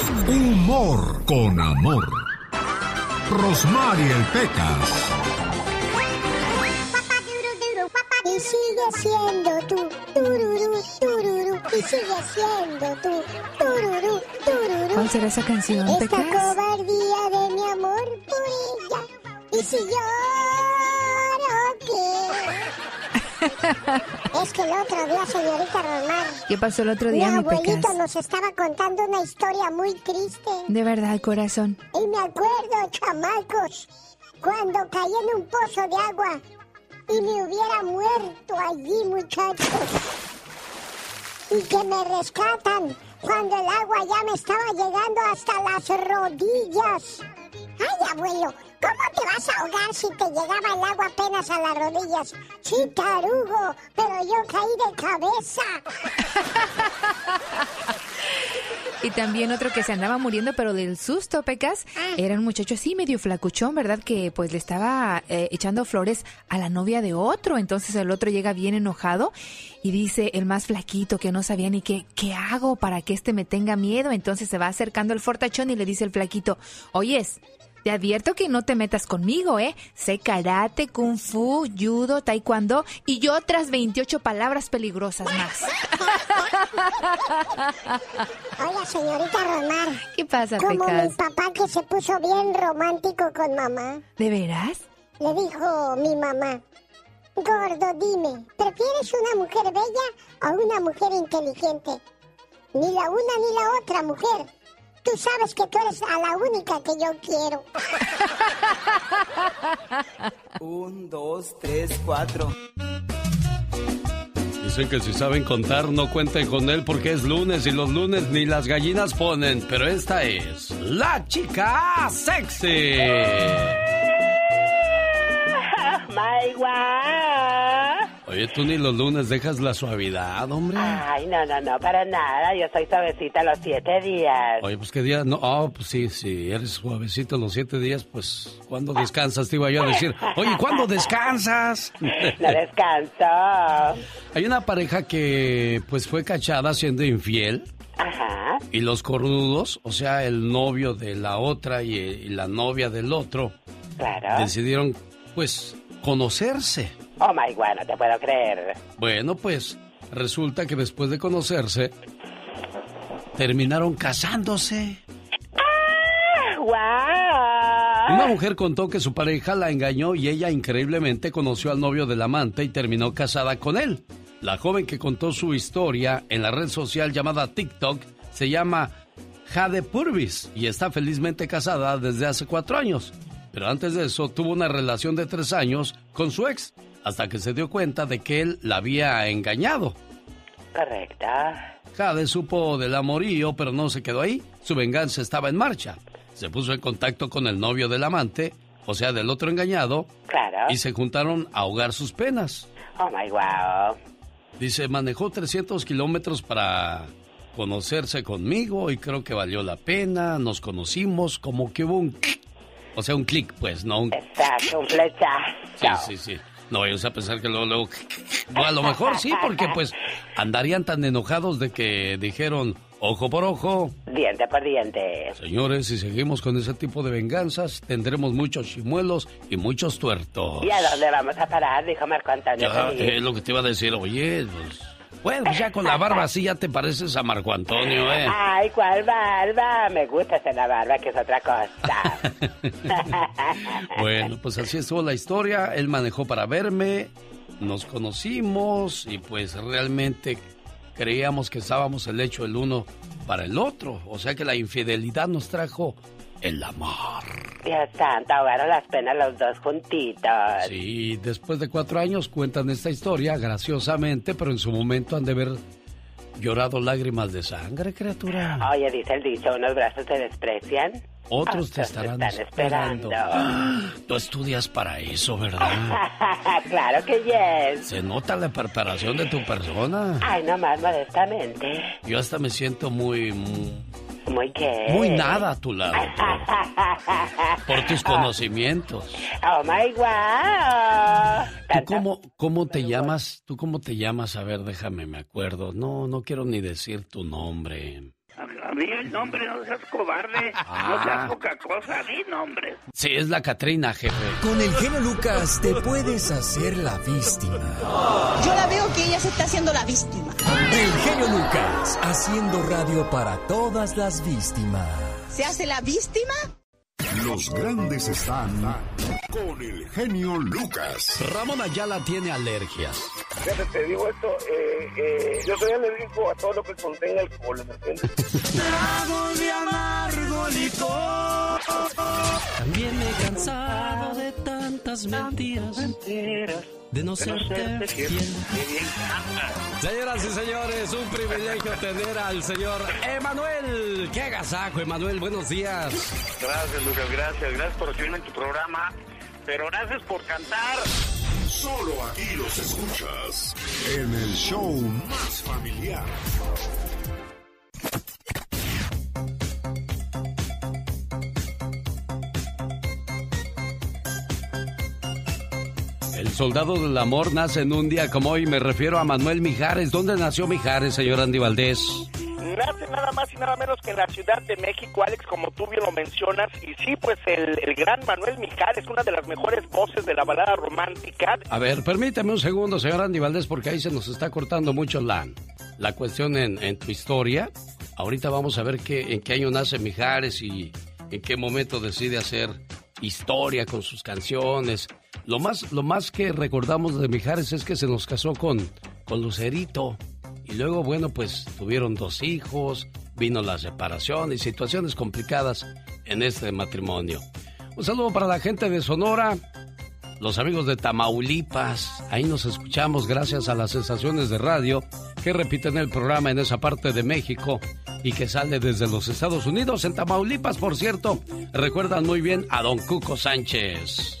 Humor con amor. Rosmarie Pecas. Y sigue siendo tú, tururú, tururú. Y sigue siendo tú, tururú, tururú. ¿Cuál será esa canción, Esta Pecas? cobardía de mi amor por ella. Y si lloro, ¿qué? Es que el otro día, señorita Romar, ¿Qué pasó el otro mi día, mi abuelito Pecas? nos estaba contando una historia muy triste. De verdad, corazón. Y me acuerdo, chamacos, cuando caí en un pozo de agua y me hubiera muerto allí, muchachos. Y que me rescatan cuando el agua ya me estaba llegando hasta las rodillas. Ay, abuelo, ¿cómo te vas a ahogar si te llegaba el agua apenas a las rodillas? Sí, tarugo, pero yo caí de cabeza. Y también otro que se andaba muriendo, pero del susto, Pecas, era un muchacho así medio flacuchón, ¿verdad? Que pues le estaba eh, echando flores a la novia de otro. Entonces el otro llega bien enojado y dice el más flaquito que no sabía ni qué, ¿qué hago para que este me tenga miedo? Entonces se va acercando el fortachón y le dice el flaquito, oyes, te advierto que no te metas conmigo, ¿eh? Sé karate, kung fu, judo, taekwondo y otras 28 palabras peligrosas más. Oiga, señorita Romar, ¿Qué pasa, como mi papá que se puso bien romántico con mamá. ¿De veras? Le dijo mi mamá, gordo, dime, ¿prefieres una mujer bella o una mujer inteligente? Ni la una ni la otra mujer. Tú sabes que tú eres a la única que yo quiero. Un, dos, tres, cuatro. Dicen que si saben contar no cuenten con él porque es lunes y los lunes ni las gallinas ponen, pero esta es la chica sexy. My God. Oye, tú ni los lunes dejas la suavidad, hombre. Ay, no, no, no, para nada. Yo soy suavecita los siete días. Oye, pues qué día, no, ah, pues sí, sí, eres suavecito los siete días, pues, ¿cuándo descansas? Te iba yo a decir, oye, ¿cuándo descansas? No descanso. Hay una pareja que, pues, fue cachada siendo infiel. Ajá. Y los cornudos, o sea, el novio de la otra y, y la novia del otro, Claro. decidieron, pues, conocerse. Oh my God, no te puedo creer. Bueno, pues, resulta que después de conocerse, terminaron casándose. ¡Wow! Una mujer contó que su pareja la engañó y ella increíblemente conoció al novio del amante y terminó casada con él. La joven que contó su historia en la red social llamada TikTok se llama Jade Purvis y está felizmente casada desde hace cuatro años. Pero antes de eso tuvo una relación de tres años con su ex, hasta que se dio cuenta de que él la había engañado. Correcta. Jade supo del amorío, pero no se quedó ahí. Su venganza estaba en marcha. Se puso en contacto con el novio del amante, o sea, del otro engañado, Claro. y se juntaron a ahogar sus penas. Oh my wow. Dice, manejó 300 kilómetros para conocerse conmigo y creo que valió la pena. Nos conocimos, como que hubo un... O sea, un clic, pues, no un... Exacto, un flechazo. Sí, sí, sí. No vayas a pensar que luego, luego... O a lo mejor sí, porque pues andarían tan enojados de que dijeron ojo por ojo. Diente por diente. Señores, si seguimos con ese tipo de venganzas, tendremos muchos chimuelos y muchos tuertos. ¿Y a dónde vamos a parar? Dijo Marco Antonio. Ya, es lo que te iba a decir, oye, pues... Bueno, pues ya con la barba así ya te pareces a Marco Antonio, ¿eh? Ay, ¿cuál barba? Me gusta hacer la barba, que es otra cosa. Bueno, pues así estuvo la historia. Él manejó para verme, nos conocimos y pues realmente creíamos que estábamos el hecho el uno para el otro. O sea que la infidelidad nos trajo el amor. Dios santo, ahogaron las penas los dos juntitos. Sí, después de cuatro años cuentan esta historia graciosamente, pero en su momento han de haber llorado lágrimas de sangre, criatura. Oye, dice el dicho, unos brazos te desprecian. Otros te otros estarán están esperando. esperando. Tú estudias para eso, ¿verdad? claro que yes. Se nota la preparación de tu persona. Ay, nomás modestamente. Yo hasta me siento muy, muy, Muy qué. muy nada a tu lado. Por, por tus conocimientos. Oh my wow. ¿Tú cómo, cómo te llamas? ¿Tú cómo te llamas? A ver, déjame, me acuerdo. No, no quiero ni decir tu nombre. Di el nombre, no seas cobarde. No seas poca cosa, di nombre. Sí, es la Catrina, jefe. Con el genio Lucas te puedes hacer la víctima. Yo la veo que ella se está haciendo la víctima. El genio Lucas, haciendo radio para todas las víctimas. ¿Se hace la víctima? Los grandes están con el genio Lucas. Ramón Ayala tiene alergias. Fíjate, te digo esto, eh, eh, yo soy alérgico a todo lo que contenga alcohol, ¿me entiendes? Tragos de amargo licor. También me he cansado de tantas mentiras. Mentiras de no serte fiel. Señoras y señores, un privilegio tener al señor Emanuel. ¡Qué agasajo, Emanuel! Buenos días. Gracias, Lucas, gracias. Gracias por recibirme en tu programa. Pero gracias por cantar. Solo aquí los escuchas en el show más familiar. El soldado del amor nace en un día como hoy. Me refiero a Manuel Mijares. ¿Dónde nació Mijares, señor Andy Valdés? Nace nada más y nada menos que en la Ciudad de México, Alex, como tú bien lo mencionas. Y sí, pues el, el gran Manuel Mijares, una de las mejores voces de la balada romántica. A ver, permíteme un segundo, señor Andy Valdés, porque ahí se nos está cortando mucho la, la cuestión en, en tu historia. Ahorita vamos a ver qué, en qué año nace Mijares y en qué momento decide hacer historia con sus canciones. Lo más, lo más que recordamos de Mijares es que se nos casó con, con Lucerito. Y luego, bueno, pues tuvieron dos hijos, vino la separación y situaciones complicadas en este matrimonio. Un saludo para la gente de Sonora, los amigos de Tamaulipas. Ahí nos escuchamos gracias a las estaciones de radio que repiten el programa en esa parte de México y que sale desde los Estados Unidos. En Tamaulipas, por cierto, recuerdan muy bien a don Cuco Sánchez.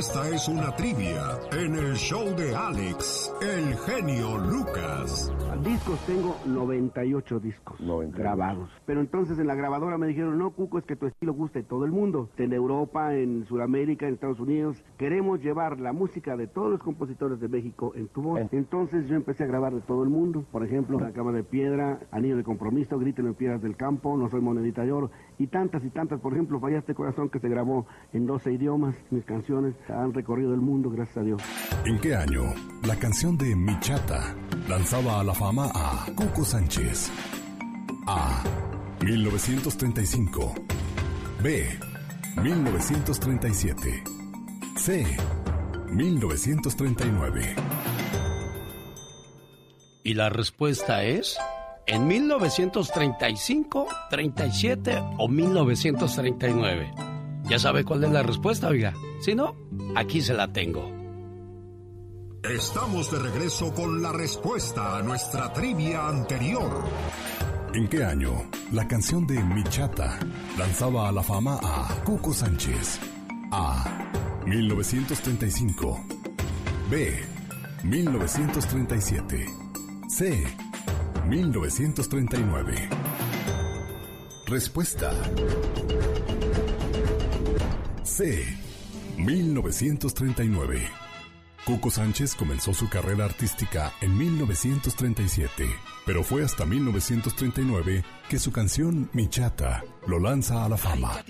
Esta es una trivia en el show de Alex, el genio Lucas. Discos tengo 98 discos grabados. Pero entonces en la grabadora me dijeron, no, Cuco, es que tu estilo guste a todo el mundo. En Europa, en Sudamérica, en Estados Unidos. Queremos llevar la música de todos los compositores de México en tu voz. Entonces yo empecé a grabar de todo el mundo. Por ejemplo, La Cama de Piedra, Anillo de Compromiso, Griten en Piedras del Campo, No Soy Monedita de Oro. Y tantas y tantas. Por ejemplo, Fallaste Corazón, que se grabó en 12 idiomas. Mis canciones han recorrido el mundo, gracias a Dios. ¿En qué año la canción de Mi Chata lanzaba a la fama a Cuco Sánchez? A. 1935. B. 1937. C. 1939. Y la respuesta es en 1935, 37 o 1939. Ya sabe cuál es la respuesta, oiga. Si no, aquí se la tengo. Estamos de regreso con la respuesta a nuestra trivia anterior. ¿En qué año la canción de Mi Chata lanzaba a la fama a Cuco Sánchez? A. 1935. B. 1937. C. 1939. Respuesta. C. 1939. Cuco Sánchez comenzó su carrera artística en 1937, pero fue hasta 1939 que su canción Mi Chata lo lanza a la fama.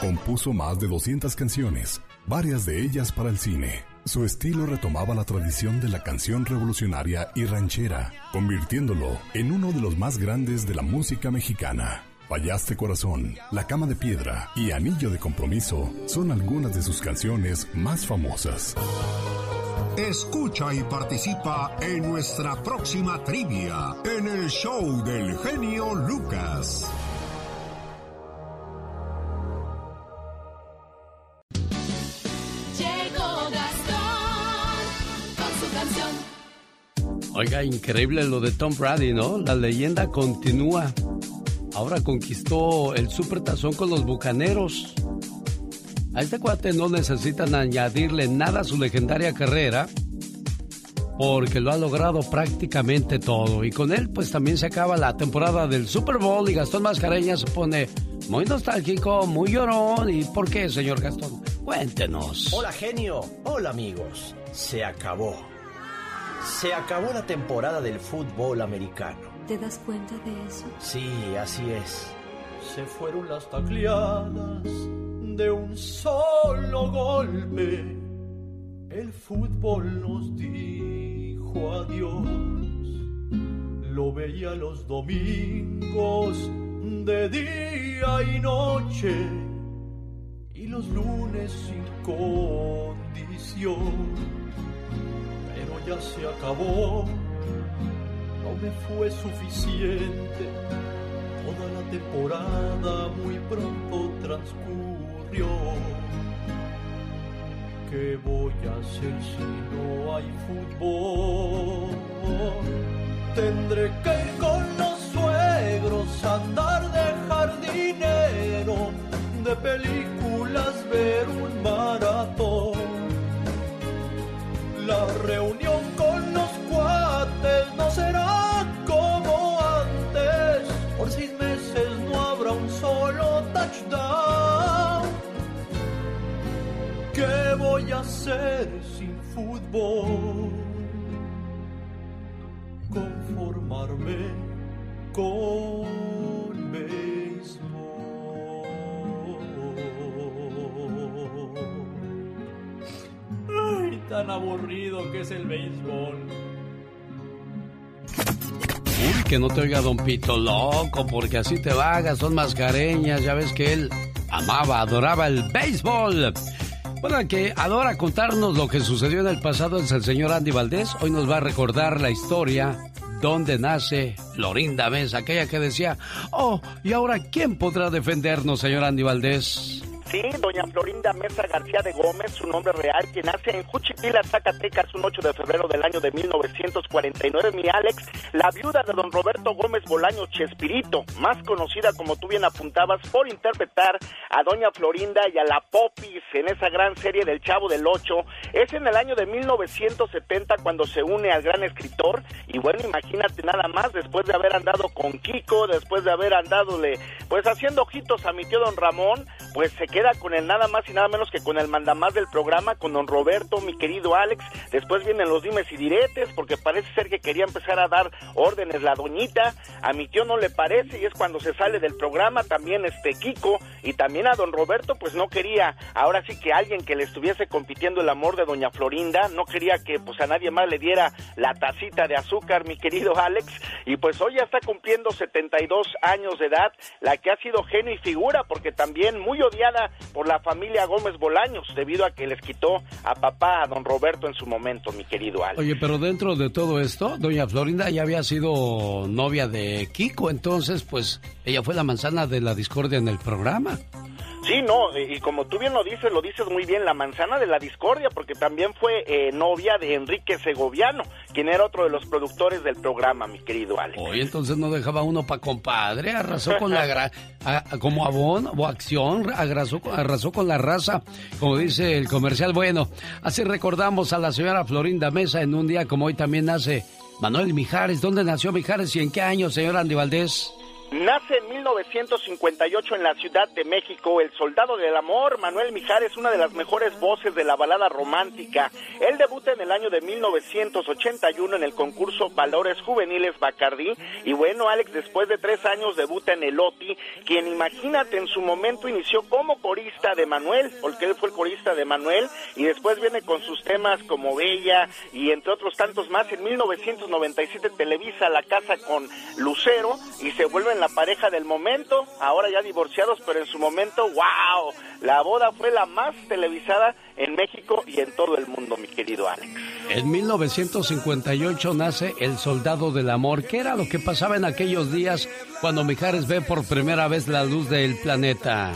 Compuso más de 200 canciones, varias de ellas para el cine. Su estilo retomaba la tradición de la canción revolucionaria y ranchera, convirtiéndolo en uno de los más grandes de la música mexicana. Fallaste Corazón, La Cama de Piedra y Anillo de Compromiso son algunas de sus canciones más famosas. Escucha y participa en nuestra próxima trivia en el show del genio Lucas. Llegó Gastón con su canción. Oiga, increíble lo de Tom Brady, ¿no? La leyenda continúa. Ahora conquistó el supertazón con los bucaneros. A este cuate no necesitan añadirle nada a su legendaria carrera porque lo ha logrado prácticamente todo. Y con él, pues también se acaba la temporada del Super Bowl y Gastón Mascareña se pone muy nostálgico, muy llorón. ¿Y por qué, señor Gastón? Cuéntenos. Hola, genio. Hola, amigos. Se acabó. Se acabó la temporada del fútbol americano. ¿Te das cuenta de eso? Sí, así es. Se fueron las tacleadas de un solo golpe. El fútbol nos dijo adiós. Lo veía los domingos de día y noche y los lunes sin condición. Pero ya se acabó, no me fue suficiente. Toda la temporada muy pronto transcurrió. ¿Qué voy a hacer si no hay fútbol? Tendré que ir con los suegros, andar de jardinero, de películas ver un maratón. La reunión con los no será como antes, por seis meses no habrá un solo touchdown. ¿Qué voy a hacer sin fútbol? Conformarme con béisbol. Ay, tan aburrido que es el béisbol. Uy, que no te oiga Don Pito loco, porque así te vagas, son mascareñas, ya ves que él amaba, adoraba el béisbol. Bueno, que adora contarnos lo que sucedió en el pasado es el señor Andy Valdés. Hoy nos va a recordar la historia donde nace Florinda Mesa, aquella que decía, oh, ¿y ahora quién podrá defendernos, señor Andy Valdés? Sí, doña Florinda Mesa García de Gómez, su nombre real, que nace en Juchipila, Zacatecas, un 8 de febrero del año de 1949. Mi Alex, la viuda de don Roberto Gómez Bolaño Chespirito, más conocida, como tú bien apuntabas, por interpretar a doña Florinda y a la Popis en esa gran serie del Chavo del Ocho. Es en el año de 1970 cuando se une al gran escritor. Y bueno, imagínate nada más, después de haber andado con Kiko, después de haber andadole, pues haciendo ojitos a mi tío don Ramón, pues se queda con el nada más y nada menos que con el mandamás del programa, con don Roberto, mi querido Alex. Después vienen los dimes y diretes, porque parece ser que quería empezar a dar órdenes la doñita. A mi tío no le parece y es cuando se sale del programa también este Kiko y también a don Roberto, pues no quería, ahora sí que alguien que le estuviese compitiendo el amor de doña Florinda, no quería que pues a nadie más le diera la tacita de azúcar, mi querido Alex. Y pues hoy ya está cumpliendo 72 años de edad, la que ha sido genio y figura, porque también muy odiada por la familia Gómez Bolaños, debido a que les quitó a papá, a don Roberto en su momento, mi querido Alex. Oye, pero dentro de todo esto, doña Florinda ya había sido novia de Kiko, entonces pues ella fue la manzana de la discordia en el programa. Sí, no, y como tú bien lo dices, lo dices muy bien, la manzana de la discordia, porque también fue eh, novia de Enrique Segoviano, quien era otro de los productores del programa, mi querido Alex. Oye, entonces no dejaba uno pa' compadre, arrasó con la como abono o acción, arrasó, arrasó con la raza, como dice el comercial. Bueno, así recordamos a la señora Florinda Mesa en un día como hoy también nace Manuel Mijares. ¿Dónde nació Mijares y en qué año, señor Andy Valdés? Nace en 1958 en la Ciudad de México, el soldado del amor, Manuel Mijares, una de las mejores voces de la balada romántica. Él debuta en el año de 1981 en el concurso Valores Juveniles Bacardí. Y bueno, Alex, después de tres años debuta en el OTI, quien imagínate en su momento inició como corista de Manuel, porque él fue el corista de Manuel, y después viene con sus temas como Bella y entre otros tantos más. En 1997 televisa La Casa con Lucero y se vuelven la pareja del momento, ahora ya divorciados, pero en su momento, wow, la boda fue la más televisada en México y en todo el mundo, mi querido Alex. En 1958 nace El Soldado del Amor. ¿Qué era lo que pasaba en aquellos días cuando Mijares ve por primera vez la luz del planeta?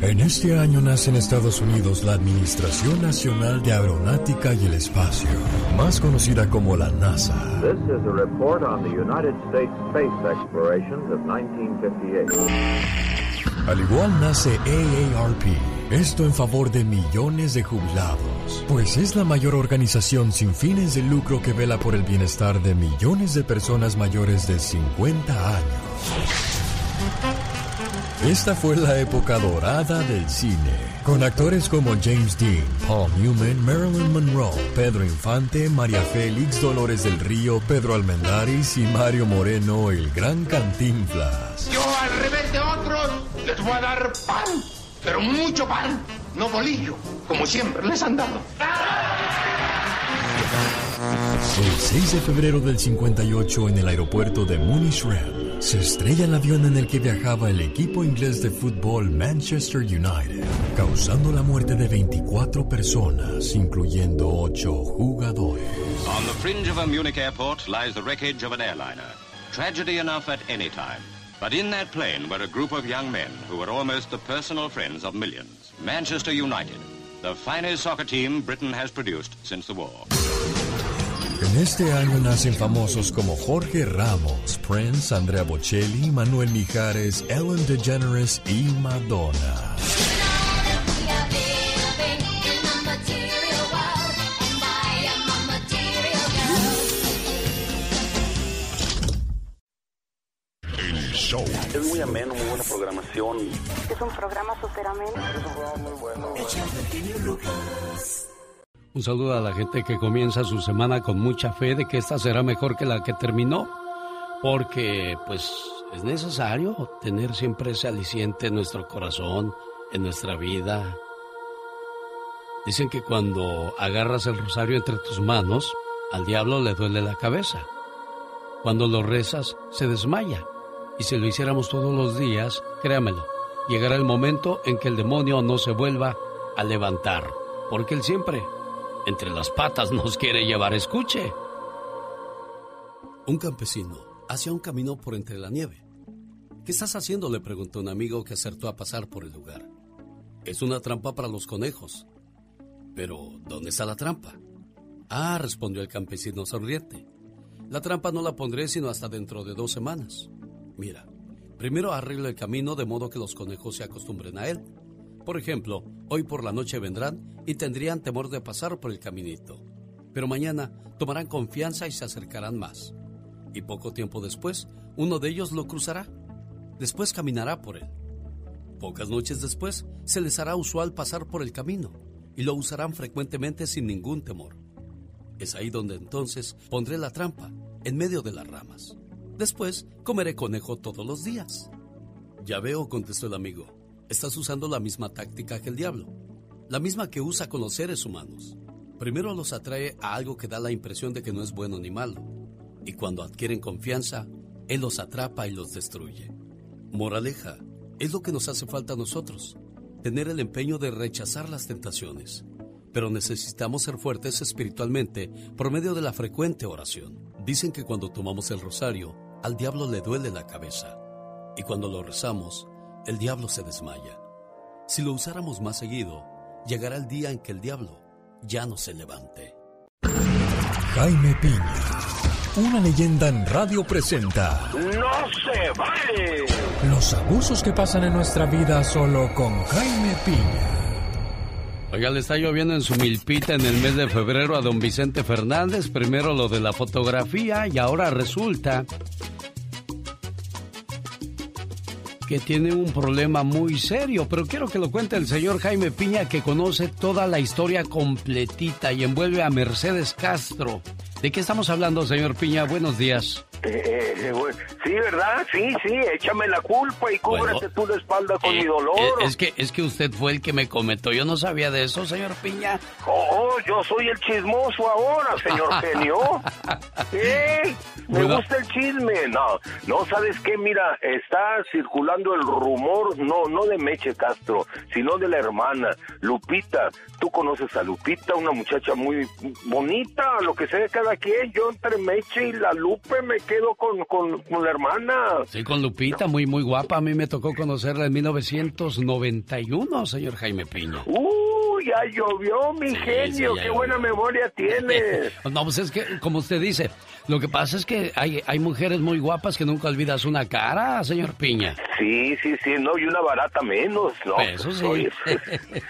En este año nace en Estados Unidos la Administración Nacional de Aeronáutica y el Espacio, más conocida como la NASA. This is a report on the United States space explorations of 1958. Al igual nace AARP, esto en favor de millones de jubilados, pues es la mayor organización sin fines de lucro que vela por el bienestar de millones de personas mayores de 50 años. Esta fue la época dorada del cine, con actores como James Dean, Paul Newman, Marilyn Monroe, Pedro Infante, María Félix, Dolores del Río, Pedro Almendaris y Mario Moreno, el gran Cantinflas. Yo al revés de otros les voy a dar pan, pero mucho pan, no bolillo, como siempre les han dado. El 6 de febrero del 58 en el aeropuerto de Munich-Rem se estrella el avión en el que viajaba el equipo inglés de fútbol Manchester United, causando la muerte de 24 personas, incluyendo 8 jugadores. On the fringe of a Munich airport lies the wreckage of an airliner. Tragedy enough at any time. But in that plane were a group of young men who were almost the personal friends of millions. Manchester United, the finest soccer team Britain has produced since the war. En este año nacen famosos como Jorge Ramos, Prince, Andrea Bocelli, Manuel Mijares, Ellen DeGeneres y Madonna. El show. Es muy ameno, muy buena programación. Es un programa súper ameno. Es un programa muy bueno. Un saludo a la gente que comienza su semana con mucha fe de que esta será mejor que la que terminó, porque pues es necesario tener siempre ese aliciente en nuestro corazón, en nuestra vida. Dicen que cuando agarras el rosario entre tus manos, al diablo le duele la cabeza. Cuando lo rezas, se desmaya. Y si lo hiciéramos todos los días, créamelo, llegará el momento en que el demonio no se vuelva a levantar, porque él siempre entre las patas nos quiere llevar. Escuche. Un campesino hacía un camino por entre la nieve. ¿Qué estás haciendo? le preguntó un amigo que acertó a pasar por el lugar. Es una trampa para los conejos. Pero, ¿dónde está la trampa? Ah, respondió el campesino sonriente. La trampa no la pondré sino hasta dentro de dos semanas. Mira, primero arreglo el camino de modo que los conejos se acostumbren a él. Por ejemplo, hoy por la noche vendrán y tendrían temor de pasar por el caminito. Pero mañana tomarán confianza y se acercarán más. Y poco tiempo después, uno de ellos lo cruzará. Después caminará por él. Pocas noches después, se les hará usual pasar por el camino y lo usarán frecuentemente sin ningún temor. Es ahí donde entonces pondré la trampa, en medio de las ramas. Después comeré conejo todos los días. Ya veo, contestó el amigo. Estás usando la misma táctica que el diablo, la misma que usa con los seres humanos. Primero los atrae a algo que da la impresión de que no es bueno ni malo, y cuando adquieren confianza, él los atrapa y los destruye. Moraleja, es lo que nos hace falta a nosotros, tener el empeño de rechazar las tentaciones, pero necesitamos ser fuertes espiritualmente por medio de la frecuente oración. Dicen que cuando tomamos el rosario, al diablo le duele la cabeza, y cuando lo rezamos, el diablo se desmaya. Si lo usáramos más seguido, llegará el día en que el diablo ya no se levante. Jaime Piña, una leyenda en radio presenta ¡No se vale! los abusos que pasan en nuestra vida solo con Jaime Piña. Oiga, le está lloviendo en su milpita en el mes de febrero a don Vicente Fernández. Primero lo de la fotografía y ahora resulta que tiene un problema muy serio, pero quiero que lo cuente el señor Jaime Piña que conoce toda la historia completita y envuelve a Mercedes Castro. ¿De qué estamos hablando, señor Piña? Buenos días. Eh, eh, sí, ¿verdad? Sí, sí, échame la culpa y cúbrete Bueno, tú la espalda con Eh, mi dolor. es que es que usted fue el que me comentó. Yo no sabía de eso, señor Piña. Oh, yo soy el chismoso ahora, señor genio. ¿Eh? Me Bueno. gusta el chisme. No, no, ¿sabes qué? Mira, está circulando el rumor, no, no de Meche Castro, sino de la hermana, Lupita. Tú conoces a Lupita, una muchacha muy bonita, lo que sea de cada quien. Yo entre Meche y la Lupe me quedo con, con, con la hermana. Sí, con Lupita, muy, muy guapa. A mí me tocó conocerla en 1991, señor Jaime Piña. ¡Uy, ya llovió, mi genio! ya ¡Qué llovió. buena memoria tienes! No, pues es que, como usted dice, lo que pasa es que hay, hay mujeres muy guapas que nunca olvidas una cara, señor Piña. Sí, sí, sí, no, y una barata menos, ¿no? Eso sí. Oye,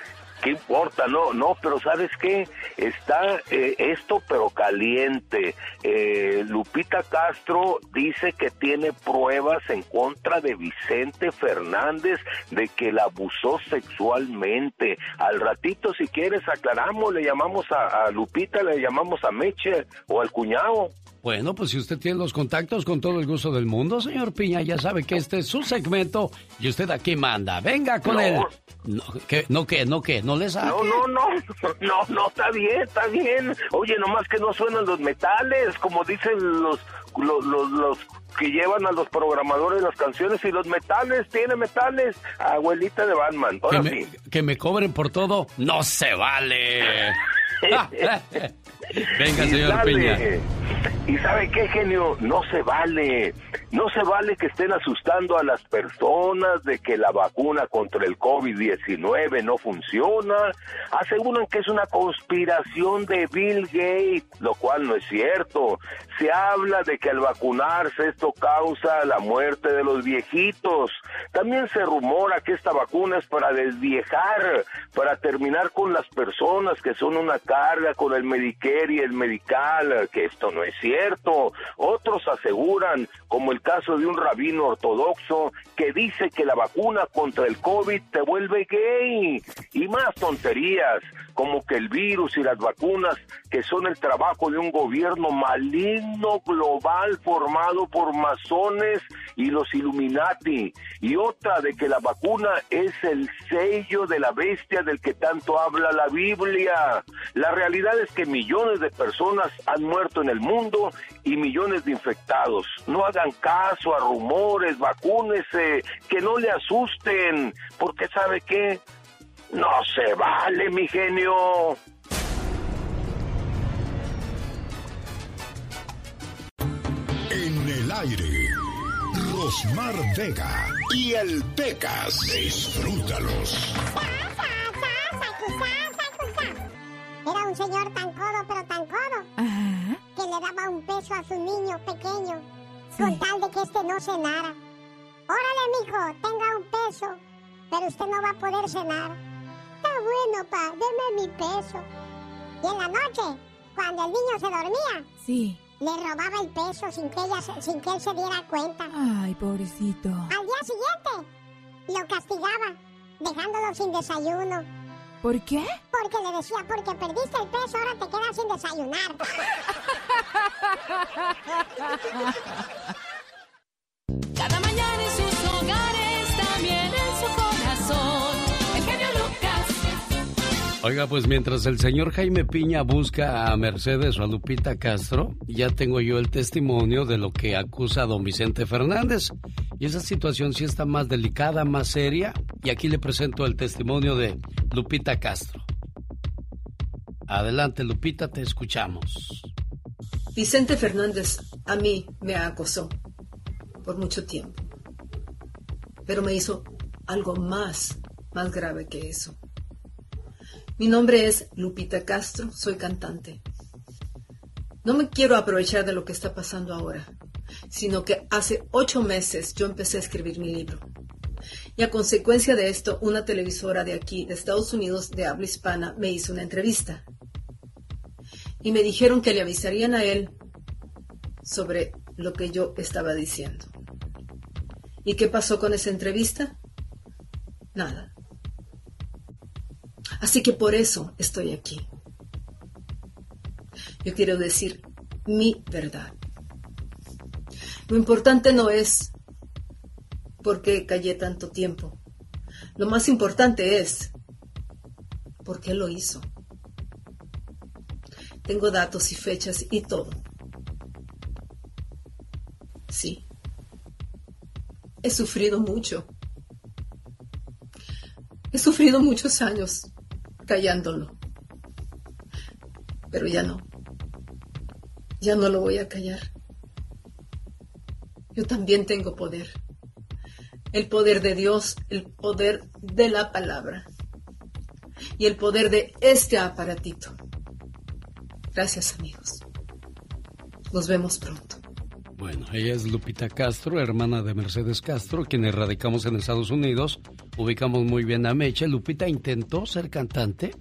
¿Qué importa? No, no, pero ¿sabes qué? Está eh, esto pero caliente. Eh, Lupita Castro dice que tiene pruebas en contra de Vicente Fernández de que la abusó sexualmente. Al ratito, si quieres, aclaramos, le llamamos a, a Lupita, le llamamos a Meche o al cuñado. Bueno, pues si usted tiene los contactos con todo el gusto del mundo, señor Piña, ya sabe que este es su segmento y usted aquí manda. Venga con No. él. No, ¿qué? ¿No qué? ¿No qué? ¿No le saque? No, no, no, no, no, está bien, está bien. Oye, nomás que no suenan los metales, como dicen los, los, los, los que llevan a los programadores las canciones y los metales, tiene metales, abuelita de Batman. Que Ahora me, sí. que me cobren por todo, no se vale. Venga, Y señor dale. Piña. ¿Y sabe qué, genio? No se vale. No se vale que estén asustando a las personas de que la vacuna contra el COVID-19 no funciona. Aseguran que es una conspiración de Bill Gates, lo cual no es cierto. Se habla de que al vacunarse esto causa la muerte de los viejitos. También se rumora que esta vacuna es para desviejar, para terminar con las personas que son una carga con el Medicare y el Medical, que esto no es cierto. Otros aseguran, como el caso de un rabino ortodoxo, que dice que la vacuna contra el COVID te vuelve gay. Y más tonterías, como que el virus y las vacunas, que son el trabajo de un gobierno maligno global formado por masones y los Illuminati. Y otra de que la vacuna es el sello de la bestia del que tanto habla la Biblia. La realidad es que millones de personas han muerto en el mundo y millones de infectados. No hagan caso a rumores, vacúnese, que no le asusten, porque ¿sabe qué? No se vale, mi genio. En el aire, Rosmar Vega y el Pecas. Disfrútalos. Era un señor tan codo, pero tan codo, que le daba un peso a su niño pequeño, con tal de que este no cenara. Órale, mijo, tenga un peso, pero usted no va a poder cenar. Está bueno, pa, deme mi peso. Y en la noche, cuando el niño se dormía, Sí. le robaba el peso sin que, ella, sin que él se diera cuenta. Ay, pobrecito. Al día siguiente, lo castigaba, dejándolo sin desayuno. ¿Por qué? Porque le decía, porque perdiste el peso, ahora te quedas sin desayunar. Oiga, pues mientras el señor Jaime Piña busca a Mercedes o a Lupita Castro, ya tengo yo el testimonio de lo que acusa a don Vicente Fernández. Y esa situación sí está más delicada, más seria. Y aquí le presento el testimonio de Lupita Castro. Adelante, Lupita, te escuchamos. Vicente Fernández a mí me acosó por mucho tiempo, pero me hizo algo más, más grave que eso. Mi nombre es Lupita Castro, soy cantante. No me quiero aprovechar de lo que está pasando ahora, sino que hace ocho meses yo empecé a escribir mi libro. Y a consecuencia de esto, una televisora de aquí, de Estados Unidos, de habla hispana, me hizo una entrevista. Y me dijeron que le avisarían a él sobre lo que yo estaba diciendo. ¿Y qué pasó con esa entrevista? Nada. Así que por eso estoy aquí. Yo quiero decir mi verdad. Lo importante no es por qué callé tanto tiempo. Lo más importante es por qué lo hizo. Tengo datos y fechas y todo. Sí. He sufrido mucho. He sufrido muchos años callándolo. Pero ya no. Ya no lo voy a callar. Yo también tengo poder. El poder de Dios, el poder de la palabra y el poder de este aparatito. Gracias amigos. Nos vemos pronto. Bueno, ella es Lupita Castro, hermana de Mercedes Castro, quienes radicamos en Estados Unidos ubicamos muy bien a Meche. Lupita intentó ser cantante.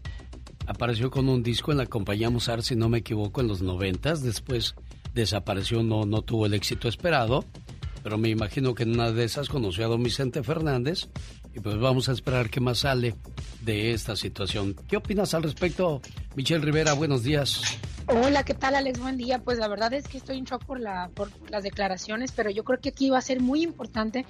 Apareció con un disco en la compañía Musar, si no me equivoco, en los noventas. Después desapareció, no, no tuvo el éxito esperado. Pero me imagino que en una de esas conoció a don Vicente Fernández. Y pues vamos a esperar qué más sale de esta situación. ¿Qué opinas al respecto, Michelle Rivera? Buenos días. Hola, ¿qué tal Alex? Buen día. Pues la verdad es que estoy en shock por, la, por las declaraciones, pero yo creo que aquí va a ser muy importante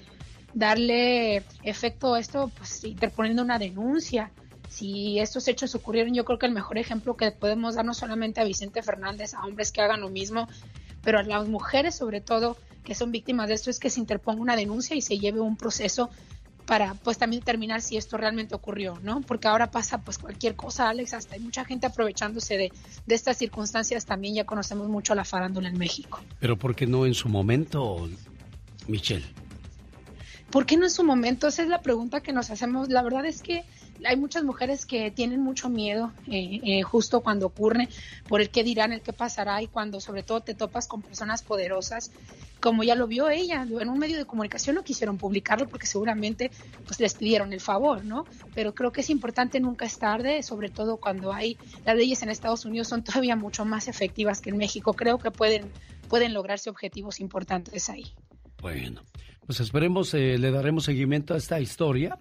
darle efecto a esto, pues interponiendo una denuncia. Si estos hechos ocurrieron, yo creo que el mejor ejemplo que podemos dar no solamente a Vicente Fernández, a hombres que hagan lo mismo, pero a las mujeres sobre todo que son víctimas de esto, es que se interponga una denuncia y se lleve un proceso para pues también determinar si esto realmente ocurrió, ¿no? Porque ahora pasa pues cualquier cosa, Alex, hasta hay mucha gente aprovechándose de, de estas circunstancias, también ya conocemos mucho la farándula en México. Pero ¿por qué no en su momento, Michelle? ¿Por qué no en su momento? Esa es la pregunta que nos hacemos. La verdad es que hay muchas mujeres que tienen mucho miedo eh, eh, justo cuando ocurre por el qué dirán, el qué pasará y cuando sobre todo te topas con personas poderosas, como ya lo vio ella, en un medio de comunicación no quisieron publicarlo porque seguramente pues les pidieron el favor, ¿no? Pero creo que es importante nunca es tarde, sobre todo cuando hay las leyes en Estados Unidos son todavía mucho más efectivas que en México. Creo que pueden pueden lograrse objetivos importantes ahí. Bueno, pues esperemos, eh, le daremos seguimiento a esta historia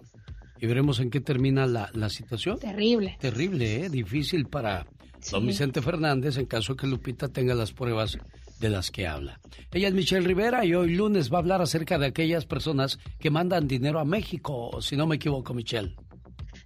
y veremos en qué termina la, la situación. Terrible. Terrible, ¿eh? Difícil para don Vicente Fernández en caso que Lupita tenga las pruebas de las que habla. Ella es Michelle Rivera y hoy lunes va a hablar acerca de aquellas personas que mandan dinero a México, si no me equivoco, Michelle.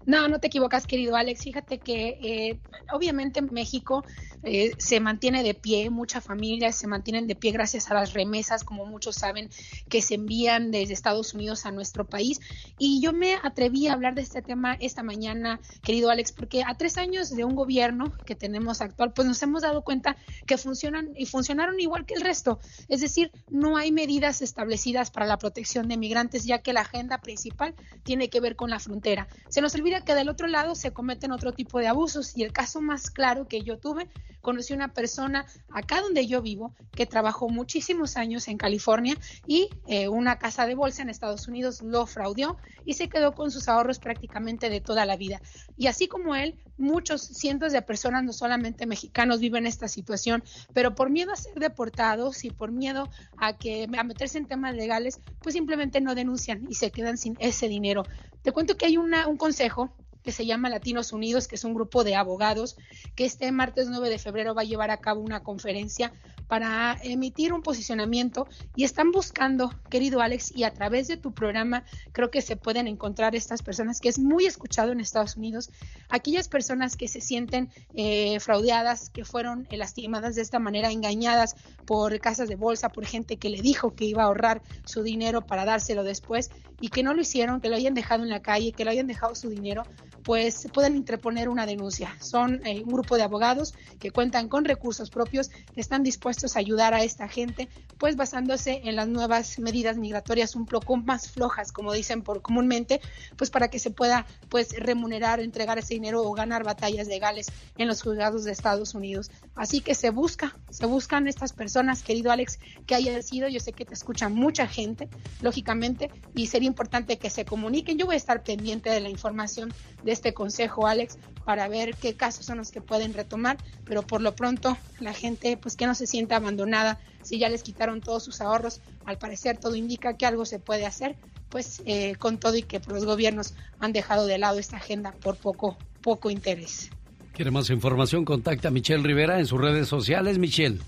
No, no te equivocas, querido Alex. Fíjate que eh, obviamente México eh, se mantiene de pie, muchas familias se mantienen de pie gracias a las remesas, como muchos saben, que se envían desde Estados Unidos a nuestro país. Y yo me atreví a hablar de este tema esta mañana, querido Alex, porque a tres años de un gobierno que tenemos actual, pues nos hemos dado cuenta que funcionan y funcionaron igual que el resto. Es decir, no hay medidas establecidas para la protección de migrantes, ya que la agenda principal tiene que ver con la frontera. Se nos olvida que del otro lado se cometen otro tipo de abusos y el caso más claro que yo tuve, conocí una persona acá donde yo vivo que trabajó muchísimos años en California y eh, una casa de bolsa en Estados Unidos lo fraudió y se quedó con sus ahorros prácticamente de toda la vida. Y así como él, muchos cientos de personas, no solamente mexicanos, viven esta situación, pero por miedo a ser deportados y por miedo a que a meterse en temas legales, pues simplemente no denuncian y se quedan sin ese dinero. Te cuento que hay una, un consejo que se llama Latinos Unidos, que es un grupo de abogados, que este martes 9 de febrero va a llevar a cabo una conferencia para emitir un posicionamiento y están buscando, querido Alex, y a través de tu programa creo que se pueden encontrar estas personas, que es muy escuchado en Estados Unidos, aquellas personas que se sienten eh, fraudeadas, que fueron lastimadas de esta manera, engañadas por casas de bolsa, por gente que le dijo que iba a ahorrar su dinero para dárselo después y que no lo hicieron, que lo hayan dejado en la calle, que lo hayan dejado su dinero, pues pueden interponer una denuncia. Son eh, un grupo de abogados que cuentan con recursos propios, están dispuestos a ayudar a esta gente, pues basándose en las nuevas medidas migratorias un poco más flojas, como dicen por comúnmente, pues para que se pueda pues remunerar, entregar ese dinero o ganar batallas legales en los juzgados de Estados Unidos. Así que se busca, se buscan estas personas, querido Alex, que hayan sido, yo sé que te escucha mucha gente, lógicamente, y sería importante que se comuniquen. Yo voy a estar pendiente de la información de este consejo, Alex, para ver qué casos son los que pueden retomar, pero por lo pronto la gente pues que no se sienta abandonada, si ya les quitaron todos sus ahorros, al parecer todo indica que algo se puede hacer, pues eh, con todo y que los gobiernos han dejado de lado esta agenda por poco, poco interés. ¿Quiere más información? Contacta a Michelle Rivera en sus redes sociales, Michelle.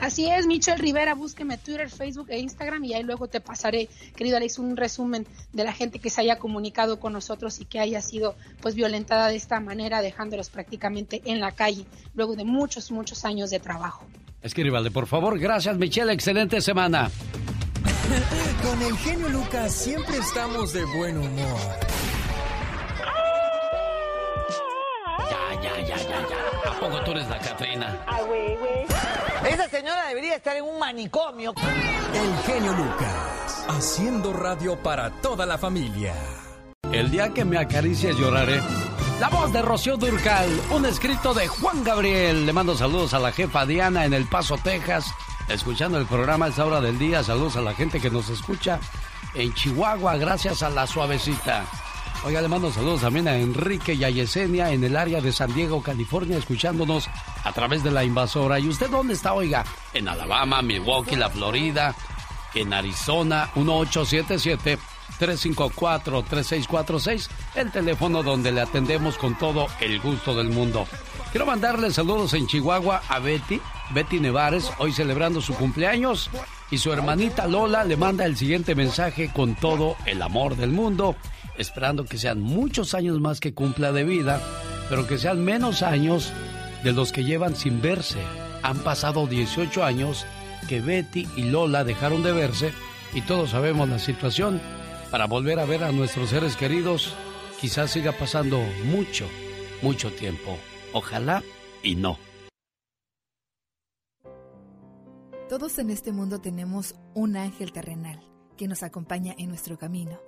Así es, Michelle Rivera, búsqueme Twitter, Facebook e Instagram y ahí luego te pasaré, querido Alex, un resumen de la gente que se haya comunicado con nosotros y que haya sido pues violentada de esta manera, dejándolos prácticamente en la calle, luego de muchos, muchos años de trabajo. Escríbale, por favor. Gracias, Michelle. Excelente semana. Con el genio Lucas siempre estamos de buen humor. Ya, ya, ya, ya, ya. ¿A poco tú eres la Catrina? Ah, güey, güey. Esa señora debería estar en un manicomio. El genio Lucas, haciendo radio para toda la familia. El día que me acaricies lloraré. La voz de Rocío Durcal, un escrito de Juan Gabriel. Le mando saludos a la jefa Diana en El Paso, Texas, escuchando el programa a esta hora del día. Saludos a la gente que nos escucha en Chihuahua, gracias a la suavecita. Oiga, le mando saludos también a Enrique y a Yesenia en el área de San Diego, California, escuchándonos a través de la invasora. ¿Y usted dónde está, oiga? En Alabama, Milwaukee, la Florida, en Arizona, 1877-354-3646, el teléfono donde le atendemos con todo el gusto del mundo. Quiero mandarle saludos en Chihuahua a Betty, Betty Nevares, hoy celebrando su cumpleaños. Y su hermanita Lola le manda el siguiente mensaje con todo el amor del mundo esperando que sean muchos años más que cumpla de vida, pero que sean menos años de los que llevan sin verse. Han pasado 18 años que Betty y Lola dejaron de verse y todos sabemos la situación. Para volver a ver a nuestros seres queridos, quizás siga pasando mucho, mucho tiempo. Ojalá y no. Todos en este mundo tenemos un ángel terrenal que nos acompaña en nuestro camino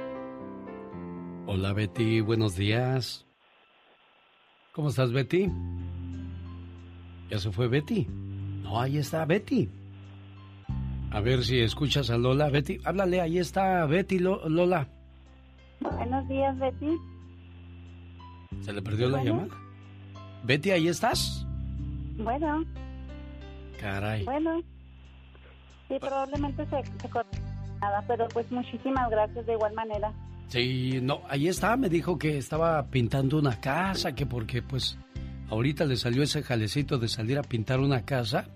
Hola Betty, buenos días. ¿Cómo estás Betty? ¿Ya se fue Betty? No, ahí está Betty. A ver si escuchas a Lola. Betty, háblale, ahí está Betty, Lola. Buenos días, Betty. ¿Se le perdió la llamada? Betty, ¿ahí estás? Bueno. Caray. Bueno. Sí, probablemente se, se nada, pero pues muchísimas gracias de igual manera. Sí, no, ahí está, me dijo que estaba pintando una casa, que porque pues ahorita le salió ese jalecito de salir a pintar una casa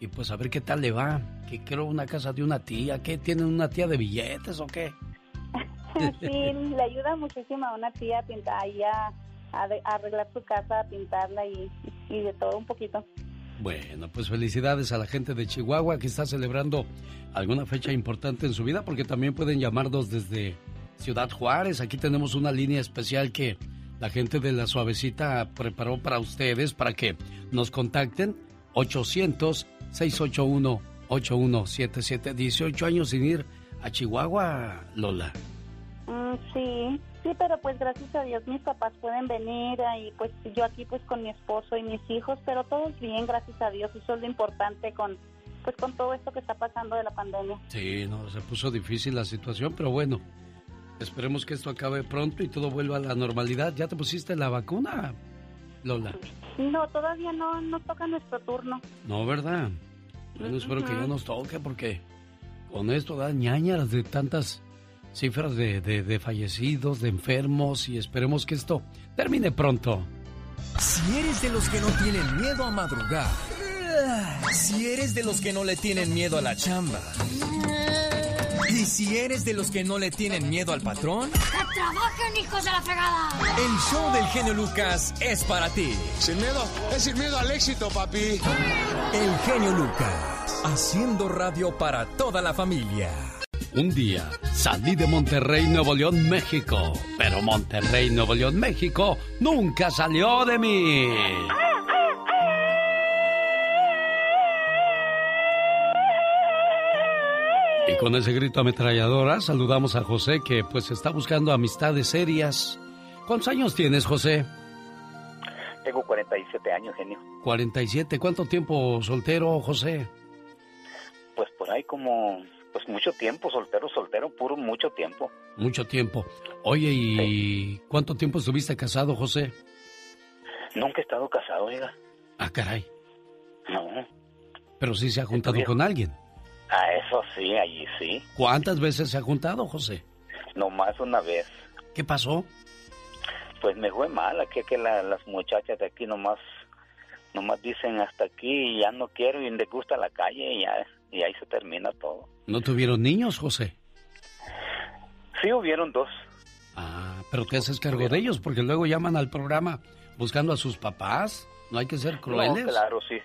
y pues a ver qué tal le va, que creo una casa de una tía, ¿qué? ¿Tienen una tía de billetes o qué? sí, le ayuda muchísimo a una tía a pintar, a, a, arreglar su casa, a pintarla y, y de todo un poquito. Bueno, pues felicidades a la gente de Chihuahua que está celebrando alguna fecha importante en su vida, porque también pueden llamarnos desde Ciudad Juárez. Aquí tenemos una línea especial que la gente de la suavecita preparó para ustedes para que nos contacten. 800-681-8177. 18 años sin ir a Chihuahua, Lola. Mm, sí, sí, pero pues gracias a Dios mis papás pueden venir y pues yo aquí pues con mi esposo y mis hijos, pero todo es bien, gracias a Dios. Eso es lo importante con pues con todo esto que está pasando de la pandemia. Sí, no, se puso difícil la situación, pero bueno, Esperemos que esto acabe pronto y todo vuelva a la normalidad. ¿Ya te pusiste la vacuna, Lola? No, todavía no nos toca nuestro turno. No, ¿verdad? Bueno, espero que ya nos toque porque con esto da ñañaras de tantas cifras de, de, fallecidos, de enfermos y esperemos que esto termine pronto. Si eres de los que no tienen miedo a madrugar, si eres de los que no le tienen miedo a la chamba, y si eres de los que no le tienen miedo al patrón, ¡que trabajen, hijos de la fregada! El show del genio Lucas es para ti. Sin miedo, es sin miedo al éxito, papi. El genio Lucas, haciendo radio para toda la familia. Un día salí de Monterrey, Nuevo León, México, pero Monterrey, Nuevo León, México nunca salió de mí. Y con ese grito ametralladora saludamos a José que pues está buscando amistades serias. ¿Cuántos años tienes, José? Tengo 47 años, genio. 47. ¿Cuánto tiempo soltero, José? Pues por ahí como pues mucho tiempo, soltero, soltero, puro mucho tiempo. Mucho tiempo. Oye, ¿y cuánto tiempo estuviste casado, José? Nunca he estado casado, oiga. Ah, caray. No. Pero sí se ha juntado con alguien. Ah, eso sí, allí sí. ¿Cuántas veces se ha juntado, José? No más una vez. ¿Qué pasó? Pues me fue mal, aquí que las muchachas de aquí nomás nomás dicen hasta aquí y ya no quiero y le gusta la calle y, ya, y ahí se termina todo. ¿No tuvieron niños, José? Sí, hubieron dos. Ah, pero te haces cargo de ellos porque luego llaman al programa buscando a sus papás. No hay que ser crueles. No, claro, sí.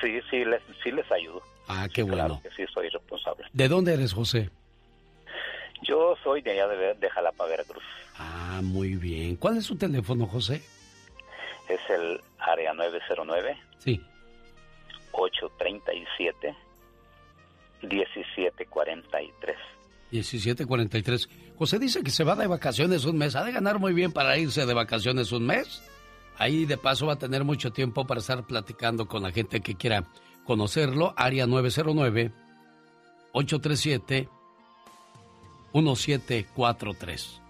Sí, sí les, sí les ayudo. Ah, qué bueno. Claro que sí, soy responsable. ¿De dónde eres, José? Yo soy de allá de, de Jalapa, Veracruz. Ah, muy bien. ¿Cuál es su teléfono, José? Es el área 909. Sí. 837 1743. 1743. José dice que se va de vacaciones un mes. Ha de ganar muy bien para irse de vacaciones un mes. Ahí de paso va a tener mucho tiempo para estar platicando con la gente que quiera conocerlo. Área 909 837 1743.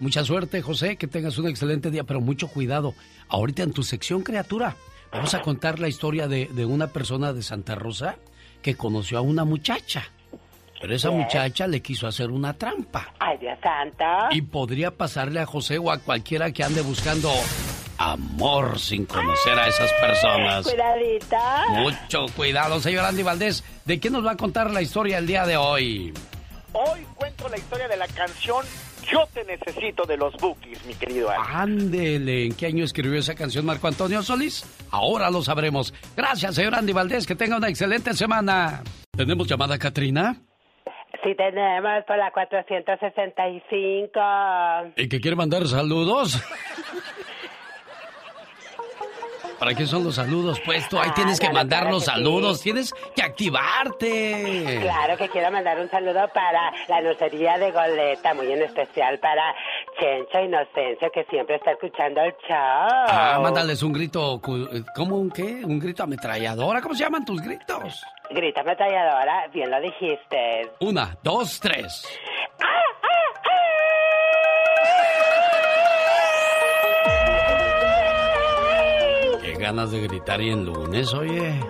Mucha suerte, José, que tengas un excelente día, pero mucho cuidado. Ahorita en tu sección, criatura, vamos a contar la historia de, de una persona de Santa Rosa que conoció a una muchacha. Pero esa muchacha le quiso hacer una trampa. Ay, Dios santo. Y podría pasarle a José o a cualquiera que ande buscando amor sin conocer a esas personas. Cuidadita. Mucho cuidado, señor Andy Valdés. ¿De qué nos va a contar la historia el día de hoy? Hoy cuento la historia de la canción Yo te necesito de los Bookies, mi querido Alex. Ándele, ¿en qué año escribió esa canción Marco Antonio Solís? Ahora lo sabremos. Gracias, señor Andy Valdés. Que tenga una excelente semana. ¿Tenemos llamada, Katrina? Sí tenemos por la 465. ¿Y que quiere mandar saludos? ¿Para qué son los saludos? Pues tú ahí tienes que Ah, mandar los saludos, tienes que activarte. Claro que quiero mandar un saludo para la nocería de Goleta, muy en especial para Chencho Inocencio, que siempre está escuchando el show. Ah, mándales un grito, ¿cómo un qué? ¿Un grito ametralladora? ¿Cómo se llaman tus gritos? Grita ametralladora, bien lo dijiste. Una, dos, tres. Qué ganas de gritar y en lunes, oye.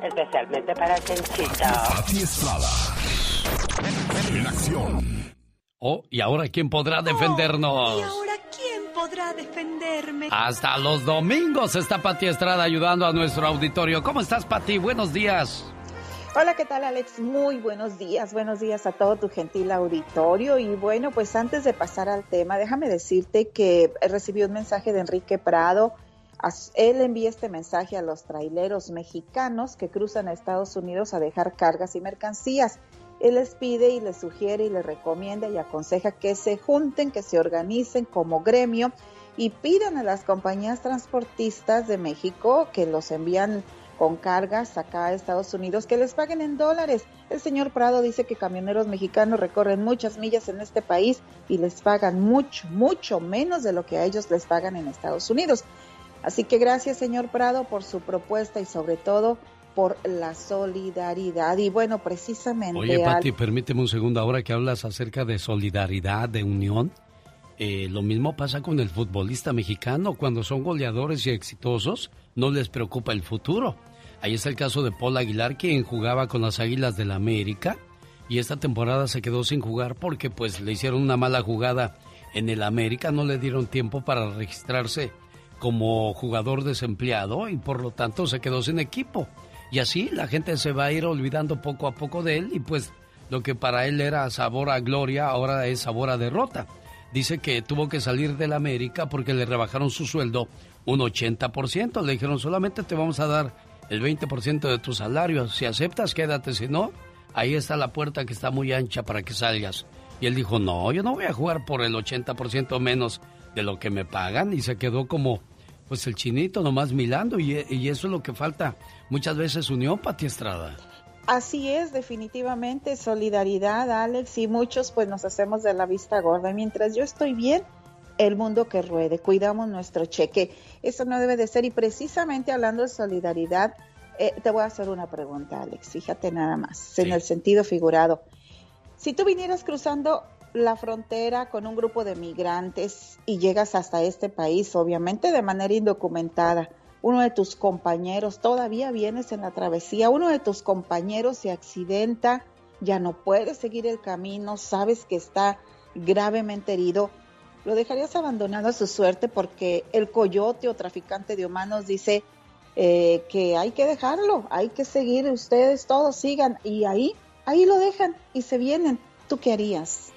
Especialmente para Chenchito. Pati Estrada. En acción. Oh, ¿y ahora quién podrá defendernos? ¿Y ahora quién podrá defenderme? Hasta los domingos está Pati Estrada ayudando a nuestro auditorio. ¿Cómo estás, Pati? Buenos días. Hola, ¿qué tal Alex? Muy buenos días, buenos días a todo tu gentil auditorio. Y bueno, pues antes de pasar al tema, déjame decirte que recibí un mensaje de Enrique Prado. Él envía este mensaje a los traileros mexicanos que cruzan a Estados Unidos a dejar cargas y mercancías. Él les pide y les sugiere y les recomienda y aconseja que se junten, que se organicen como gremio y pidan a las compañías transportistas de México que los envían con cargas acá a Estados Unidos que les paguen en dólares. El señor Prado dice que camioneros mexicanos recorren muchas millas en este país y les pagan mucho, mucho menos de lo que a ellos les pagan en Estados Unidos. Así que gracias, señor Prado, por su propuesta y sobre todo por la solidaridad. Y bueno, precisamente... Oye, al- Pati, permíteme un segundo. Ahora que hablas acerca de solidaridad, de unión, eh, lo mismo pasa con el futbolista mexicano. Cuando son goleadores y exitosos, no les preocupa el futuro. Ahí está el caso de Paul Aguilar, quien jugaba con las Águilas del América y esta temporada se quedó sin jugar porque pues le hicieron una mala jugada en el América, no le dieron tiempo para registrarse como jugador desempleado y por lo tanto se quedó sin equipo. Y así la gente se va a ir olvidando poco a poco de él y pues lo que para él era sabor a gloria ahora es sabor a derrota. Dice que tuvo que salir del América porque le rebajaron su sueldo un 80%. Le dijeron solamente te vamos a dar el 20% de tu salario. Si aceptas, quédate. Si no, ahí está la puerta que está muy ancha para que salgas. Y él dijo, no, yo no voy a jugar por el 80% menos de lo que me pagan. Y se quedó como, pues el chinito nomás milando. Y, y eso es lo que falta. Muchas veces unión, Pati Estrada. Así es, definitivamente, solidaridad, Alex, y muchos pues nos hacemos de la vista gorda. Mientras yo estoy bien, el mundo que ruede, cuidamos nuestro cheque. Eso no debe de ser. Y precisamente hablando de solidaridad, eh, te voy a hacer una pregunta, Alex, fíjate nada más, en el sentido figurado. Si tú vinieras cruzando la frontera con un grupo de migrantes y llegas hasta este país, obviamente de manera indocumentada, uno de tus compañeros, todavía vienes en la travesía, uno de tus compañeros se accidenta, ya no puede seguir el camino, sabes que está gravemente herido, lo dejarías abandonado a su suerte porque el coyote o traficante de humanos dice eh, que hay que dejarlo, hay que seguir, ustedes todos sigan y ahí, ahí lo dejan y se vienen. ¿Tú qué harías?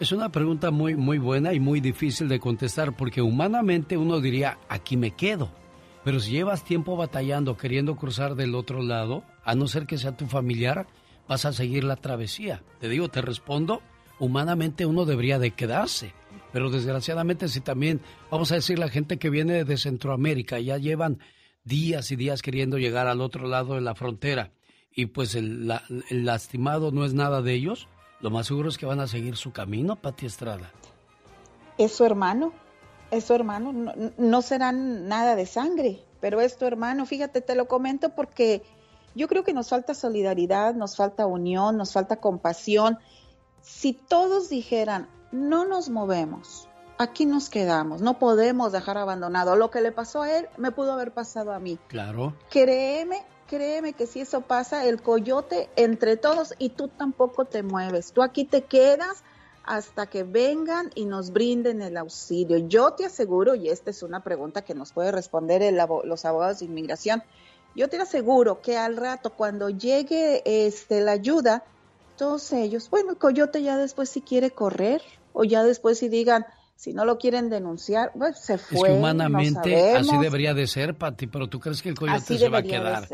Es una pregunta muy, muy buena y muy difícil de contestar porque humanamente uno diría, aquí me quedo. Pero si llevas tiempo batallando, queriendo cruzar del otro lado, a no ser que sea tu familiar, vas a seguir la travesía. Te digo, te respondo, humanamente uno debería de quedarse. Pero desgraciadamente si también, vamos a decir, la gente que viene de Centroamérica ya llevan días y días queriendo llegar al otro lado de la frontera y pues el, la- el lastimado no es nada de ellos, lo más seguro es que van a seguir su camino, Pati Estrada. Es su hermano, es su hermano, no, no serán nada de sangre, pero es tu hermano. Fíjate, te lo comento porque yo creo que nos falta solidaridad, nos falta unión, nos falta compasión. Si todos dijeran, no nos movemos, aquí nos quedamos, no podemos dejar abandonado. Lo que le pasó a él me pudo haber pasado a mí. Claro. Créeme, créeme que si eso pasa, el coyote entre todos y tú tampoco te mueves. Tú aquí te quedas hasta que vengan y nos brinden el auxilio. Yo te aseguro, y esta es una pregunta que nos puede responder el los abogados de inmigración, yo te aseguro que al rato cuando llegue este la ayuda, todos ellos, bueno, el coyote ya después si quiere correr o ya después si digan si no lo quieren denunciar, pues se fue. es que no humanamente así debería de ser, Pati, pero tú crees que el coyote Así se va a quedar.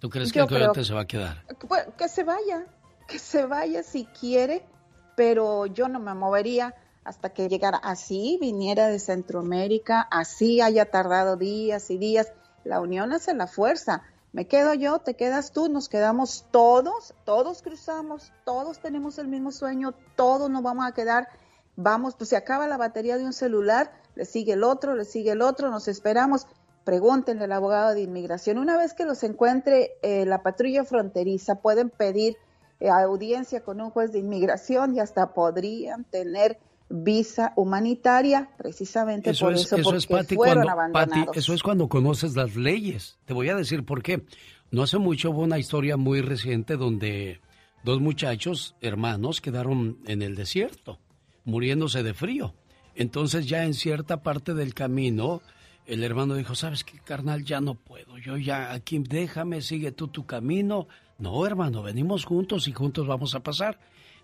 ¿Tú crees que Yo el coyote creo- se va a quedar? Pues, que se vaya, que se vaya si quiere, pero yo no me movería hasta que llegara así, viniera de Centroamérica, así haya tardado días y días. La unión hace la fuerza. Me quedo yo, te quedas tú, nos quedamos todos, todos cruzamos, todos tenemos el mismo sueño, todos nos vamos a quedar. Vamos, pues se acaba la batería de un celular, le sigue el otro, le sigue el otro, nos esperamos. Pregúntenle al abogado de inmigración. Una vez que los encuentre eh, la patrulla fronteriza, pueden pedir eh, audiencia con un juez de inmigración y hasta podrían tener visa humanitaria, precisamente Eso por es, eso, eso porque es Pati, fueron cuando, eso es cuando conoces las leyes. Te voy a decir por qué. No hace mucho hubo una historia muy reciente donde dos muchachos hermanos quedaron en el desierto, muriéndose de frío. Entonces ya en cierta parte del camino, el hermano dijo, ¿sabes qué, carnal? Ya no puedo. Yo ya aquí, déjame, sigue tú tu camino. No, hermano, venimos juntos y juntos vamos a pasar.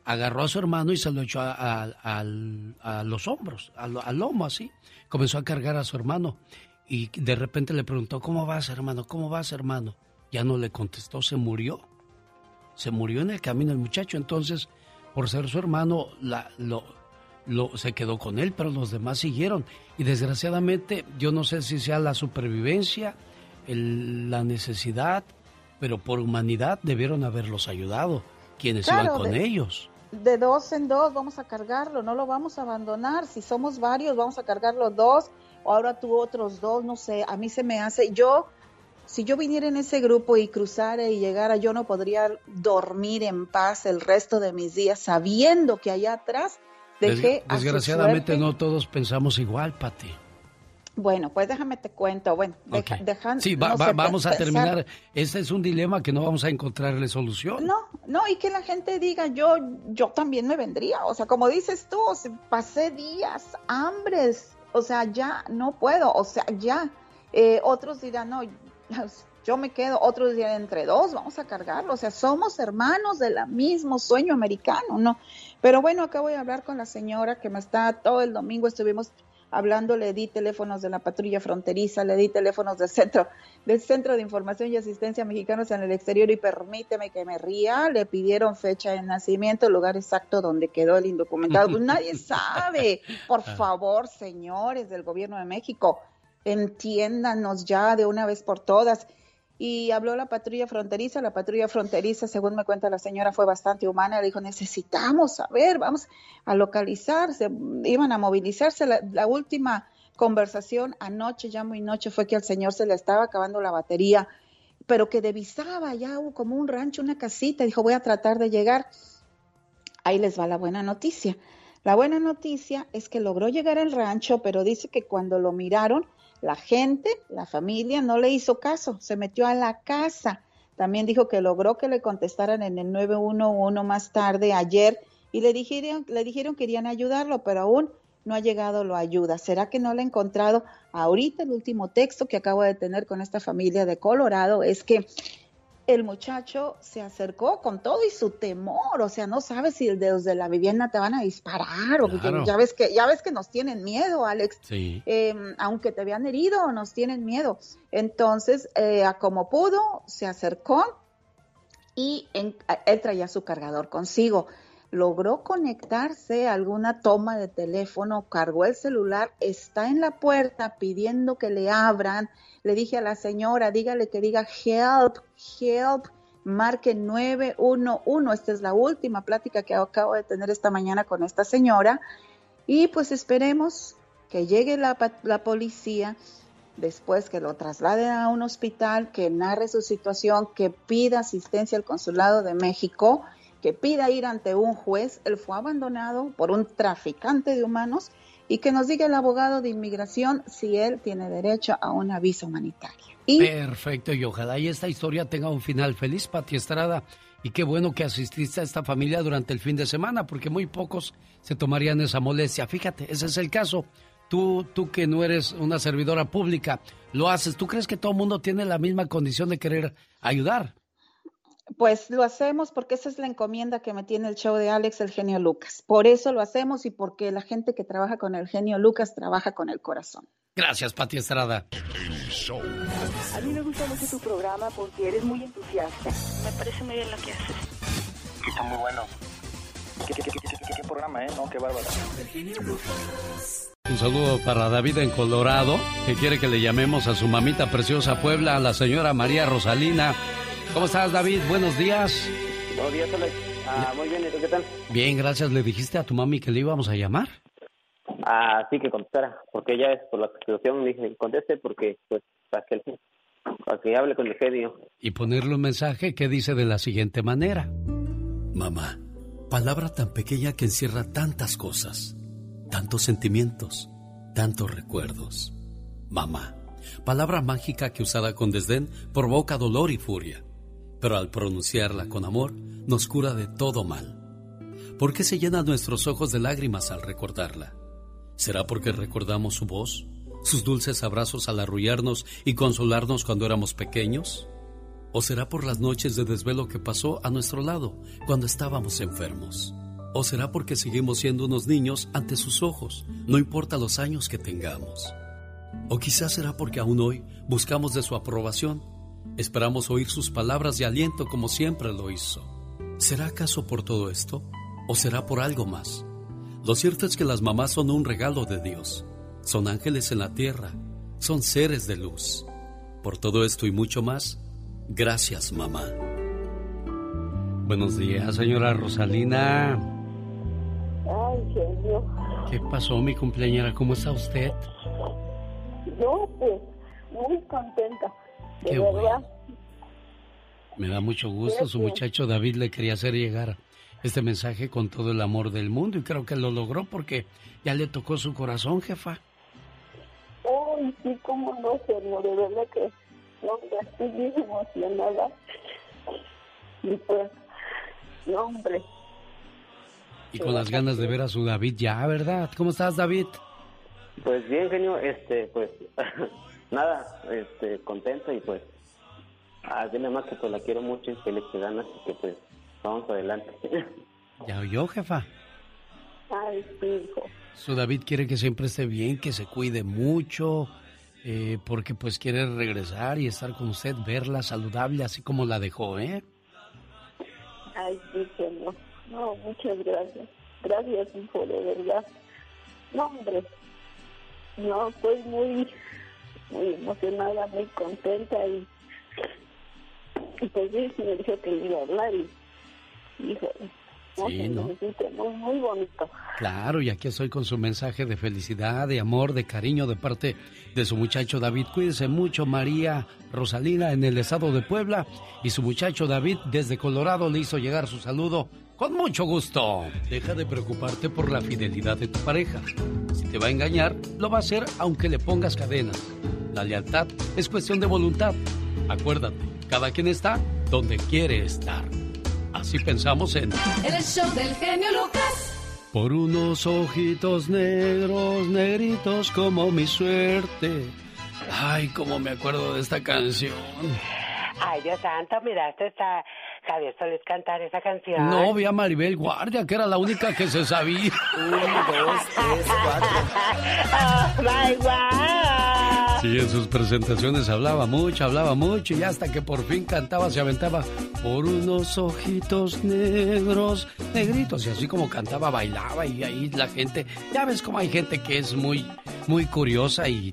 Agarró a su hermano y se lo echó a, los hombros, al, al lomo así. Comenzó a cargar a su hermano. Y de repente le preguntó, ¿cómo vas, hermano? ¿Cómo vas, hermano? Ya no le contestó, se murió. Se murió en el camino el muchacho. Entonces, por ser su hermano, la- lo, lo- se quedó con él, pero los demás siguieron. Y desgraciadamente, yo no sé si sea la supervivencia, el- la necesidad, pero por humanidad debieron haberlos ayudado, quienes Claro, iban con de- ellos. de dos en dos vamos a cargarlo, no lo vamos a abandonar. Si somos varios, vamos a cargar los dos, o ahora tú otros dos, no sé. A mí se me hace, yo, si yo viniera en ese grupo y cruzara y llegara, yo no podría dormir en paz el resto de mis días sabiendo que allá atrás dejé desgraciadamente no todos pensamos igual, Pati. Bueno, pues déjame te cuento. Bueno, deja- Ok. dejan- Sí, va- no va- sé, vamos a terminar. Este es un dilema que no vamos a encontrarle solución. No, no, y que la gente diga, yo, yo también me vendría. O sea, como dices tú, o sea, pasé días, hambres, o sea, ya no puedo, o sea, ya. Eh, otros dirán, no, yo me quedo, otros dirán, entre dos, vamos a cargarlo. O sea, somos hermanos del mismo sueño americano, ¿no? Pero bueno, acá voy a hablar con la señora que me está, todo el domingo estuvimos hablando, le di teléfonos de la patrulla fronteriza, le di teléfonos del centro, del Centro de Información y Asistencia a Mexicanos en el Exterior y permíteme que me ría, le pidieron fecha de nacimiento, lugar exacto donde quedó el indocumentado. Pues nadie sabe. Por favor, señores del gobierno de México, entiéndanos ya de una vez por todas. Y habló la patrulla fronteriza, la patrulla fronteriza, según me cuenta la señora, fue bastante humana, le dijo, necesitamos saber, vamos a localizarse, iban a movilizarse. La, la última conversación anoche, ya muy noche, fue que al señor se le estaba acabando la batería, pero que divisaba ya como un rancho, una casita, dijo, voy a tratar de llegar. Ahí les va la buena noticia. La buena noticia es que logró llegar al rancho, pero dice que cuando lo miraron, la gente, la familia, no le hizo caso, se metió a la casa. También dijo que logró que le contestaran en el 911 más tarde, ayer, y le dijeron, le dijeron que querían ayudarlo, pero aún no ha llegado la ayuda. ¿Será que no le ha encontrado? Ahorita el último texto que acabo de tener con esta familia de Colorado es que el muchacho se acercó con todo y su temor, o sea, no sabes si desde la vivienda te van a disparar, o Claro. ya ves que ya ves que nos tienen miedo, Alex. Sí. Eh, aunque te habían herido, nos tienen miedo. Entonces, eh, a como pudo, se acercó y en- él traía su cargador consigo. logró conectarse a alguna toma de teléfono, cargó el celular, está en la puerta pidiendo que le abran. Le dije a la señora, dígale que diga help, help, marque 911. Esta es la última plática que acabo de tener esta mañana con esta señora. Y pues esperemos que llegue la, policía después que lo trasladen a un hospital, que narre su situación, que pida asistencia al consulado de México, que pida ir ante un juez. Él fue abandonado por un traficante de humanos y que nos diga el abogado de inmigración si él tiene derecho a una visa Perfecto, y ojalá y esta historia tenga un final feliz, Pati Estrada. Y qué bueno que asististe a esta familia durante el fin de semana, porque muy pocos se tomarían esa molestia. Fíjate, ese es el caso. Tú, tú que no eres una servidora pública, lo haces. ¿Tú crees que todo el mundo tiene la misma condición de querer ayudar? Pues lo hacemos porque esa es la encomienda que me tiene el show de Alex, el genio Lucas. Por eso lo hacemos y porque la gente que trabaja con el genio Lucas trabaja con el corazón. Gracias, Pati Estrada. A mí me gusta mucho tu programa porque eres muy entusiasta. Me parece muy bien lo que haces. Está muy bueno. ¿Qué, qué, qué, qué programa, eh? No, qué bárbaro. Un saludo para David en Colorado, que quiere que le llamemos a su mamita preciosa Puebla, a la señora María Rosalina. ¿Cómo estás, David? Buenos días. Buenos días, Alex. Ah, muy bien, ¿y tú qué tal? Bien, gracias. ¿Le dijiste a tu mami que le íbamos a llamar? Ah, sí, que contestara, porque ella es por la situación, dije, conteste porque, pues, para que, para que hable con el genio. Y ponerle un mensaje que dice de la siguiente manera. Mamá, palabra tan pequeña que encierra tantas cosas, tantos sentimientos, tantos recuerdos. Mamá, palabra mágica que usada con desdén provoca dolor y furia, pero al pronunciarla con amor nos cura de todo mal. ¿Por qué se llenan nuestros ojos de lágrimas al recordarla? ¿Será porque recordamos su voz, sus dulces abrazos al arrullarnos y consolarnos cuando éramos pequeños? ¿O será por las noches de desvelo que pasó a nuestro lado cuando estábamos enfermos? ¿O será porque seguimos siendo unos niños ante sus ojos, no importa los años que tengamos? ¿O quizás será porque aún hoy buscamos de su aprobación? Esperamos oír sus palabras de aliento como siempre lo hizo. ¿Será acaso por todo esto? ¿O será por algo más? Lo cierto es que las mamás son un regalo de Dios. Son ángeles en la tierra. Son seres de luz. Por todo esto y mucho más, gracias mamá. Buenos días, señora Rosalina. Ay, genio. ¿Qué pasó, mi cumpleañera? ¿Cómo está usted? Yo, pues, muy contenta. De Qué verdad. bueno. Me da mucho gusto. Su muchacho David le quería hacer llegar este mensaje con todo el amor del mundo y creo que lo logró porque ya le tocó su corazón, jefa. Ay, sí, cómo no, genio. De verdad que, no, ya estoy bien emocionada. Y pues, no, hombre. Y con las ganas de ver a su David ya, ¿verdad? ¿Cómo estás, David? Pues bien, genio, este, pues, nada, este, contento y pues, ah, dile más que pues la quiero mucho y que le eche ganas y que pues, vamos adelante. ¿Ya oyó, jefa? Ay, hijo. Su David quiere que siempre esté bien, que se cuide mucho, eh, porque pues quiere regresar y estar con usted, verla saludable así como la dejó, ¿eh? Ay, sí, genio. No, muchas gracias. Gracias, hijo, de verdad. No, hombre. No, estoy muy, muy emocionada, muy contenta y, y pues sí, me dijo que iba a hablar y, Sí, muy, muy bonito. Claro, y aquí estoy con su mensaje de felicidad, de amor, de cariño de parte de su muchacho David. Cuídese mucho, María Rosalina, en el estado de Puebla. Y su muchacho David, desde Colorado, le hizo llegar su saludo con mucho gusto. Deja de preocuparte por la fidelidad de tu pareja. Si te va a engañar, lo va a hacer aunque le pongas cadenas. La lealtad es cuestión de voluntad. Acuérdate, cada quien está donde quiere estar. Así pensamos en... El show del genio Lucas. Por unos ojitos negros, negritos como mi suerte. Ay, cómo me acuerdo de esta canción. Ay, Dios santo, miraste a Javier Solís cantar esa canción. No, vi a Maribel Guardia, que era la única que se sabía. Oh, my God. Sí, en sus presentaciones hablaba mucho, hablaba mucho y hasta que por fin cantaba, se aventaba por unos ojitos negros, negritos y así como cantaba, bailaba y ahí la gente, ya ves cómo hay gente que es muy, muy curiosa y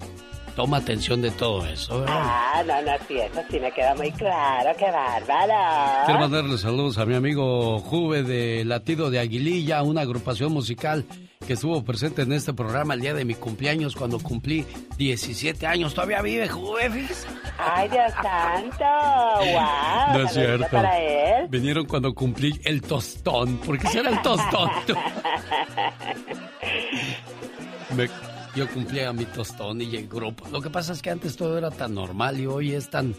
toma atención de todo eso. ¿verdad? Ah, no, no, sí, eso sí me queda muy claro, qué bárbaro. Quiero mandarle saludos a mi amigo Juve de Latido de Aguililla, una agrupación musical que estuvo presente en este programa el día de mi cumpleaños cuando cumplí 17 años. Todavía vive Juve, fíjese. Ay, Dios santo, wow. No es cierto. para él. Vinieron cuando cumplí el tostón. ¿Por qué será el tostón? Me- yo cumplía mi tostón y el grupo. Lo que pasa es que antes todo era tan normal y hoy es tan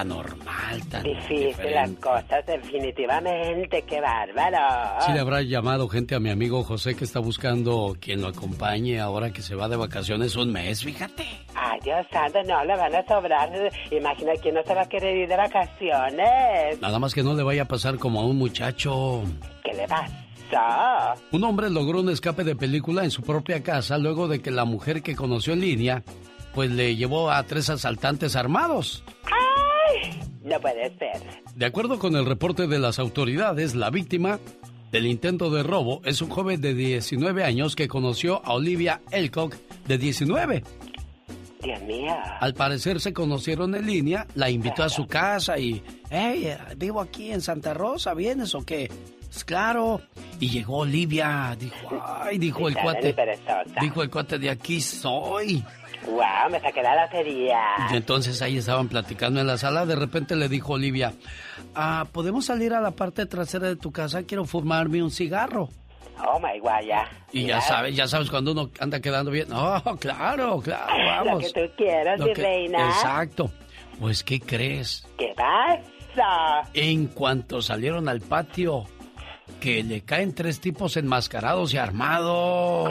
anormal, tan Difícil las cosas, definitivamente, qué bárbaro. Sí le habrá llamado gente a mi amigo José que está buscando quien lo acompañe ahora que se va de vacaciones un mes, fíjate. Ay, Dios santo, no, le van a sobrar. Imagina quién no se va a querer ir de vacaciones. Nada más que no le vaya a pasar como a un muchacho. ¿Qué le pasa? Un hombre logró un escape de película en su propia casa luego de que la mujer que conoció en línea pues le llevó a tres asaltantes armados. Ay, no puede ser. De acuerdo con el reporte de las autoridades, la víctima del intento de robo es un joven de 19 años que conoció a Olivia Elcock de 19. Dios mío. Al parecer se conocieron en línea, la invitó a su casa y, hey, vivo aquí en Santa Rosa, ¿vienes o qué? Pues claro. Y llegó Olivia, dijo, ay, dijo el cuate, dijo el cuate, de aquí soy. Wow, me saqué la lotería. Y entonces ahí estaban platicando en la sala, de repente le dijo Olivia, ah, ¿podemos salir a la parte trasera de tu casa? Quiero fumarme un cigarro. Oh my god, ya. Y ya sabes, ya sabes cuando uno anda quedando bien. Oh, claro, claro, Lo vamos. que tú quieras, Lo mi que- reina. Exacto. Pues, ¿qué crees? ¿Qué pasa? En cuanto salieron al patio, que le caen tres tipos enmascarados y armados.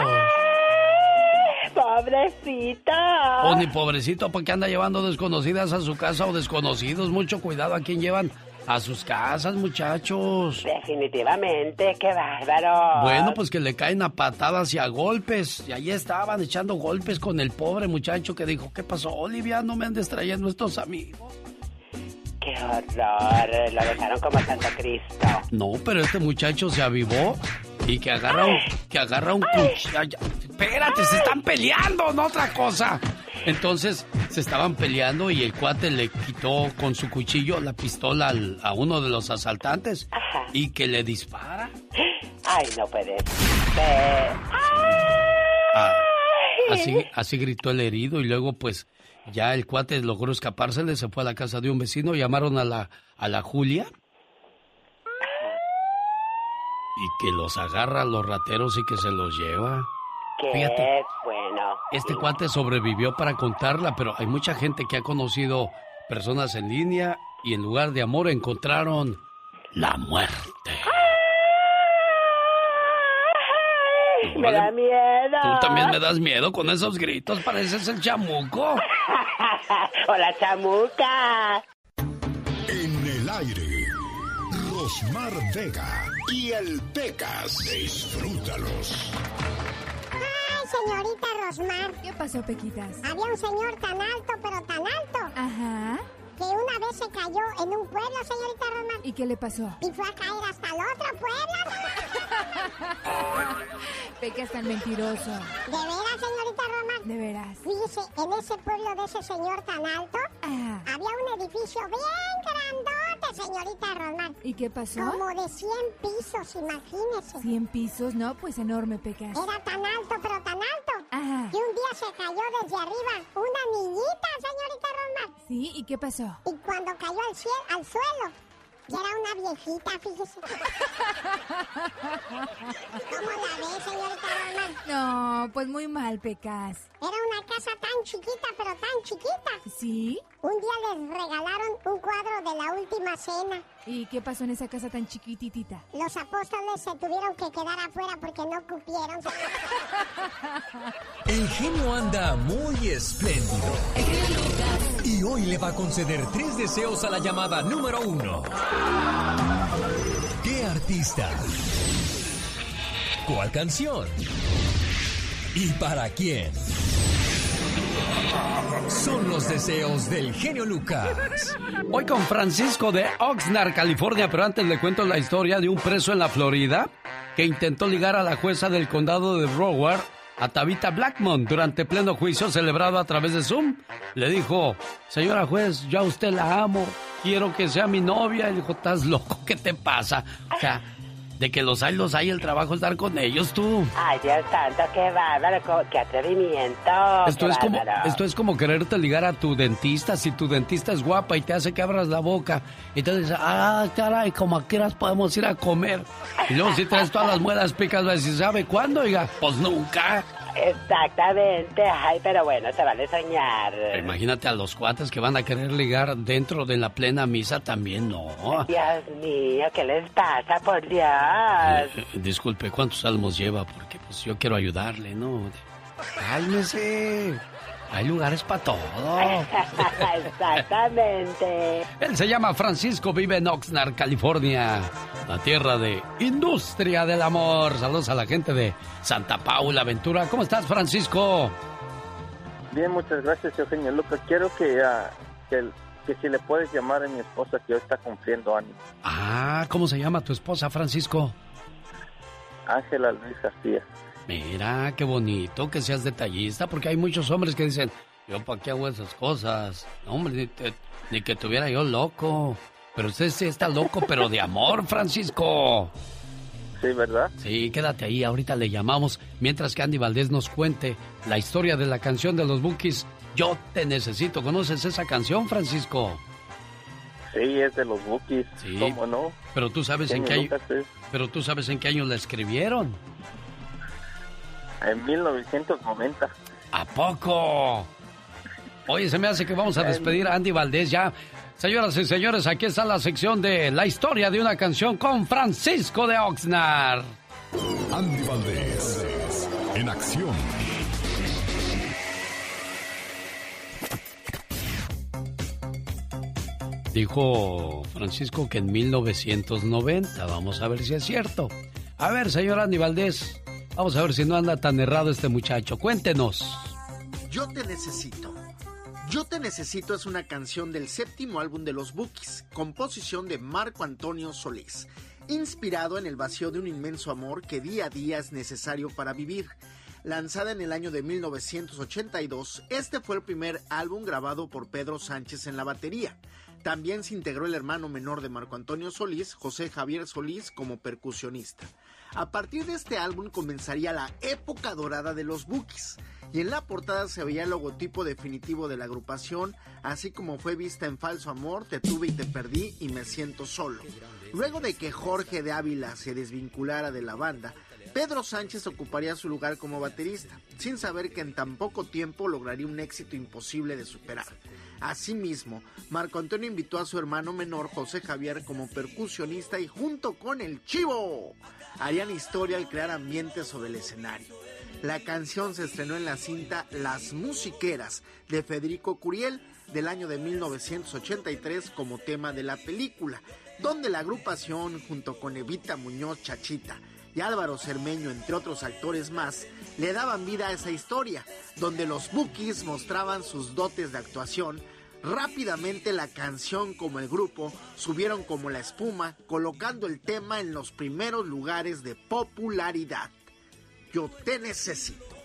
Pobrecita. Oh, ni pobrecito, porque anda llevando desconocidas a su casa o desconocidos. Mucho cuidado a quién llevan a sus casas, muchachos. Definitivamente, qué bárbaro. Bueno, pues que le caen a patadas y a golpes. Y ahí estaban echando golpes con el pobre muchacho que didijo, ¿qué pasó, Olivia? No me andes trayendo estos amigos. Qué horror. Lo dejaron como Santo Cristo. No, pero este muchacho se avivó y que agarra un, que agarra un cuchillo. Espérate, se están peleando, no otra cosa. Entonces se estaban peleando y el cuate le quitó con su cuchillo la pistola al- a uno de los asaltantes y que le dispara. Ay, no puede ser. Ah, así, así gritó el herido y luego pues ya el cuate logró escapársele, se fue a la casa de un vecino, llamaron a la, a la Julia y que los agarra a los rateros y que se los lleva. Qué Fíjate. bueno. Este cuate sobrevivió para contarla, pero hay mucha gente que ha conocido personas en línea y en lugar de amor encontraron la muerte. Me da miedo. Tú también me das miedo con esos gritos, pareces el chamuco. Hola, chamuca. En el aire, Rosmar Vega y el Pecas. Disfrútalos. Ay, señorita Rosmar. ¿Qué pasó, Pequitas? Había un señor tan alto, pero tan alto. Ajá. Que una vez se cayó en un pueblo, señorita Rosmar. ¿Y qué le pasó? Y fue a caer hasta el otro pueblo. Pecas tan mentiroso. ¿De veras, señorita Rosmar? De veras. Fíjese, en ese pueblo de ese señor tan alto, Ah. había un edificio bien grandote, señorita Rosmar. ¿Y qué pasó? Como de 100 pisos, imagínese. ¿Cien pisos? No, pues enorme, Pecas. Era tan alto, pero tan alto. Ajá. Que un día se cayó desde arriba una niñita, señorita Rosmar. ¿Sí? ¿Y qué pasó? Y cuando cayó al, cielo, al suelo, que era una viejita, fíjese. ¿Cómo la ve, señorita Rosmar? No, pues muy mal, Pecas. Era una casa tan chiquita, pero tan chiquita. ¿Sí? Un día les regalaron un cuadro de la última cena. ¿Y qué pasó en esa casa tan chiquititita? Los apóstoles se tuvieron que quedar afuera porque no cupieron. El genio anda muy espléndido. Y hoy le va a conceder tres deseos a la llamada número uno. ¿Qué artista? ¿Cuál canción? ¿Y para quién? son los deseos del genio Lucas. Hoy con Francisco de Oxnard, California, pero antes le cuento la historia de un preso en la Florida que intentó ligar a la jueza del condado de Broward, a Tabitha Blackmon, durante pleno juicio celebrado a través de Zoom. Le dijo, señora juez, yo a usted la amo, quiero que sea mi novia. Y dijo, ¿estás loco? ¿Qué te pasa? O sea, de que los hay, los hay, el trabajo es estar con ellos, tú. Ay, Dios santo, qué bárbaro, qué atrevimiento. Esto qué es, como, esto es como quererte ligar a tu dentista. Si tu dentista es guapa y te hace que abras la boca, y te dice, ah, caray, como horas podemos ir a comer. Y luego si traes todas las muelas picas, ¿sabe cuándo? Oiga, pues nunca. Exactamente, ay, pero bueno, se vale soñar. Imagínate a los cuates que van a querer ligar dentro de la plena misa también, no. Dios mío, ¿qué les pasa, por Dios? Eh, disculpe, ¿cuántos salmos lleva? Porque pues yo quiero ayudarle, ¿no? Cálmese. Hay lugares para todo. Exactamente. Él se llama Francisco, vive en Oxnard, California, la tierra de industria del amor. Saludos a la gente de Santa Paula, Ventura. ¿Cómo estás, Francisco? Bien, muchas gracias, Eugenio Lucas. Quiero que, ah, que, que si le puedes llamar a mi esposa que hoy está cumpliendo años. Ah, ¿cómo se llama tu esposa, Francisco? Ángela Luis García. Mira, qué bonito que seas detallista, porque hay muchos hombres que dicen, yo para qué hago esas cosas. No, hombre, ni, te- ni que tuviera yo loco. Pero usted sí está loco, pero de amor, Francisco. Sí, ¿verdad? Sí, quédate ahí, ahorita le llamamos, mientras que Andy Valdés nos cuente la historia de la canción de los Bookies. Yo te necesito. ¿Conoces esa canción, Francisco? Sí, es de los Bookies. Sí. ¿Cómo no? Pero tú sabes en qué año, pero tú sabes en qué año la escribieron. En 1990. ¿A poco? Oye, se me hace que vamos a despedir a Andy Valdés ya. Señoras y señores, aquí está la sección de la historia de una canción con Francisco de Oxnard. Andy Valdés, en acción. Dijo Francisco que en 1990. Vamos a ver si es cierto. A ver, señor Andy Valdés, vamos a ver si no anda tan errado este muchacho. Cuéntenos. Yo te necesito. Yo te necesito es una canción del séptimo álbum de los Bookies, composición de Marco Antonio Solís, inspirado en el vacío de un inmenso amor que día a día es necesario para vivir. Lanzada en el año de 1982, este fue el primer álbum grabado por Pedro Sánchez en la batería. También se integró el hermano menor de Marco Antonio Solís, José Javier Solís, como percusionista. A partir de este álbum comenzaría la época dorada de los Bookies, y en la portada se veía el logotipo definitivo de la agrupación, así como fue vista en Falso Amor, Te tuve y te perdí y Me siento solo. Luego de que Jorge de Ávila se desvinculara de la banda, Pedro Sánchez ocuparía su lugar como baterista, sin saber que en tan poco tiempo lograría un éxito imposible de superar. Asimismo, Marco Antonio invitó a su hermano menor José Javier como percusionista y junto con el Chivo harían historia al crear ambientes sobre el escenario. La canción se estrenó en la cinta Las Musiqueras de Federico Curiel del año de 1983 como tema de la película, donde la agrupación junto con Evita Muñoz Chachita y Álvaro Cermeño, entre otros actores más, le daban vida a esa historia, donde los Bookies mostraban sus dotes de actuación. Rápidamente la canción como el grupo subieron como la espuma, colocando el tema en los primeros lugares de popularidad. Yo te necesito.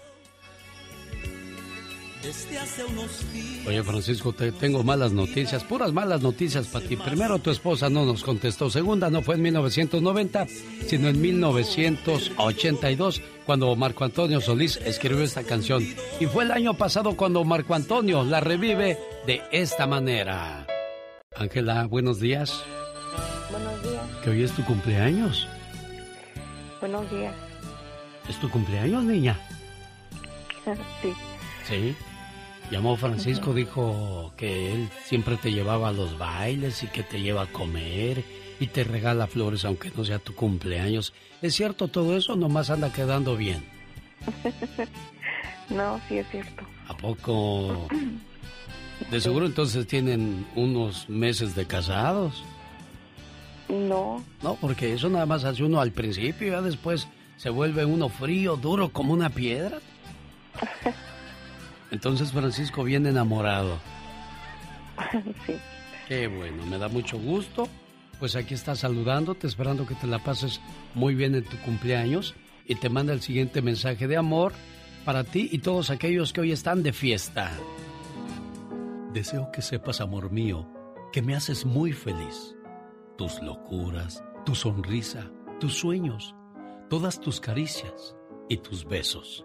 Desde hace unos días. Oye, Francisco, te tengo malas noticias, puras malas noticias para ti. Primero, tu esposa no nos contestó. Segunda, no fue en 1990, sino en 1982, cuando Marco Antonio Solís escribió esta canción. Y fue el año pasado cuando Marco Antonio la revive de esta manera. Ángela, buenos días. Buenos días. Que hoy es tu cumpleaños. Buenos días. ¿Es tu cumpleaños, niña? Sí. Sí. Llamó Francisco, dijo que él siempre te llevaba a los bailes y que te lleva a comer y te regala flores aunque no sea tu cumpleaños. ¿Es cierto todo eso o nomás anda quedando bien? no, sí es cierto. ¿A poco? De seguro entonces tienen unos meses de casados. No, No, porque eso nada más hace uno al principio y ya después se vuelve uno frío, duro como una piedra. Entonces Francisco viene enamorado. sí. Qué bueno, me da mucho gusto. Pues aquí está saludándote, esperando que te la pases muy bien en tu cumpleaños y te manda el siguiente mensaje de amor para ti y todos aquellos que hoy están de fiesta. Deseo que sepas, amor mío, que me haces muy feliz. Tus locuras, tu sonrisa, tus sueños, todas tus caricias y tus besos.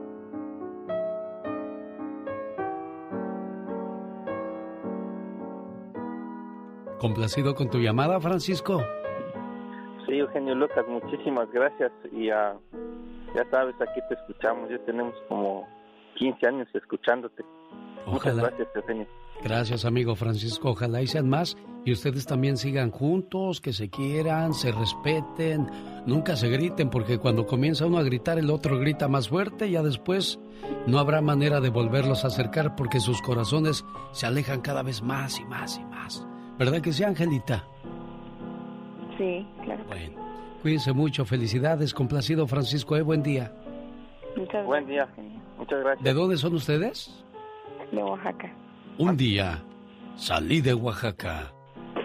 ¿Complacido con tu llamada, Francisco? Sí, Eugenio Lucas, muchísimas gracias. Y ah, ya sabes, aquí te escuchamos. Ya tenemos como 15 años escuchándote. Muchas Ojalá. gracias, Eugenio. Gracias, amigo Francisco. Ojalá y sean más y ustedes también sigan juntos, que se quieran, se respeten, nunca se griten, porque cuando comienza uno a gritar, el otro grita más fuerte y ya después no habrá manera de volverlos a acercar porque sus corazones se alejan cada vez más y más y más. ¿Verdad que sí, Angelita? Sí, claro. Bueno, cuídense mucho, felicidades, complacido Francisco, eh, buen día. Muchas Buen día. Muchas gracias. ¿De dónde son ustedes? De Oaxaca. Un día salí de Oaxaca,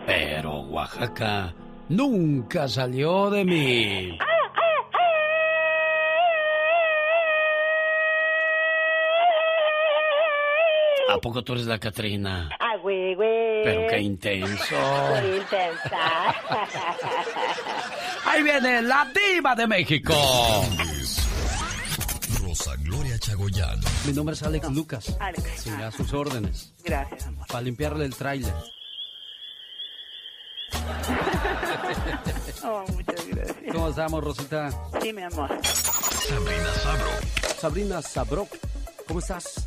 pero Oaxaca nunca salió de mí. ¿A poco tú eres la Catrina? Ah, güey, güey. Pero qué intenso. Muy intensa. Ahí viene la diva de México. Rosa Gloria Chagoyán. Mi nombre es Alex Lucas. Alex. Sí, a sus órdenes. Gracias, amor. Para limpiarle el tráiler. Oh, muchas gracias. ¿Cómo estamos, Rosita? Sí, mi amor. Sabrina Sabro. Sabrina Sabrok, ¿cómo estás?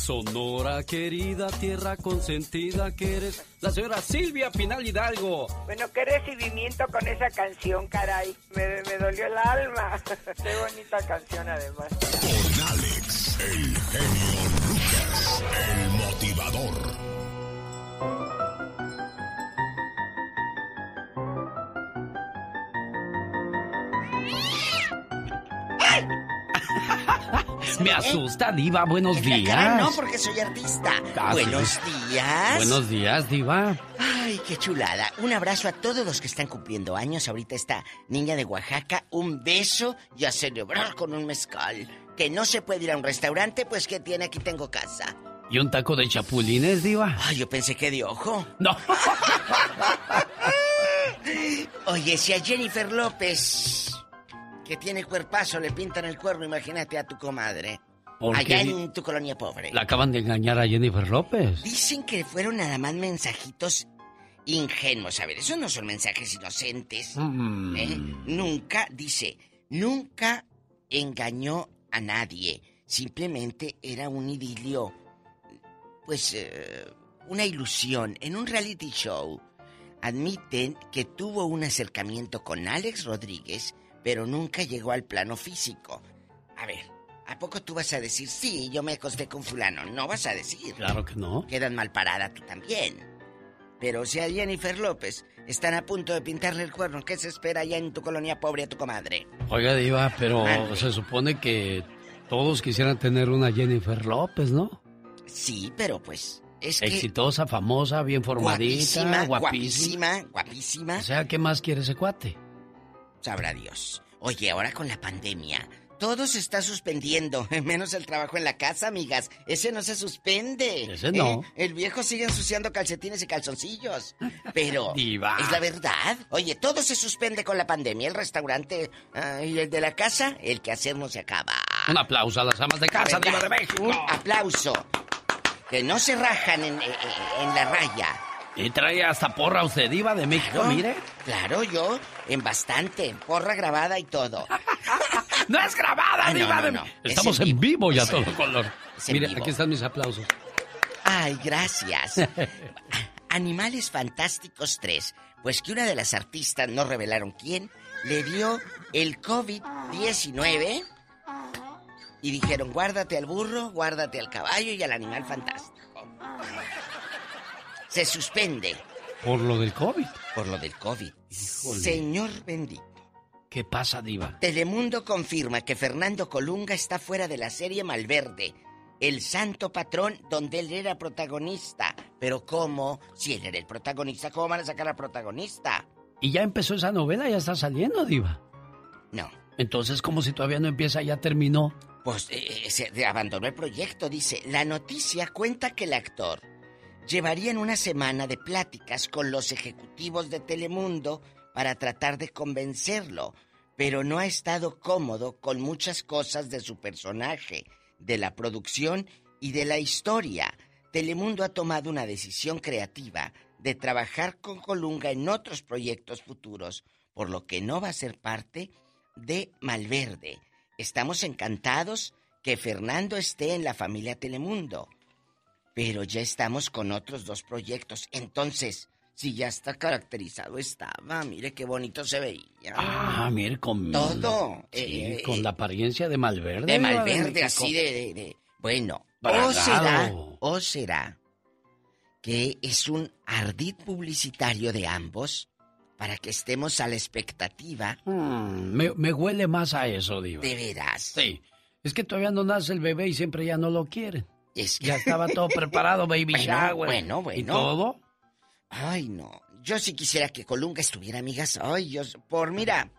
Sonora querida, tierra consentida que eres la señora Silvia Pinal Hidalgo. Bueno, qué recibimiento con esa canción, caray. Me, me dolió el alma. qué bonita canción, además. Con Alex, el genio Lucas, el motivador. Me asusta, diva, buenos En la días. cara no, porque soy artista. Ah. Buenos días. Buenos días, diva. Ay, qué chulada. Un abrazo a todos los que están cumpliendo años. Ahorita esta niña de Oaxaca. Un beso y a celebrar con un mezcal. Que no se puede ir a un restaurante, pues que tiene aquí tengo casa. ¿Y un taco de chapulines, diva? Ay, yo pensé que de ojo. No. Oye, si a Jennifer López, que tiene cuerpazo, le pintan el cuerno, imagínate a tu comadre. ¿Por allá en tu colonia pobre. La acaban de engañar a Jennifer López. Dicen que fueron nada más mensajitos ingenuos. A ver, esos no son mensajes inocentes. Mm. ¿eh? Nunca, dice, nunca engañó a nadie. Simplemente era un idilio, pues, eh, una ilusión. En un reality show admiten que tuvo un acercamiento con Alex Rodríguez, pero nunca llegó al plano físico. A ver, ¿a poco tú vas a decir, sí, yo me acosté con fulano? No vas a decir. Claro que no. Quedan mal parada tú también. Pero si a Jennifer López están a punto de pintarle el cuerno, ¿qué se espera allá en tu colonia pobre a tu comadre? Oiga, diva, pero se supone que todos quisieran tener una Jennifer López, ¿no? Sí, pero pues es que Exitosa, famosa, bien formadita, guapísima, guapísima. guapísima, guapísima. O sea, ¿qué más quiere ese cuate? Sabrá Dios. Oye, ahora con la pandemia, todo se está suspendiendo, menos el trabajo en la casa, amigas. Ese no se suspende. Ese no. ¿Eh? El viejo sigue ensuciando calcetines y calzoncillos. Pero Diva. es la verdad. Oye, todo se suspende con la pandemia. El restaurante ah, y el de la casa, el que hacer no se acaba. Un aplauso a las amas de casa, de México. Un aplauso. Que no se rajan en, en- en la raya. Y trae hasta porra usted, Diva de México, Claro, mire. Claro, yo en bastante. Porra grabada y todo. ¡No es grabada, Ah, no, Diva no, de no. Estamos en en vivo ya a Es todo color. Mire, vivo. aquí están mis aplausos. Ay, gracias. Animales Fantásticos 3. Pues que una de las artistas, no revelaron quién, le dio el COVID-19 y dijeron, guárdate al burro, guárdate al caballo y al animal fantástico. Se suspende Por lo del COVID. por lo del COVID. Híjole. Señor bendito. ¿Qué pasa, Diva? Telemundo confirma que Fernando Colunga está fuera de la serie Malverde, el santo patrón donde él era protagonista. Pero ¿cómo? Si él era el protagonista, ¿cómo van a sacar al protagonista? ¿Y ya empezó esa novela? ¿Ya está saliendo, Diva? No. Entonces, como si todavía no empieza, ya terminó. Pues eh, se abandonó el proyecto, dice. La noticia cuenta que el actor llevarían una semana de pláticas con los ejecutivos de Telemundo para tratar de convencerlo, pero no ha estado cómodo con muchas cosas de su personaje, de la producción y de la historia. Telemundo ha tomado una decisión creativa de trabajar con Colunga en otros proyectos futuros, por lo que no va a ser parte de Malverde. Estamos encantados que Fernando esté en la familia Telemundo, pero ya estamos con otros dos proyectos. Entonces, si ya está caracterizado, estaba. Mire qué bonito se veía. Ah, mire, con... Todo. Sí, eh, con la apariencia de Malverde. de Malverde, así de, de- de- Bueno, o será, o será que es un ardid publicitario de ambos para que estemos a la expectativa. Mm, me, me huele más a eso, Diva. ¿De veras? Sí. Es que todavía no nace el bebé y siempre ya no lo quieren. Es que- Ya estaba todo preparado, baby Bueno, shower. bueno, bueno. ¿Y todo? Ay, no. Yo sí quisiera que Colunga estuviera, amigas. Ay, yo... Por, mira...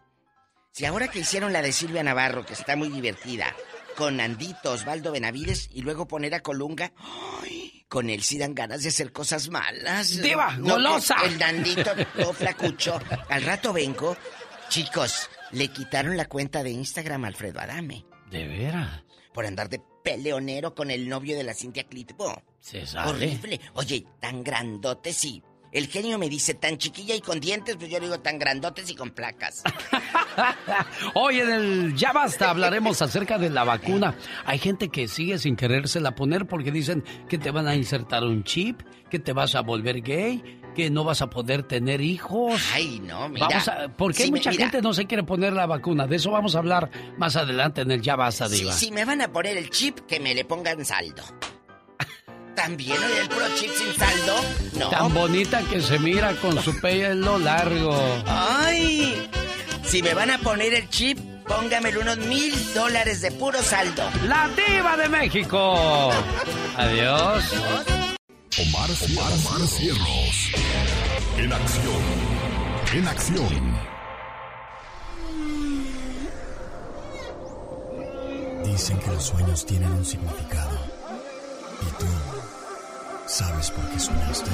Si ahora que hicieron la de Silvia Navarro, que está muy divertida, con Andito, Osvaldo Benavides, y luego poner a Colunga... Ay, con él sí dan ganas de hacer cosas malas. ¡Diva, No, golosa! El Nandito, todo flacucho. Al rato vengo. Chicos, le quitaron la cuenta de Instagram a Alfredo Adame. ¿De veras? Por andar de peleonero con el novio de la Cintia Clitbo. Se. Horrible. Oye, tan grandote, sí. El genio me dice tan chiquilla y con dientes, pues yo le digo tan grandotes y con placas. Hoy en el Ya Basta hablaremos acerca de la vacuna. Hay gente que sigue sin querérsela poner porque dicen que te van a insertar un chip, que te vas a volver gay, que no vas a poder tener hijos. Ay, no, mira. Vamos a, ¿Por qué mucha gente no se quiere poner la vacuna? De eso vamos a hablar más adelante en el Ya Basta, Si, Diva. si me van a poner el chip, que me le pongan saldo. ¿También el puro chip sin saldo? No. Tan bonita que se mira con su pelo largo. ¡Ay! Si me van a poner el chip, póngamelo unos mil dólares de puro saldo. ¡La Diva de México! Adiós. Omar, Omar. En acción. En acción. Dicen que los sueños tienen un significado. ¿Y tú sabes por qué soñaste?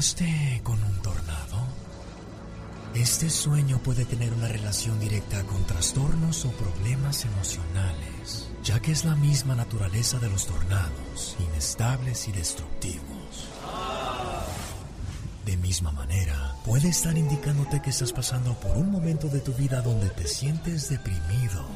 ¿Soñaste con un tornado? Este sueño puede tener una relación directa con trastornos o problemas emocionales, ya que es la misma naturaleza de los tornados, inestables y destructivos. De misma manera, puede estar indicándote que estás pasando por un momento de tu vida donde te sientes deprimido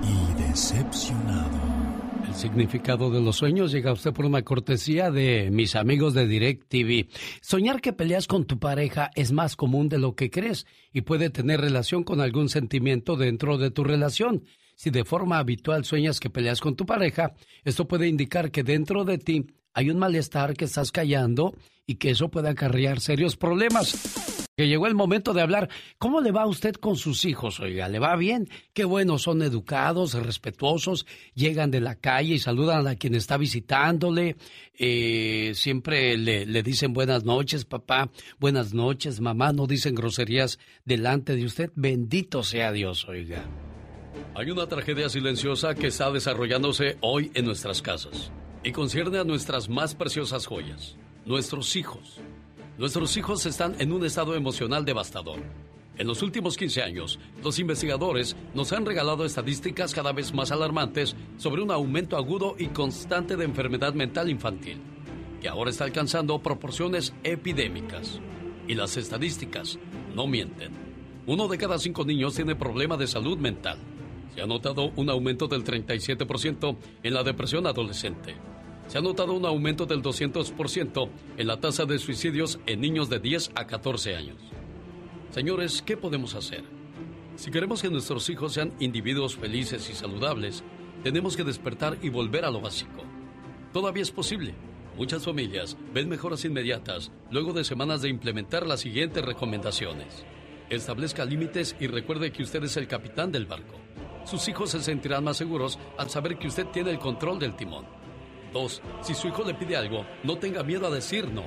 y decepcionado. El significado de los sueños llega a usted por una cortesía de mis amigos de Direct TV. Soñar que peleas con tu pareja es más común de lo que crees y puede tener relación con algún sentimiento dentro de tu relación. Si de forma habitual sueñas que peleas con tu pareja, esto puede indicar que dentro de ti hay un malestar que estás callando y que eso puede acarrear serios problemas. Que llegó el momento de hablar. ¿Cómo le va a usted con sus hijos? Oiga, ¿le va bien? Qué bueno, son educados, respetuosos, llegan de la calle y saludan a quien está visitándole. Eh, siempre le, le dicen buenas noches, papá, buenas noches, mamá. No dicen groserías delante de usted. Bendito sea Dios, oiga. Hay una tragedia silenciosa que está desarrollándose hoy en nuestras casas y concierne a nuestras más preciosas joyas, nuestros hijos. Nuestros hijos están en un estado emocional devastador. En los últimos 15 años, los investigadores nos han regalado estadísticas cada vez más alarmantes sobre un aumento agudo y constante de enfermedad mental infantil, que ahora está alcanzando proporciones epidémicas. Y las estadísticas no mienten. Uno de cada cinco niños tiene problema de salud mental. Se ha notado un aumento del 37% en la depresión adolescente se ha notado un aumento del 200% en la tasa de suicidios en niños de 10 a 14 años. Señores, ¿qué podemos hacer? Si queremos que nuestros hijos sean individuos felices y saludables, tenemos que despertar y volver a lo básico. Todavía es posible. Muchas familias ven mejoras inmediatas luego de semanas de implementar las siguientes recomendaciones. Establezca límites y recuerde que usted es el capitán del barco. Sus hijos se sentirán más seguros al saber que usted tiene el control del timón. 2. Si su hijo le pide algo, no tenga miedo a decir no.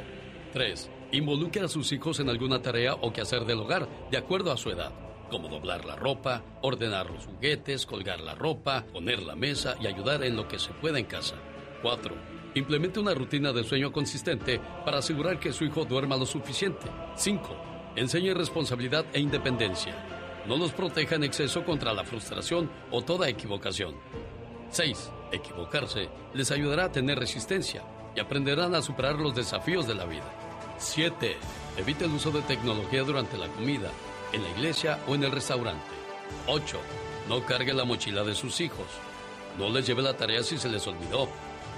3. Involucre a sus hijos en alguna tarea o quehacer del hogar, de acuerdo a su edad, como doblar la ropa, ordenar los juguetes, colgar la ropa, poner la mesa y ayudar en lo que se pueda en casa. 4. Implemente una rutina de sueño consistente para asegurar que su hijo duerma lo suficiente. 5. Enseñe responsabilidad e independencia. No los proteja en exceso contra la frustración o toda equivocación. 6. Equivocarse les ayudará a tener resistencia y aprenderán a superar los desafíos de la vida. 7. Evite el uso de tecnología durante la comida, en la iglesia o en el restaurante. 8. No cargue la mochila de sus hijos. No les lleve la tarea si se les olvidó.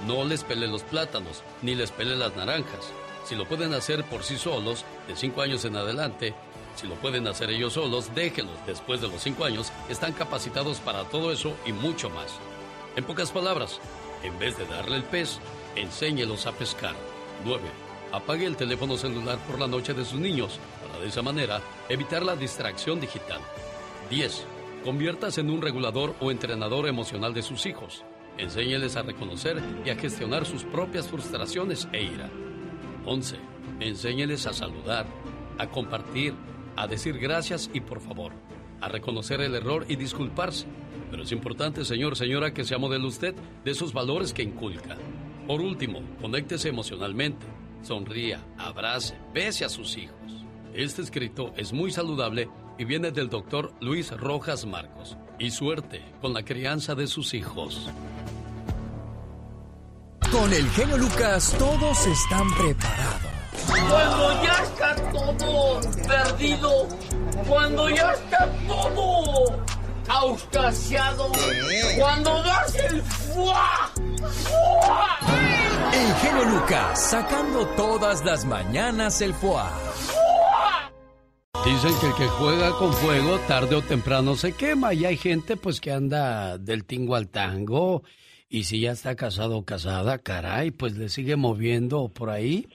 No les pele los plátanos, ni les pele las naranjas. Si lo pueden hacer por sí solos, de 5 años en adelante, si lo pueden hacer ellos solos, déjenlos. Después de los 5 años, están capacitados para todo eso y mucho más. En pocas palabras, en vez de darle el pez, enséñelos a pescar. 9. Apague el teléfono celular por la noche de sus niños para de esa manera evitar la distracción digital. 10. Conviértase en un regulador o entrenador emocional de sus hijos. Enséñeles a reconocer y a gestionar sus propias frustraciones e ira. 11. Enséñeles a saludar, a compartir, a decir gracias y por favor, a reconocer el error y disculparse pero es importante, señor, señora, que sea modelo usted de esos valores que inculca. Por último, conéctese emocionalmente. Sonría, abrace, bese a sus hijos. Este escrito es muy saludable y viene del doctor Luis Rojas Marcos. Y suerte con la crianza de sus hijos. Con el genio Lucas todos están preparados. Cuando ya está todo perdido, cuando ya está todo auscasiado cuando das el fuá. El genio Lucas sacando todas las mañanas el fuá. Dicen que el que juega con fuego tarde o temprano se quema y hay gente pues que anda del tingo al tango y si ya está casado o casada, caray, pues le sigue moviendo por ahí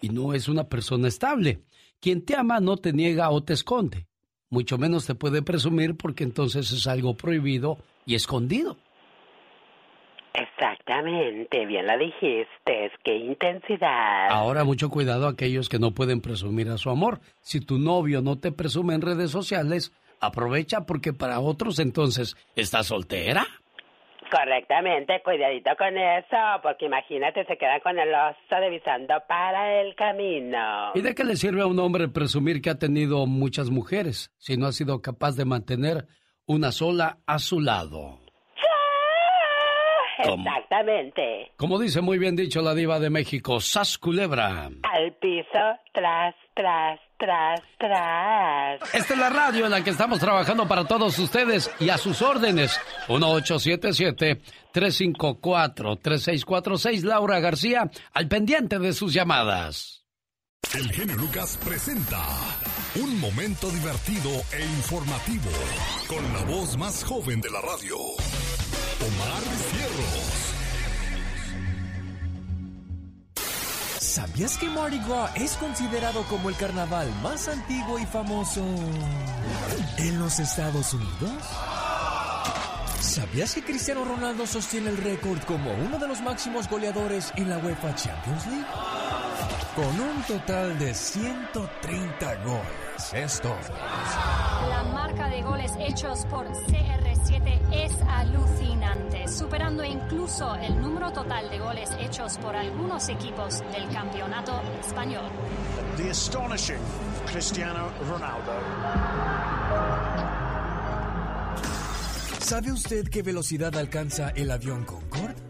y no es una persona estable. Quien te ama no te niega o te esconde mucho menos te puede presumir porque entonces es algo prohibido y escondido. Exactamente, bien la dijiste, qué intensidad. Ahora mucho cuidado a aquellos que no pueden presumir a su amor. Si tu novio no te presume en redes sociales, aprovecha porque para otros entonces está soltera. Correctamente, cuidadito con eso, porque imagínate, se queda con el oso divisando para el camino. ¿Y de qué le sirve a un hombre presumir que ha tenido muchas mujeres si no ha sido capaz de mantener una sola a su lado? Exactamente. Como dice muy bien dicho la diva de México, Sas Culebra. Al piso, tras, tras, tras, tras. Esta es la radio en la que estamos trabajando para todos ustedes y a sus órdenes. 1877-354-3646. Laura García, al pendiente de sus llamadas. El genio Lucas presenta un momento divertido e informativo con la voz más joven de la radio, Omar Cierros. ¿Sabías que Mardi Gras es considerado como el carnaval más antiguo y famoso en los Estados Unidos? ¿Sabías que Cristiano Ronaldo sostiene el récord como uno de los máximos goleadores en la UEFA Champions League? Con un total de 130 goles. Es todo. La marca de goles hechos por CR7 es alucinante, superando incluso el número total de goles hechos por algunos equipos del campeonato español. The astonishing Cristiano Ronaldo. ¿Sabe usted qué velocidad alcanza el avión Concorde?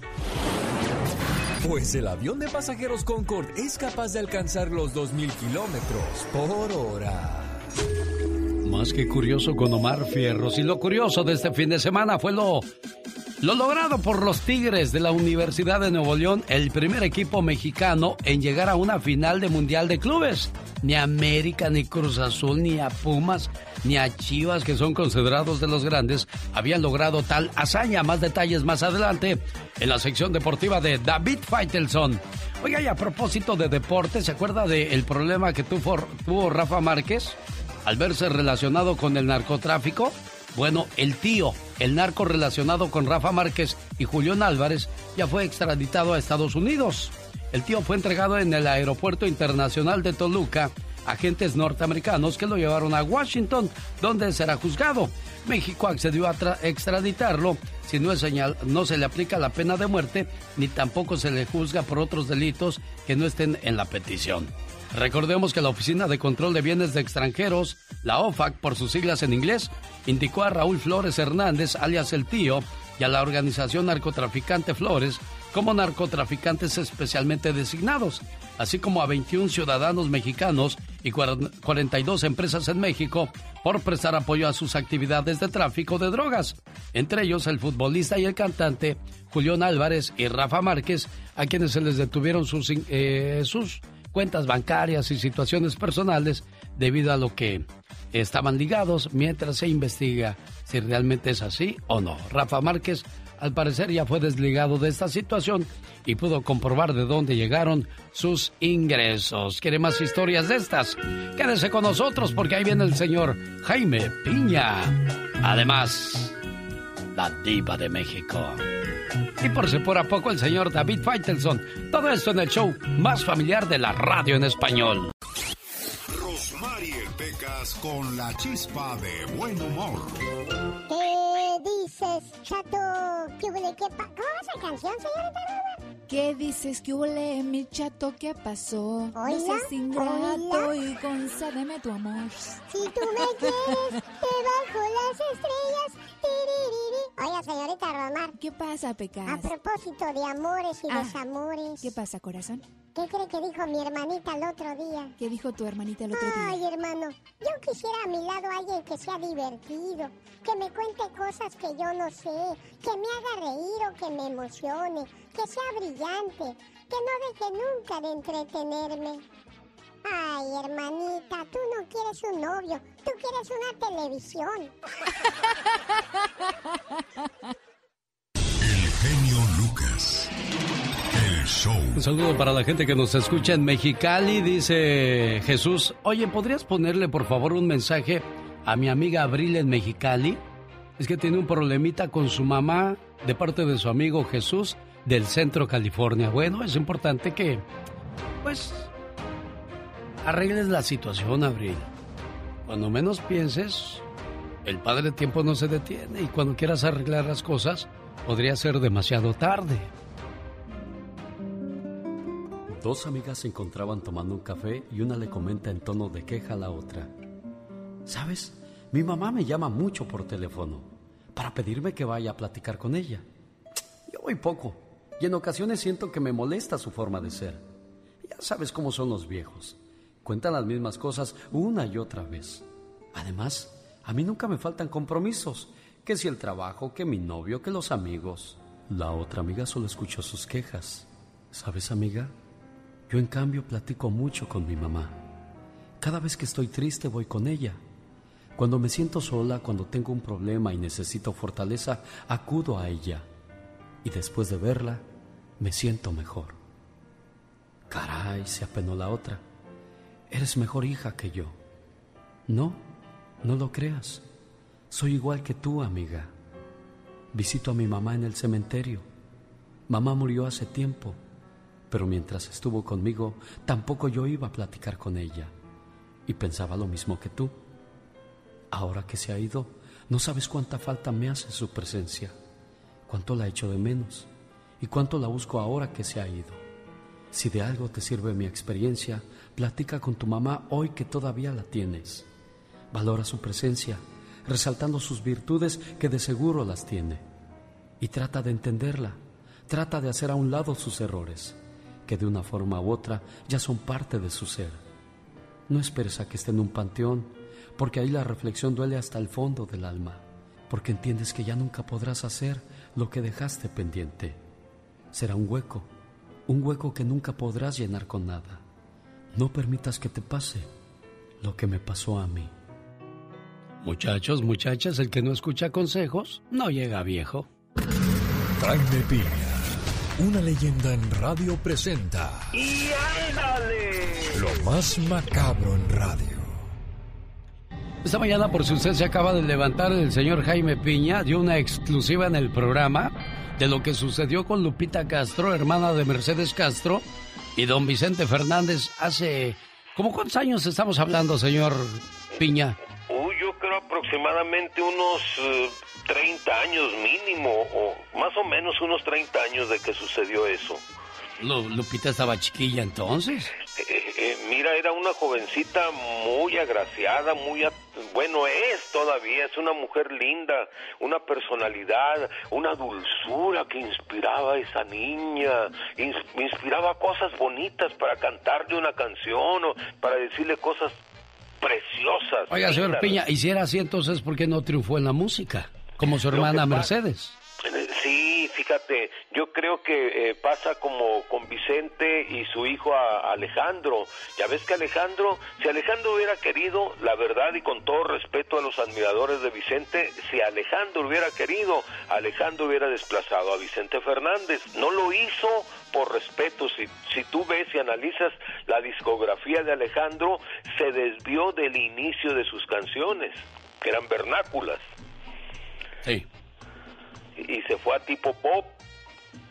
Pues el avión de pasajeros Concorde es capaz de alcanzar los 2.000 kilómetros por hora. Más que curioso con Omar Fierros. Y lo curioso de este fin de semana fue lo, lo logrado por los Tigres de la Universidad de Nuevo León, el primer equipo mexicano en llegar a una final de Mundial de Clubes. Ni a América, ni Cruz Azul, ni a Pumas, ni a Chivas, que son considerados de los grandes, habían logrado tal hazaña. Más detalles más adelante en la sección deportiva de David Faitelson. Oiga, y a propósito de deporte, ¿se acuerda del problema que tuvo, tuvo Rafa Márquez al verse relacionado con el narcotráfico? Bueno, el tío, el narco relacionado con Rafa Márquez y Julián Álvarez, ya fue extraditado a Estados Unidos. El tío fue entregado en el Aeropuerto Internacional de Toluca agentes norteamericanos que lo llevaron a Washington, donde será juzgado. México accedió a extraditarlo si no, es señal, no se le aplica la pena de muerte ni tampoco se le juzga por otros delitos que no estén en la petición. Recordemos que la Oficina de Control de Bienes de Extranjeros, la OFAC por sus siglas en inglés, indicó a Raúl Flores Hernández, alias el tío, y a la organización narcotraficante Flores como narcotraficantes especialmente designados, así como a 21 ciudadanos mexicanos y 42 empresas en México por prestar apoyo a sus actividades de tráfico de drogas, entre ellos el futbolista y el cantante Julián Álvarez y Rafa Márquez, a quienes se les detuvieron sus, eh, sus cuentas bancarias y situaciones personales debido a lo que estaban ligados mientras se investiga si realmente es así o no. Rafa Márquez al parecer ya fue desligado de esta situación y pudo comprobar de dónde llegaron sus ingresos. ¿Quiere más historias de estas? Quédese con nosotros porque ahí viene el señor Jaime Piña. Además, la diva de México. Y por si fuera poco, el señor David Faitelson. Todo esto en el show más familiar de la radio en español. Rosmarie Pecas con la chispa de buen humor. ¿Qué dices, chato? ¿Qué huele? ¿Qué pa- ¿Cómo va esa canción, señorita Roma? ¿Qué dices que huele, mi chato? ¿Qué pasó? No Hola, seas ingrato y concédeme tu amor. Si tú me quieres, debajo las estrellas. Oiga, señorita Romar. ¿Qué pasa, Pecas? A propósito de amores y Ah. desamores. ¿Qué pasa, corazón? ¿Qué cree que dijo mi hermanita el otro día? ¿Qué dijo tu hermanita el otro Ay, día? hermano, yo quisiera a mi lado alguien que sea divertido, que me cuente cosas que yo no sé, que me haga reír o que me emocione, que sea brillante, que no deje nunca de entretenerme. Ay, hermanita, tú no quieres un novio, tú quieres una televisión. El genio show. Un saludo para la gente que nos escucha en Mexicali, dice Jesús. Oye, ¿podrías ponerle por favor un mensaje a mi amiga Abril en Mexicali? Es que tiene un problemita con su mamá de parte de su amigo Jesús del centro California. Bueno, es importante que, pues, arregles la situación, Abril. Cuando menos pienses, el padre tiempo no se detiene y cuando quieras arreglar las cosas, podría ser demasiado tarde. Dos amigas se encontraban tomando un café y una le comenta en tono de queja a la otra. ¿Sabes? Mi mamá me llama mucho por teléfono para pedirme que vaya a platicar con ella. Yo voy poco y en ocasiones siento que me molesta su forma de ser. Ya sabes cómo son los viejos. Cuentan las mismas cosas una y otra vez. Además, a mí nunca me faltan compromisos. Que si el trabajo, que mi novio, que los amigos. La otra amiga solo escuchó sus quejas. ¿Sabes, amiga? Yo en cambio platico mucho con mi mamá. Cada vez que estoy triste voy con ella. Cuando me siento sola, cuando tengo un problema y necesito fortaleza, acudo a ella. Y después de verla, me siento mejor. Caray. Ay, se apenó la otra. Eres mejor hija que yo. No, no lo creas. Soy igual que tú, amiga. Visito a mi mamá en el cementerio. Mamá murió hace tiempo, pero mientras estuvo conmigo, tampoco yo iba a platicar con ella. Y pensaba lo mismo que tú. Ahora que se ha ido, no sabes cuánta falta me hace su presencia, cuánto la echo de menos y cuánto la busco ahora que se ha ido. Si de algo te sirve mi experiencia, platica con tu mamá hoy que todavía la tienes. Valora su presencia, resaltando sus virtudes que de seguro las tiene. Y trata de entenderla, trata de hacer a un lado sus errores, que de una forma u otra ya son parte de su ser. No esperes a que esté en un panteón, porque ahí la reflexión duele hasta el fondo del alma, porque entiendes que ya nunca podrás hacer lo que dejaste pendiente. Será un hueco, un hueco que nunca podrás llenar con nada. No permitas que te pase lo que me pasó a mí. Muchachos, muchachas, el que no escucha consejos no llega viejo. Jaime Piña, una leyenda en radio presenta. ¡Y ándale! Lo más macabro en radio. Esta mañana, por si usted se acaba de levantar, el señor Jaime Piña dio una exclusiva en el programa de lo que sucedió con Lupita Castro, hermana de Mercedes Castro, y don Vicente Fernández hace... ¿Cómo cuántos años estamos hablando, señor Piña? Uy, yo creo aproximadamente unos eh, 30 años mínimo, o más o menos unos 30 años de que sucedió eso. Lu- Lupita estaba chiquilla entonces. Eh, eh, mira, era una jovencita muy agraciada, muy... Bueno, es todavía, es una mujer linda, una personalidad, una dulzura que inspiraba a esa niña, ins- inspiraba cosas bonitas para cantarle una canción o para decirle cosas preciosas. Oiga, señor. Piña, y si era así, entonces, ¿por qué no triunfó en la música? Como su hermana Mercedes. Eh, Sí, fíjate, yo creo que eh, pasa como con Vicente y su hijo a- Alejandro. Ya ves que Alejandro, si Alejandro hubiera querido, la verdad y con todo respeto a los admiradores de Vicente, si Alejandro hubiera querido, Alejandro hubiera desplazado a Vicente Fernández. No lo hizo por respeto. Si, si tú ves y analizas la discografía de Alejandro, se desvió del inicio de sus canciones, que eran vernáculas Sí. y se fue a tipo pop.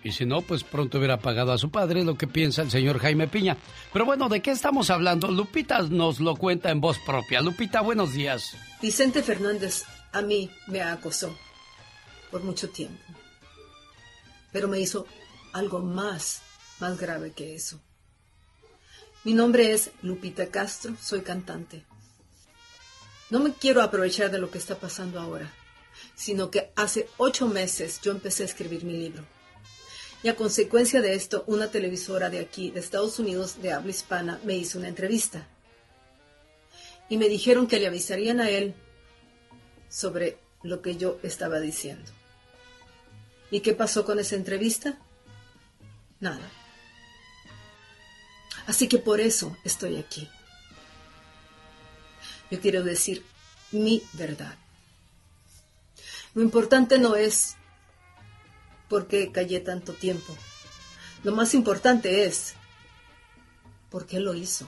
Y si no, pues pronto hubiera pagado a su padre lo que piensa el señor Jaime Piña. Pero bueno, ¿de qué estamos hablando? Lupita nos lo cuenta en voz propia. Lupita, buenos días. Vicente Fernández a mí me acosó por mucho tiempo, pero me hizo algo más, más grave que eso. Mi nombre es Lupita Castro, soy cantante. No me quiero aprovechar de lo que está pasando ahora, sino que hace ocho meses yo empecé a escribir mi libro. Y a consecuencia de esto, una televisora de aquí, de Estados Unidos, de habla hispana, me hizo una entrevista. Y me dijeron que le avisarían a él sobre lo que yo estaba diciendo. ¿Y qué pasó con esa entrevista? Nada. Así que por eso estoy aquí. Yo quiero decir mi verdad. Lo importante no es por qué callé tanto tiempo. Lo más importante es por qué lo hizo.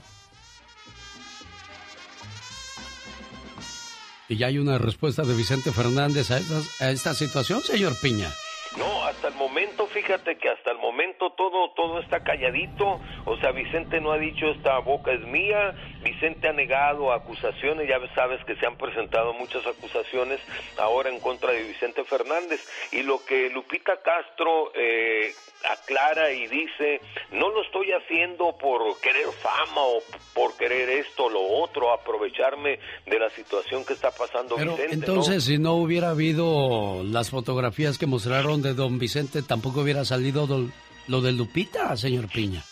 ¿Y ya hay una respuesta de Vicente Fernández a, estas- a esta situación, señor Piña? No, hasta el momento, fíjate que hasta el momento todo todo está calladito. O sea, Vicente no ha dicho esta boca es mía. Vicente ha negado acusaciones. Ya sabes que se han presentado muchas acusaciones ahora en contra de Vicente Fernández. Y lo que Lupita Castro eh, aclara y dice, no lo estoy haciendo por querer fama o por querer esto o lo otro, aprovecharme de la situación que está pasando Pero Vicente. ¿no? entonces, si no hubiera habido las fotografías que mostraron de don Vicente, tampoco hubiera salido do- lo de Lupita, señor Piña.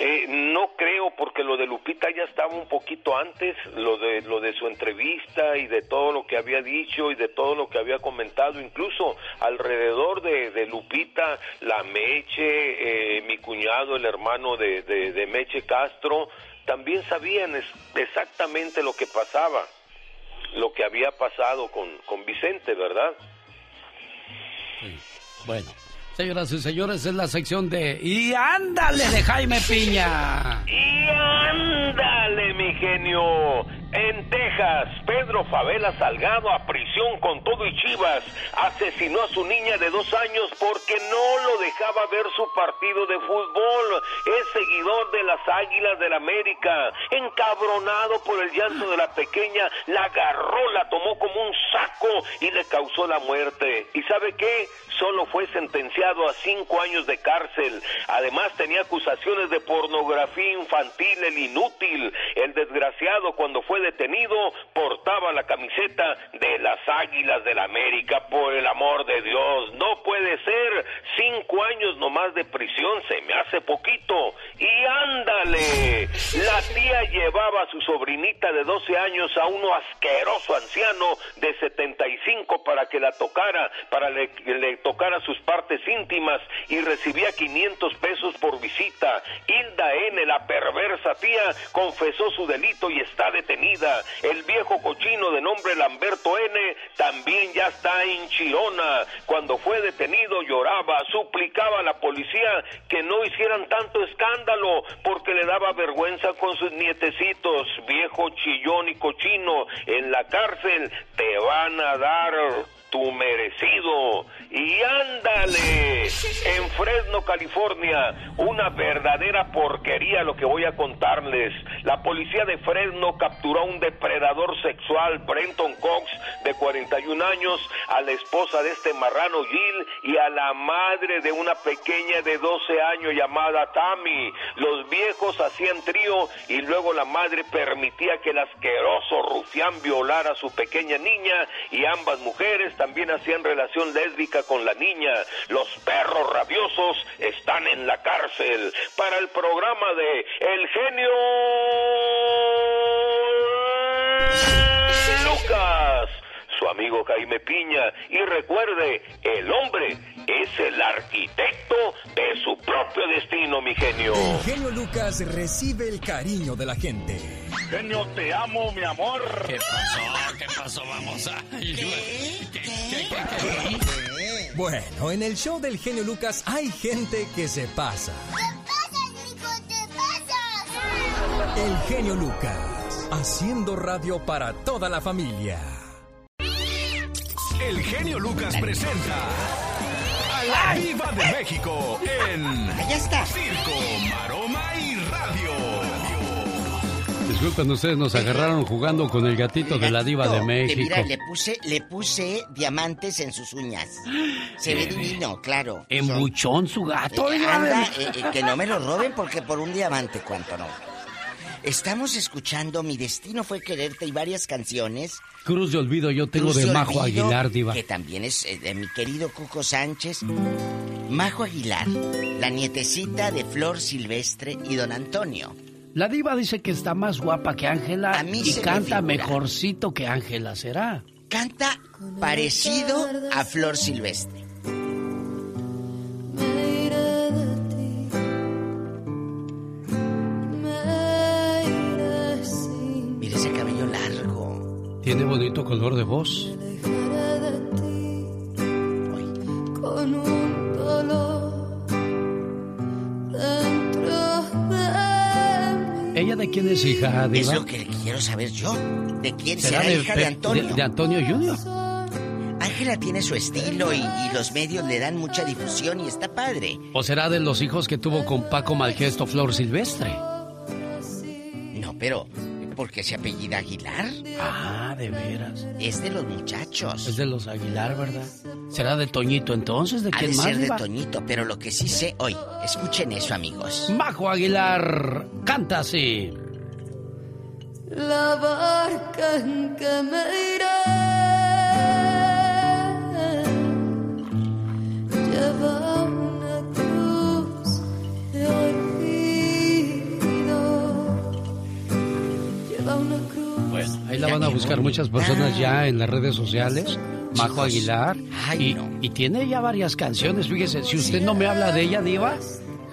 Eh, no creo porque lo de Lupita ya estaba un poquito antes, lo de lo de su entrevista y de todo lo que había dicho y de todo lo que había comentado, incluso alrededor de, de Lupita, la Meche, eh, mi cuñado, el hermano de, de, Meche Castro, también sabían es- exactamente lo que pasaba, lo que había pasado con, con Vicente, ¿verdad? Bueno, Señoras y señores, es la sección de Y ándale de Jaime Piña. Y ándale, mi genio. En Texas, Pedro Favela Salgado con todo y chivas asesinó a su niña de dos años porque no lo dejaba ver su partido de fútbol. Es seguidor de las Águilas del América. Encabronado por el llanto de la pequeña, la agarró, la tomó como un saco y le causó la muerte. ¿Y sabe qué? Solo fue sentenciado a cinco años de cárcel. Además tenía acusaciones de pornografía infantil, el inútil. El desgraciado cuando fue detenido portaba la camiseta de las Águilas del América, por el amor de Dios. No puede ser. Cinco años nomás de prisión, se me hace poquito. Y ándale. La tía llevaba a su sobrinita de 12 años a uno asqueroso anciano de 75 para que la tocara, para le- le tocara sus partes íntimas y recibía 500 pesos por visita. Hilda N., la perversa tía, confesó su delito y está detenida. El viejo cochino de nombre Lamberto N. también ya está en Chirona. Cuando fue detenido lloraba, suplicaba a la policía que no hicieran tanto escándalo porque le daba vergüenza con sus nietecitos. Viejo chillón y cochino, en la cárcel te van a dar tu merecido. Y ándale, en Fresno, California, una verdadera porquería lo que voy a contarles. La policía de Fresno capturó a un depredador sexual, Brenton Cox, de 41 años, a la esposa de este marrano Jill y a la madre de una pequeña de 12 años llamada Tammy. Los viejos hacían trío y luego la madre permitía que el asqueroso rufián violara a su pequeña niña y ambas mujeres también hacían relación lésbica con la niña. Los perros rabiosos están en la cárcel. Para el programa de El Genio Lucas, su amigo Jaime Piña. Y recuerde, el hombre es el arquitecto de su propio destino, mi genio. El genio Lucas recibe el cariño de la gente. Genio, te amo, mi amor. ¿Qué pasó? ¿Qué pasó? Vamos a... Bueno, en el show del genio Lucas hay gente que se pasa. El genio Lucas, haciendo radio para toda la familia. El genio Lucas presenta a la Viva de México en Ya está. Circo, Maroma y. Disculpen, ustedes nos agarraron jugando con el gatito de la diva de México. mira, le puse, le puse diamantes en sus uñas. Se ve divino, claro. Embuchón su gato. Eh, anda, eh, eh, que no me lo roben porque por un diamante, ¿cuánto no? Estamos escuchando Mi Destino fue Quererte y varias canciones. Cruz de olvido yo tengo Cruz de Majo Olvido, Aguilar, diva. Que también es eh, de mi querido Cuco Sánchez. Majo Aguilar, la nietecita de Flor Silvestre y Don Antonio. La diva dice que está más guapa que Ángela mí y me canta mejorcito que Ángela, ¿será? Canta parecido a Flor Silvestre. Mire ese cabello largo. Tiene bonito color de voz. con un dolor ¿Ella de quién es hija, Es diva? lo que quiero saber yo. ¿De quién ¿Será será de, hija de Antonio? de- de Antonio Junior? Ángela tiene su estilo y, y los medios le dan mucha difusión y está padre. ¿O será de los hijos que tuvo con Paco Malgesto Flor Silvestre? No, pero ¿por qué se apellida Aguilar? Ah, de veras. Es de los muchachos. Es de los Aguilar, ¿verdad? ¿Será de Toñito entonces? ¿De Ha quién de más, ser de? Toñito, pero lo que sí sé hoy, escuchen eso, amigos. Majo Aguilar canta así. La barca en que me iré lleva ahí la van a buscar muchas personas ya en las redes sociales. Majo Aguilar. y, y tiene ya varias canciones. Fíjese, si usted no me habla de ella, Diva,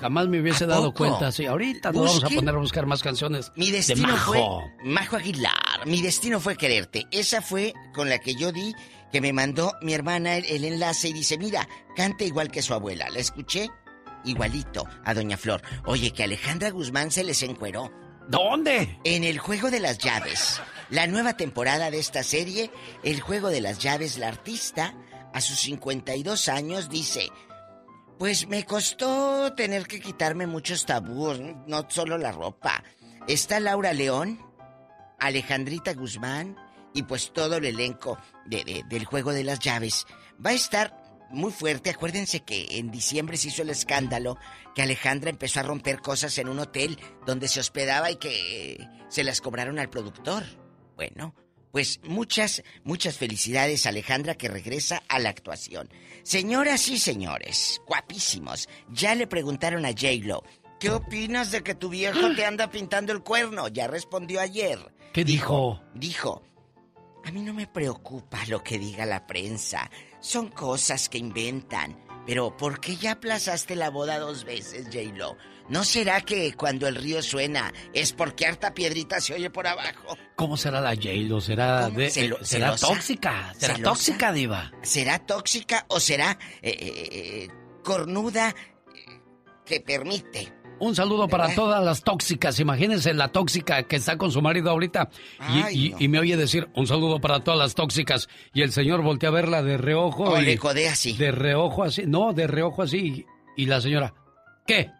jamás me hubiese dado cuenta. Sí, ahorita nos vamos a poner a buscar más canciones Mi de destino Majo. fue Majo Aguilar. Mi destino fue quererte. Esa fue con la que yo di que me mandó mi hermana el, el enlace y dice, mira, canta igual que su abuela. La escuché igualito a Doña Flor. Oye, que Alejandra Guzmán se les encueró. ¿Dónde? En el juego de las llaves. La nueva temporada de esta serie, El juego de las llaves, la artista, a sus 52 años, dice, pues me costó tener que quitarme muchos tabús, no solo la ropa. Está Laura León, Alejandrita Guzmán y pues todo el elenco de- del juego de las llaves. Va a estar muy fuerte. Acuérdense que en diciembre se hizo el escándalo que Alejandra empezó a romper cosas en un hotel donde se hospedaba y que eh, se las cobraron al productor. Bueno, pues muchas, muchas felicidades Alejandra que regresa a la actuación. Señoras y señores, guapísimos, ya le preguntaron a J-Lo, ¿qué opinas de que tu viejo te anda pintando el cuerno? Ya respondió ayer. ¿Qué dijo? Dijo, a mí no me preocupa lo que diga la prensa. Son cosas que inventan. Pero ¿por qué ya aplazaste la boda dos veces, J-Lo? ¿No será que cuando el río suena es porque harta piedrita se oye por abajo? ¿Cómo será la J-Lo? ¿Será, de, Celo- eh, será tóxica? ¿Será ¿Celosa? tóxica, Diva? ¿Será tóxica o será eh, eh, cornuda que permite? Un saludo para todas las tóxicas. Imagínense la tóxica que está con su marido ahorita y, Ay, y- no. y me oye decir un saludo para todas las tóxicas. Y el señor voltea a verla de reojo. O y, le codea así. De reojo así. No, de reojo así. Y la señora, ¿qué?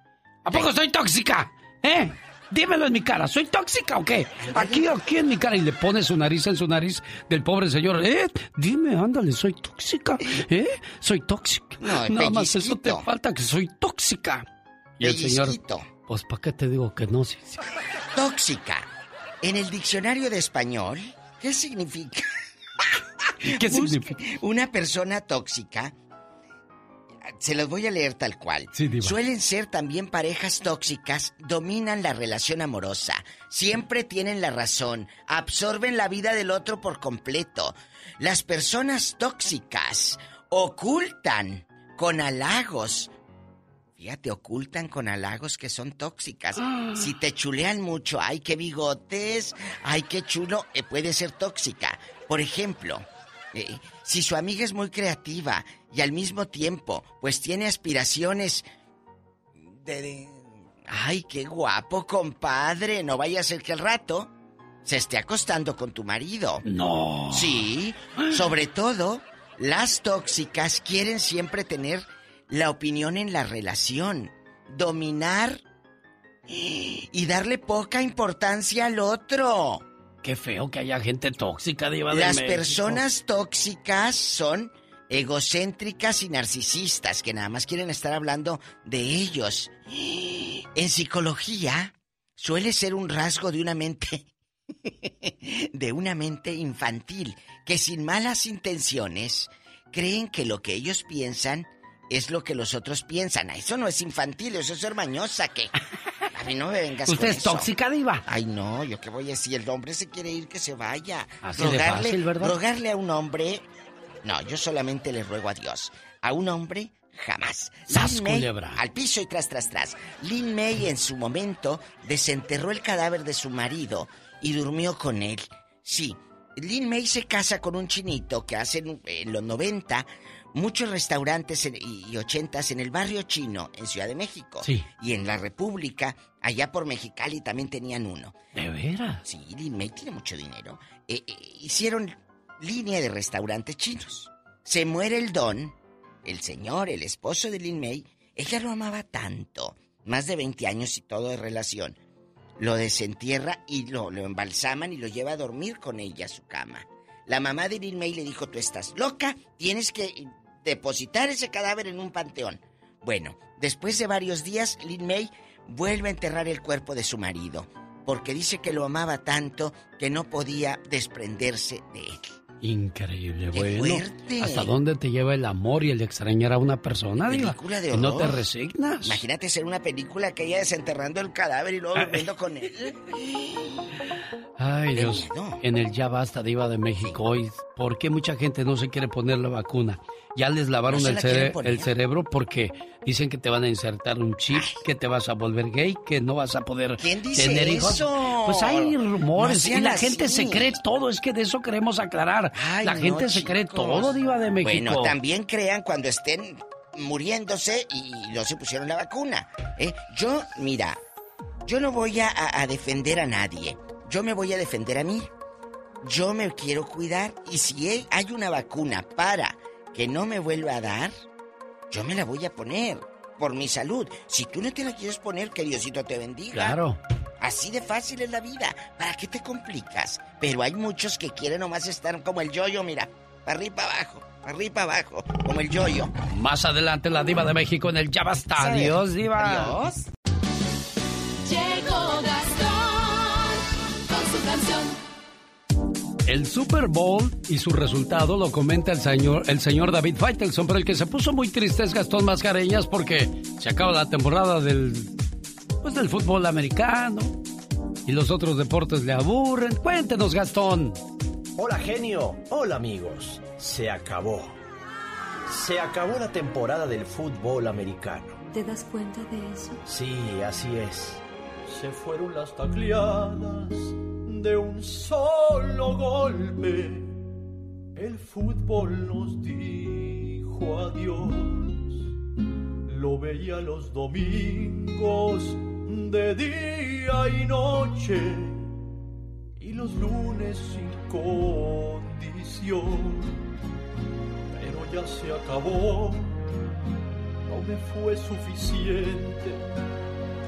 ¿A poco soy tóxica? ¿Eh? Dímelo en mi cara, ¿soy tóxica o qué? Aquí, aquí en mi cara. Y le pone su nariz en su nariz del pobre señor. ¿Eh? Dime, ándale, soy tóxica. ¿Eh? Soy tóxica. No, Nada más eso te falta que soy tóxica. Y el señor, pues ¿para qué te digo que no? Sí, sí. Tóxica. En el diccionario de español, ¿qué significa? ¿Qué significa? Una persona tóxica. Se los voy a leer tal cual. Sí, diva. Suelen ser también parejas tóxicas, dominan la relación amorosa, siempre tienen la razón, absorben la vida del otro por completo. Las personas tóxicas ocultan con halagos. Fíjate, ocultan con halagos que son tóxicas. Si te chulean mucho, ay, qué bigotes, ay, qué chulo, eh, puede ser tóxica. Por ejemplo, eh, si su amiga es muy creativa y al mismo tiempo, pues tiene aspiraciones de, de- Ay, qué guapo, compadre. No vaya a ser que al rato se esté acostando con tu marido. No. Sí, sobre todo, las tóxicas quieren siempre tener la opinión en la relación, dominar y darle poca importancia al otro. Qué feo que haya gente tóxica, Diva de Las México. personas tóxicas son egocéntricas y narcisistas que nada más quieren estar hablando de ellos. En psicología suele ser un rasgo de una mente de una mente infantil que sin malas intenciones creen que lo que ellos piensan es lo que los otros piensan. Ah, Eso no es infantil, eso es ser mañosa que a mí no me vengas ¿Usted con es eso. tóxica, Diva? Ay, no, yo qué voy a decir, el hombre se quiere ir, que se vaya. Así de fácil, ¿verdad? rogarle a un hombre, no, yo solamente le ruego a Dios. A un hombre, jamás. ¡Sas, Lin May, culebra! al piso y tras, tras, tras. Lin May en su momento desenterró el cadáver de su marido y durmió con él. Sí, Lin May se casa con un chinito que hace en los 90 muchos restaurantes en- y 80 en el barrio chino en Ciudad de México. Sí. Y en la República, allá por Mexicali también tenían uno. ¿De veras? Sí, Lin May tiene mucho dinero. Eh, eh, hicieron línea de restaurantes chinos. Se muere el don, el señor, el esposo de Lin May. Ella lo amaba tanto, más de 20 años y todo de relación. Lo desentierra y lo, lo embalsaman y lo lleva a dormir con ella a su cama. La mamá de Lin May le dijo, tú estás loca, tienes que depositar ese cadáver en un panteón. Bueno, después de varios días, Lin May vuelve a enterrar el cuerpo de su marido, porque dice que lo amaba tanto que no podía desprenderse de él. Increíble, ¡Qué bueno. fuerte! ¿Hasta dónde te lleva el amor y el extrañar a una persona? Película de Y no te horror. resignas. Imagínate ser una película que ella desenterrando el cadáver y luego durmiendo con él. Ay, Dios. miedo. En el Ya Basta, Diva de México, hoy ¿Por qué mucha gente no se quiere poner la vacuna? Ya les lavaron ¿No se el, cere- el cerebro porque dicen que te van a insertar un chip, que te vas a volver gay, que no vas a poder ¿Quién dice tener hijos. eso? Pues hay rumores No y la así. gente se cree todo. Es que de eso queremos aclarar. Ay, la no, gente se cree todo, Diva de México. Bueno, también crean cuando estén muriéndose y no se pusieron la vacuna. ¿eh? Yo, mira, yo no voy a defender a nadie. Yo me voy a defender a mí. Yo me quiero cuidar y si hay- una vacuna para que no me vuelva a dar, yo me la voy a poner por mi salud. Si tú no te la quieres poner, que Diosito te bendiga. Claro. Así de fácil es la vida. ¿Para qué te complicas? Pero hay muchos que quieren nomás estar como el yoyo, mira. Para arriba, para abajo, para arriba, abajo, como el yoyo. Más adelante la Diva de México en el Ya Basta. ¿Sabe? Adiós, Diva. Adiós. Llegó Gastón con su canción. El Super Bowl y su resultado lo comenta el señor, el señor David Faitelson, pero el que se puso muy triste es Gastón Mascareñas porque se acaba la temporada del, pues del fútbol americano y los otros deportes le aburren. Cuéntenos, Gastón. Hola genio, hola amigos. Se acabó. Se acabó la temporada del fútbol americano. ¿Te das cuenta de eso? Sí, así es. Se fueron las tacleadas de un solo golpe. El fútbol nos dijo adiós. Lo veía los domingos de día y noche y los lunes sin condición. Pero ya se acabó, no me fue suficiente.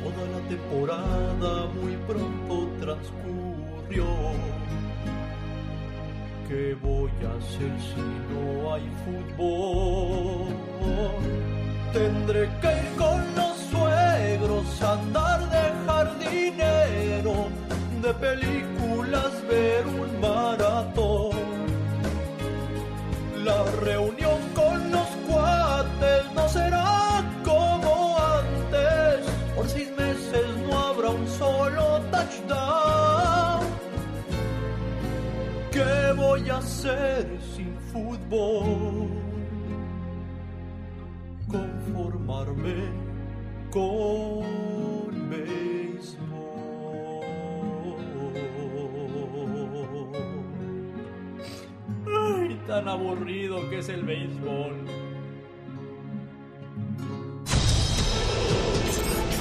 Toda la temporada muy pronto transcurrió. ¿Qué voy a hacer si no hay fútbol? Tendré que ir con los suegros, andar de jardinero, de películas ver un maratón. La reunión con los cuates no será touchdown. ¿Qué voy a hacer sin fútbol? Conformarme con béisbol. Ay, tan aburrido que es el béisbol.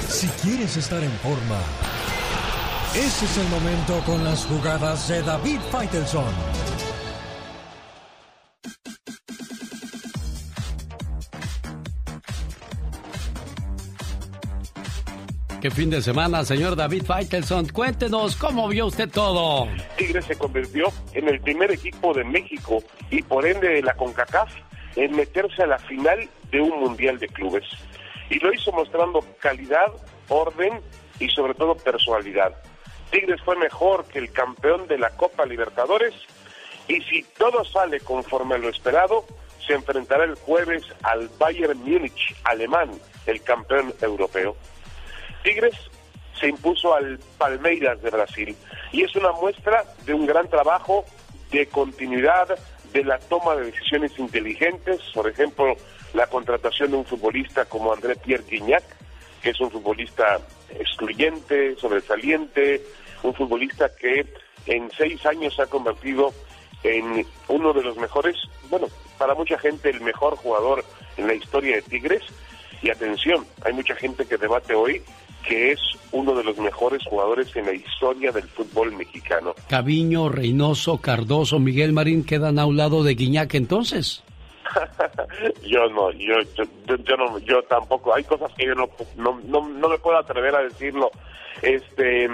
Si quieres estar en forma, ese es el momento con las jugadas de David Faitelson. Qué fin de semana, señor David Faitelson. Cuéntenos cómo vio usted todo. Tigres se convirtió en el primer equipo de México y por ende de la CONCACAF en meterse a la final de un Mundial de Clubes. Y lo hizo mostrando calidad, orden y sobre todo personalidad. Tigres fue mejor que el campeón de la Copa Libertadores y si todo sale conforme a lo esperado, se enfrentará el jueves al Bayern Múnich alemán, el campeón europeo. Tigres se impuso al Palmeiras de Brasil y es una muestra de un gran trabajo de continuidad, de la toma de decisiones inteligentes, por ejemplo, la contratación de un futbolista como André Pierre Guignac, que es un futbolista excluyente, sobresaliente, un futbolista que en seis años se ha convertido en uno de los mejores, bueno, para mucha gente el mejor jugador en la historia de Tigres. Y atención, hay mucha gente que debate hoy que es uno de los mejores jugadores en la historia del fútbol mexicano. Caviño, Reynoso, Cardoso, Miguel Marín quedan a un lado de Guiñac entonces. yo no, yo, yo, yo, no, yo tampoco. Hay cosas que yo no, no, no, no me puedo atrever a decirlo. Este,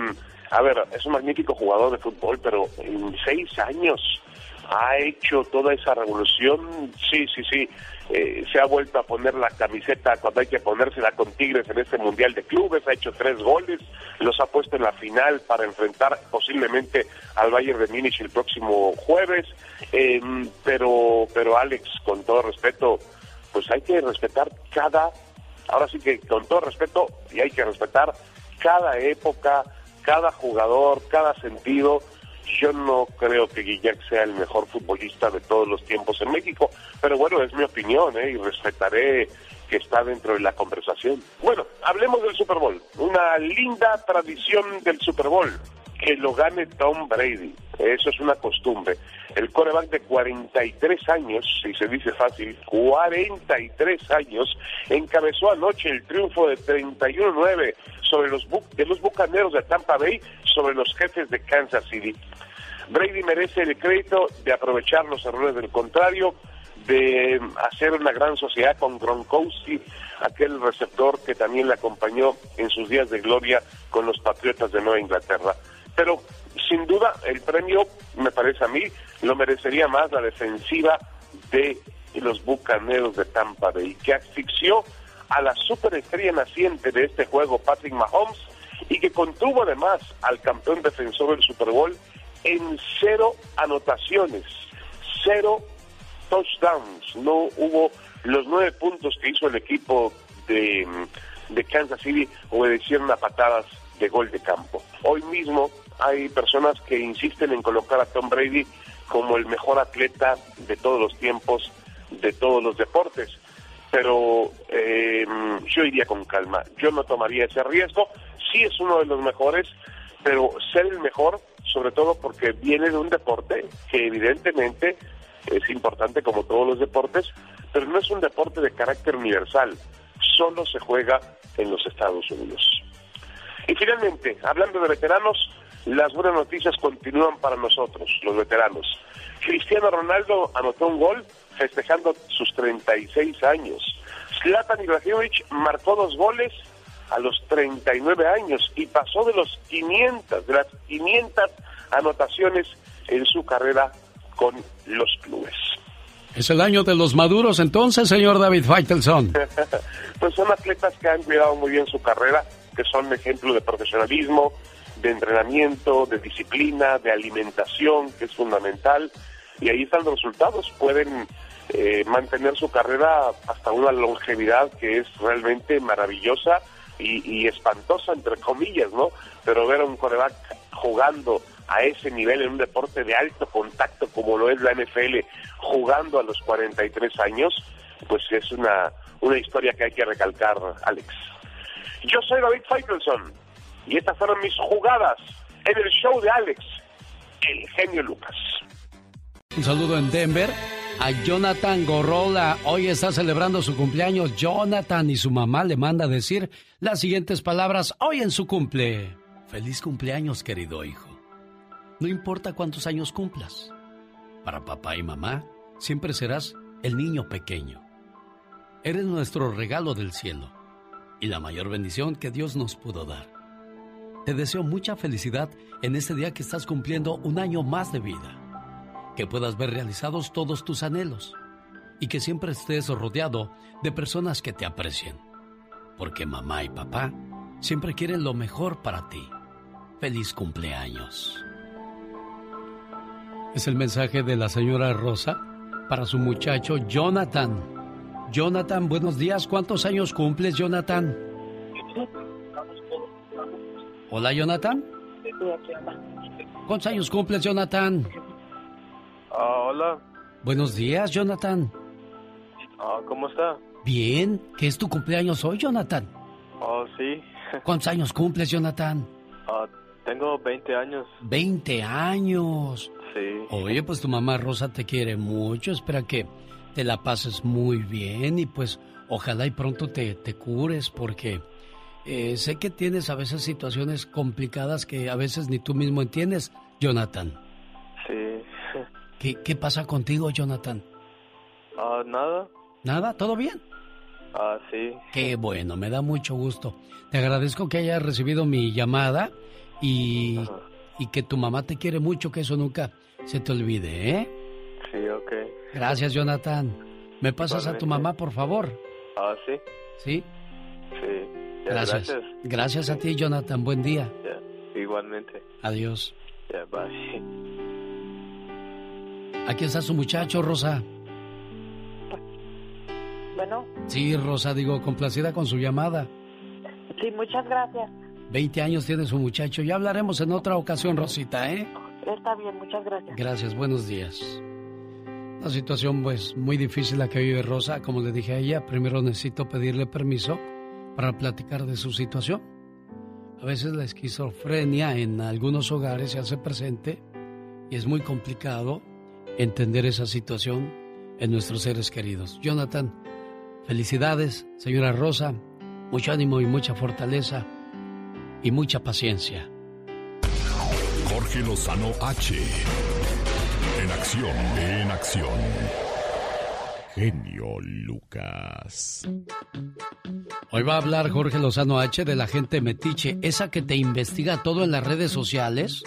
a ver, es un magnífico jugador de fútbol, pero en seis años ha hecho toda esa revolución. Sí, sí, sí. Eh, se ha vuelto a poner la camiseta cuando hay que ponérsela con Tigres en este Mundial de Clubes, ha hecho tres goles, los ha puesto en la final para enfrentar posiblemente al Bayern de Múnich el próximo jueves, eh, pero, pero Alex, con todo respeto, pues hay que respetar cada, ahora sí que con todo respeto, y hay que respetar cada época, cada jugador, cada sentido, Yo no creo que Guiñac sea el mejor futbolista de todos los tiempos en México, pero bueno, es mi opinión ¿eh? y respetaré que está dentro de la conversación. Bueno, hablemos del Super Bowl. Una linda tradición del Super Bowl. Que lo gane Tom Brady. Eso es una costumbre. El coreback de 43 años, si se dice fácil, 43 años, encabezó anoche el triunfo de 31-9 sobre los de los bucaneros de Tampa Bay sobre los jefes de Kansas City. Brady merece el crédito de aprovechar los errores del contrario, de hacer una gran sociedad con Gronkowski, aquel receptor que también le acompañó en sus días de gloria con los Patriotas de Nueva Inglaterra. Pero sin duda el premio, me parece a mí, lo merecería más la defensiva de los Bucaneros de Tampa Bay, que asfixió a la superestrella naciente de este juego, Patrick Mahomes, y que contuvo además al campeón defensor del Super Bowl en cero anotaciones, cero touchdowns. No hubo los nueve puntos que hizo el equipo de, de Kansas City obedecieron a patadas de gol de campo. Hoy mismo hay personas que insisten en colocar a Tom Brady como el mejor atleta de todos los tiempos, de todos los deportes. Pero eh, yo iría con calma. Yo no tomaría ese riesgo. Sí es uno de los mejores, pero ser el mejor, sobre todo porque viene de un deporte que evidentemente es importante como todos los deportes, pero no es un deporte de carácter universal. Solo se juega en los Estados Unidos. Y finalmente, hablando de veteranos, las buenas noticias continúan para nosotros, los veteranos. Cristiano Ronaldo anotó un gol festejando sus 36 años. Zlatan Ibrahimovic marcó dos goles a los 39 años y pasó de los 500, de las 500 anotaciones en su carrera con los clubes. Es el año de los maduros entonces, señor David Faitelson. pues son atletas que han cuidado muy bien su carrera, que son ejemplo de profesionalismo, de entrenamiento, de disciplina, de alimentación, que es fundamental, y ahí están los resultados. Pueden eh, mantener su carrera hasta una longevidad que es realmente maravillosa y, espantosa, entre comillas, ¿no? Pero ver a un coreback jugando a ese nivel en un deporte de alto contacto como lo es la NFL, jugando a los 43 años, pues es una, una historia que hay que recalcar, Alex. Yo soy David Faitelson y estas fueron mis jugadas en el show de Alex, el genio Lucas. Un saludo en Denver a Jonathan Gorrola. Hoy está celebrando su cumpleaños. Jonathan y su mamá le manda a decir las siguientes palabras hoy en su cumple. Feliz cumpleaños, querido hijo. No importa cuántos años cumplas. Para papá y mamá, siempre serás el niño pequeño. Eres nuestro regalo del cielo y la mayor bendición que Dios nos pudo dar. Te deseo mucha felicidad en este día que estás cumpliendo un año más de vida. Que puedas ver realizados todos tus anhelos y que siempre estés rodeado de personas que te aprecien. Porque mamá y papá siempre quieren lo mejor para ti. Feliz cumpleaños. Es el mensaje de la señora Rosa para su muchacho Jonathan. Jonathan, buenos días. ¿Cuántos años cumples, Jonathan? Hola, Jonathan. ¿Cuántos años cumples, Jonathan? Ah, hola, Buenos días, Jonathan. Ah, ¿cómo está? Bien, ¿qué es tu cumpleaños hoy, Jonathan? Oh, sí. ¿Cuántos años cumples, Jonathan? Ah, tengo 20 años. 20 años. Sí. Oye, pues tu mamá Rosa te quiere mucho. Espera que te la pases muy bien y pues ojalá y pronto te, te cures porque eh, sé que tienes a veces situaciones complicadas que a veces ni tú mismo entiendes, Jonathan. Sí. ¿Qué, qué pasa contigo, Jonathan? Ah, nada. ¿Nada? ¿Todo bien? Ah, sí. Qué bueno, me da mucho gusto. Te agradezco que hayas recibido mi llamada y, y que tu mamá te quiere mucho, que eso nunca se te olvide, ¿eh? Sí, ok. Gracias, Jonathan. ¿Me pasas a tu mamá, por favor? Ah, sí. ¿Sí? Sí. Gracias. Gracias. Gracias a ti, Jonathan. Buen día. Ya, igualmente. Adiós. Ya, bye. Aquí está su muchacho, Rosa. Bueno, Sí, Rosa, digo, complacida con su llamada. sí, muchas gracias. 20 años tiene su muchacho. Ya hablaremos en otra ocasión, Rosita, ¿eh? Está bien, muchas gracias. Gracias, buenos días. Una situación pues muy difícil la que vive Rosa. Como le dije a ella, primero necesito pedirle permiso para platicar de su situación. A veces la esquizofrenia en algunos hogares se hace presente y es muy complicado entender esa situación en nuestros seres queridos. Jonathan, felicidades, señora Rosa, mucho ánimo y mucha fortaleza y mucha paciencia. Jorge Lozano H. En acción, en acción. Genio Lucas. Hoy va a hablar Jorge Lozano H de la gente metiche, esa que te investiga todo en las redes sociales.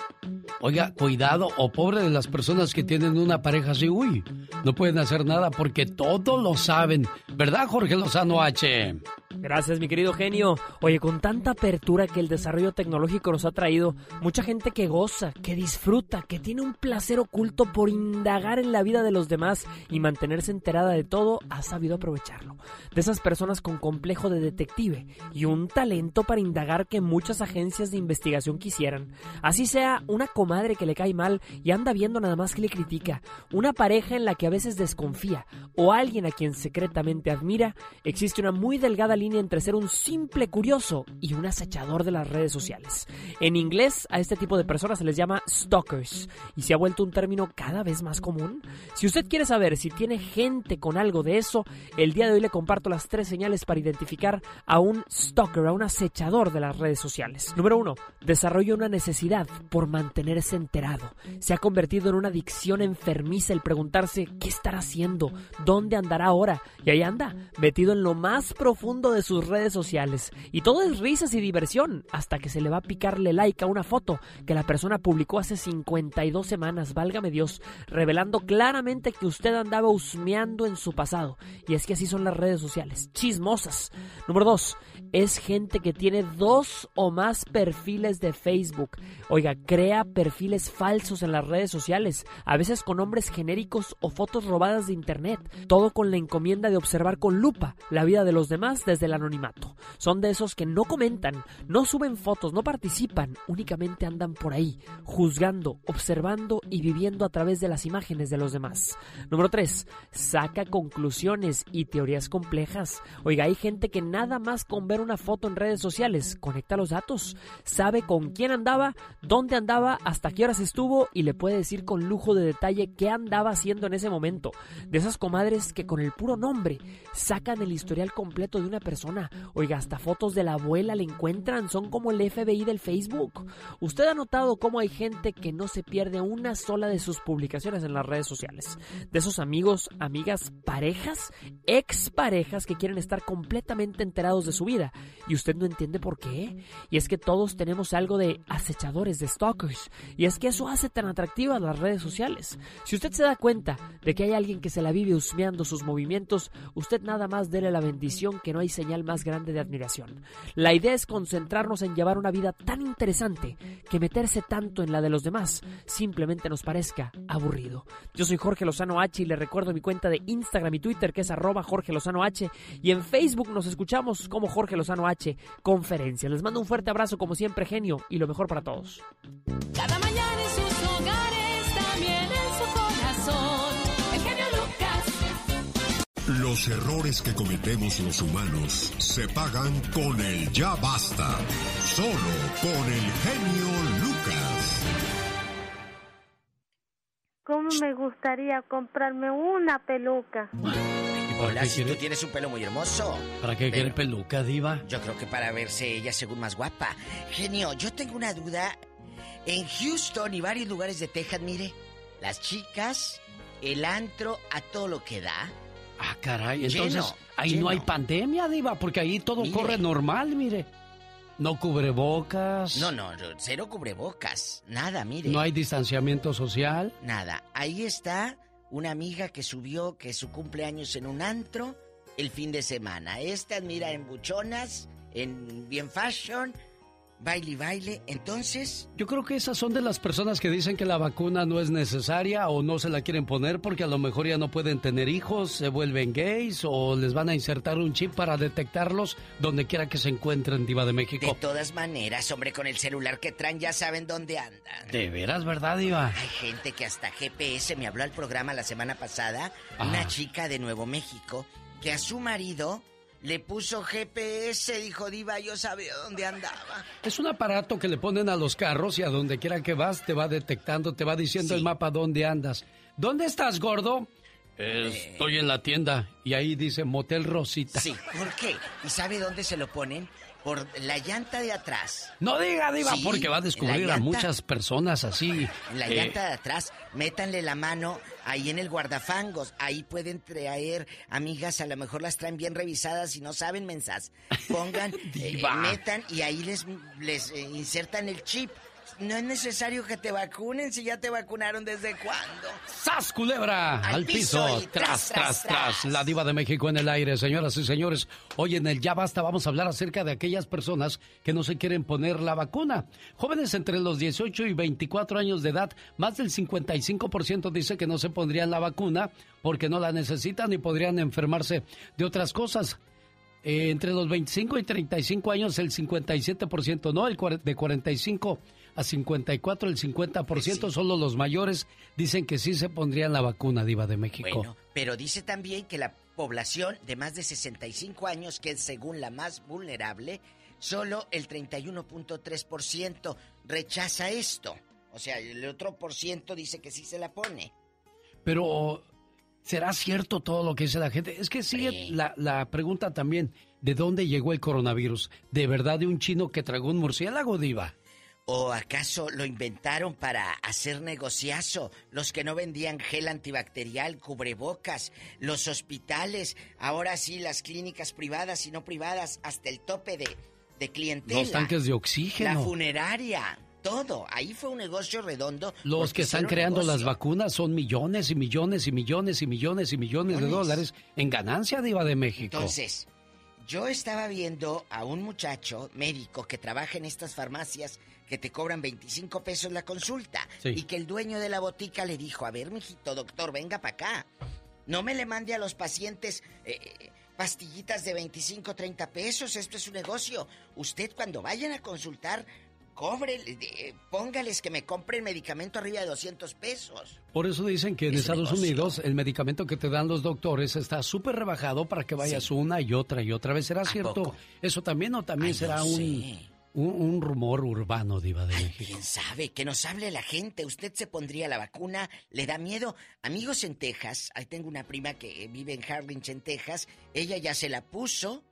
Oiga, cuidado o pobre de las personas que tienen una pareja así, uy, no pueden hacer nada porque todo lo saben. ¿Verdad, Jorge Lozano H? Gracias, mi querido genio. Oye, con tanta apertura que el desarrollo tecnológico nos ha traído, mucha gente que goza, que disfruta, que tiene un placer oculto por indagar en la vida de los demás y mantenerse enterada de todo, ha sabido aprovecharlo. De esas personas con complejo de detective y un talento para indagar que muchas agencias de investigación quisieran. Así sea una comadre que le cae mal y anda viendo nada más que le critica, una pareja en la que a veces desconfía o alguien a quien secretamente admira, existe una muy delgada línea entre ser un simple curioso y un acechador de las redes sociales. En inglés, a este tipo de personas se les llama stalkers y se ha vuelto un término cada vez más común. Si usted quiere saber si tiene gente con algo de eso, el día de hoy le comparto las tres señales para identificar a un stalker, a un acechador de las redes sociales. Número uno, desarrolla una necesidad por mantenerse enterado. Se ha convertido en una adicción enfermiza el preguntarse qué estará haciendo, dónde andará ahora. Y ahí anda, metido en lo más profundo de sus redes sociales. Y todo es risas y diversión, hasta que se le va a picarle like a una foto que la persona publicó hace 52 semanas, válgame Dios, revelando claramente que usted andaba husmeando en su pasado. Y es que así son las redes sociales, chismosas. Número 2. Es gente que tiene dos o más perfiles de Facebook. Oiga, crea perfiles falsos en las redes sociales, a veces con nombres genéricos o fotos robadas de internet. Todo con la encomienda de observar con lupa la vida de los demás desde el anonimato. Son de esos que no comentan, no suben fotos, no participan, únicamente andan por ahí, juzgando, observando y viviendo a través de las imágenes de los demás. Número 3. Saca conclusiones y teorías complejas. Oiga, hay gente que nada más con ver una foto en redes sociales conecta los datos, sabe con quién andaba, dónde andaba, hasta qué horas estuvo y le puede decir con lujo de detalle qué andaba haciendo en ese momento. De esas comadres que con el puro nombre sacan el historial completo de una persona. Oiga, hasta fotos de la abuela le encuentran, son como el FBI del Facebook. ¿Usted ha notado cómo hay gente que no se pierde una sola de sus publicaciones en las redes sociales? De esos amigos, amigas, parejas, exparejas que quieren estar completamente enterados de su vida y usted no entiende por qué. Y es que todos tenemos algo de acechadores, de stalkers, y es que eso hace tan atractivas las redes sociales. Si usted se da cuenta de que hay alguien que se la vive husmeando sus movimientos, usted nada más dele la bendición que no hay señal más grande de admiración. La idea es concentrarnos en llevar una vida tan interesante que meterse tanto en la de los demás simplemente nos parezca aburrido. Yo soy Jorge Lozano H y le recuerdo mi cuenta de Instagram y Twitter que es arroba Jorge Lozano H y en Facebook nos escuchamos como Jorge Lozano H Conferencia. Les mando un fuerte abrazo como siempre genio y lo mejor para todos. Cada mañana en sus hogares, también en su corazón. El genio Lucas. Los errores que cometemos los humanos se pagan con el ya basta. Solo con el genio Lucas. ¿Cómo me gustaría comprarme una peluca? Hola, si tú tienes un pelo muy hermoso. ¿Para qué quiere peluca, diva? Yo creo que para verse ella según más guapa. Genio, yo tengo una duda. En Houston y varios lugares de Texas, mire, las chicas, el antro a todo lo que da. Ah, caray, entonces Lleno, ahí lleno. no hay pandemia, diva, porque ahí todo Mire. corre normal, mire. No cubrebocas. No, no, cero cubrebocas. Nada, mire. No hay distanciamiento social. Nada. Ahí está una amiga que subió que su cumpleaños en un antro el fin de semana. Estas, mira, en buchonas, en bien fashion. Baile y baile. Entonces, Yo creo que esas son de las personas que dicen que la vacuna no es necesaria o no se la quieren poner porque a lo mejor ya no pueden tener hijos, se vuelven gays o les van a insertar un chip para detectarlos donde quiera que se encuentren, Diva de de México. todas maneras, hombre, con el celular que traen ya saben dónde andan. De veras, ¿verdad, Diva? Hay gente que hasta GPS me habló al programa la semana pasada, una chica de Nuevo México, que a su marido le puso GPS, dijo Diva, yo sabía dónde andaba. Es un aparato que le ponen a los carros y a donde quiera que vas te va detectando, te va diciendo el mapa dónde andas. ¿Dónde estás, gordo? Estoy en la tienda y ahí dice Motel Rosita. Sí, ¿por qué? ¿Y sabe dónde se lo ponen? Por la llanta de atrás. No diga, Diva, Sí, porque va a descubrir a muchas personas así. En la eh, llanta de atrás, métanle la mano ahí en el guardafangos. Ahí pueden traer amigas, a lo mejor las traen bien revisadas y no saben mensas. Pongan, eh, metan y ahí les, les eh, insertan el chip. No es necesario que te vacunen si ya te vacunaron desde cuándo. ¡Sas, culebra! Al Al, piso tras, tras, tras, tras, La diva de México en el aire, señoras y señores. Hoy en el Ya Basta vamos a hablar acerca de aquellas personas que no se quieren poner la vacuna. Jóvenes entre los 18 y 24 años de edad, más del 55% dice que no se pondrían la vacuna porque no la necesitan y podrían enfermarse de otras cosas. Eh, entre los 25 y 35 años el 57%, no, el de 45 a 54 el 50%, solo los mayores dicen que sí se pondrían la vacuna diva de México. Bueno, pero dice también que la población de más de 65 años, que es según la más vulnerable, solo el 31.3% rechaza esto. O sea, el otro por ciento dice que sí se la pone. Pero ¿será cierto todo lo que dice la gente? Es que sigue la, la pregunta también, ¿de dónde llegó el coronavirus? ¿De verdad de un chino que tragó un murciélago diva? ¿O acaso lo inventaron para hacer negociazo? Los que no vendían gel antibacterial, cubrebocas, los hospitales, ahora sí las clínicas privadas y no privadas, hasta el tope de, de clientela. Los tanques de La oxígeno. funeraria, todo. Ahí fue un negocio redondo. Los que están creando las vacunas son millones y millones y millones y millones y millones de dólares en ganancia diva de México. Entonces, yo estaba viendo a un muchacho médico que trabaja en estas farmacias que te cobran 25 pesos la consulta Sí. y que el dueño de la botica le dijo, a ver, mijito, doctor, venga para acá. No me le mande a los pacientes eh, pastillitas de 25, 30 pesos, esto es un negocio. Usted cuando vayan a consultar, cobre, eh, póngales que me compren medicamento arriba de 200 pesos. Por eso dicen que en Es Estados negocio. Unidos el medicamento que te dan los doctores está súper rebajado para que vayas una y otra y otra vez. ¿Será cierto poco? eso también o también Ay, será no un, sé. Un, un rumor urbano, diva de México? ¿Quién sabe? Que nos hable la gente. ¿Usted se pondría la vacuna? ¿Le da miedo? Amigos en Texas, ahí tengo una prima que vive en Harlingen, Texas. Ella ya se la puso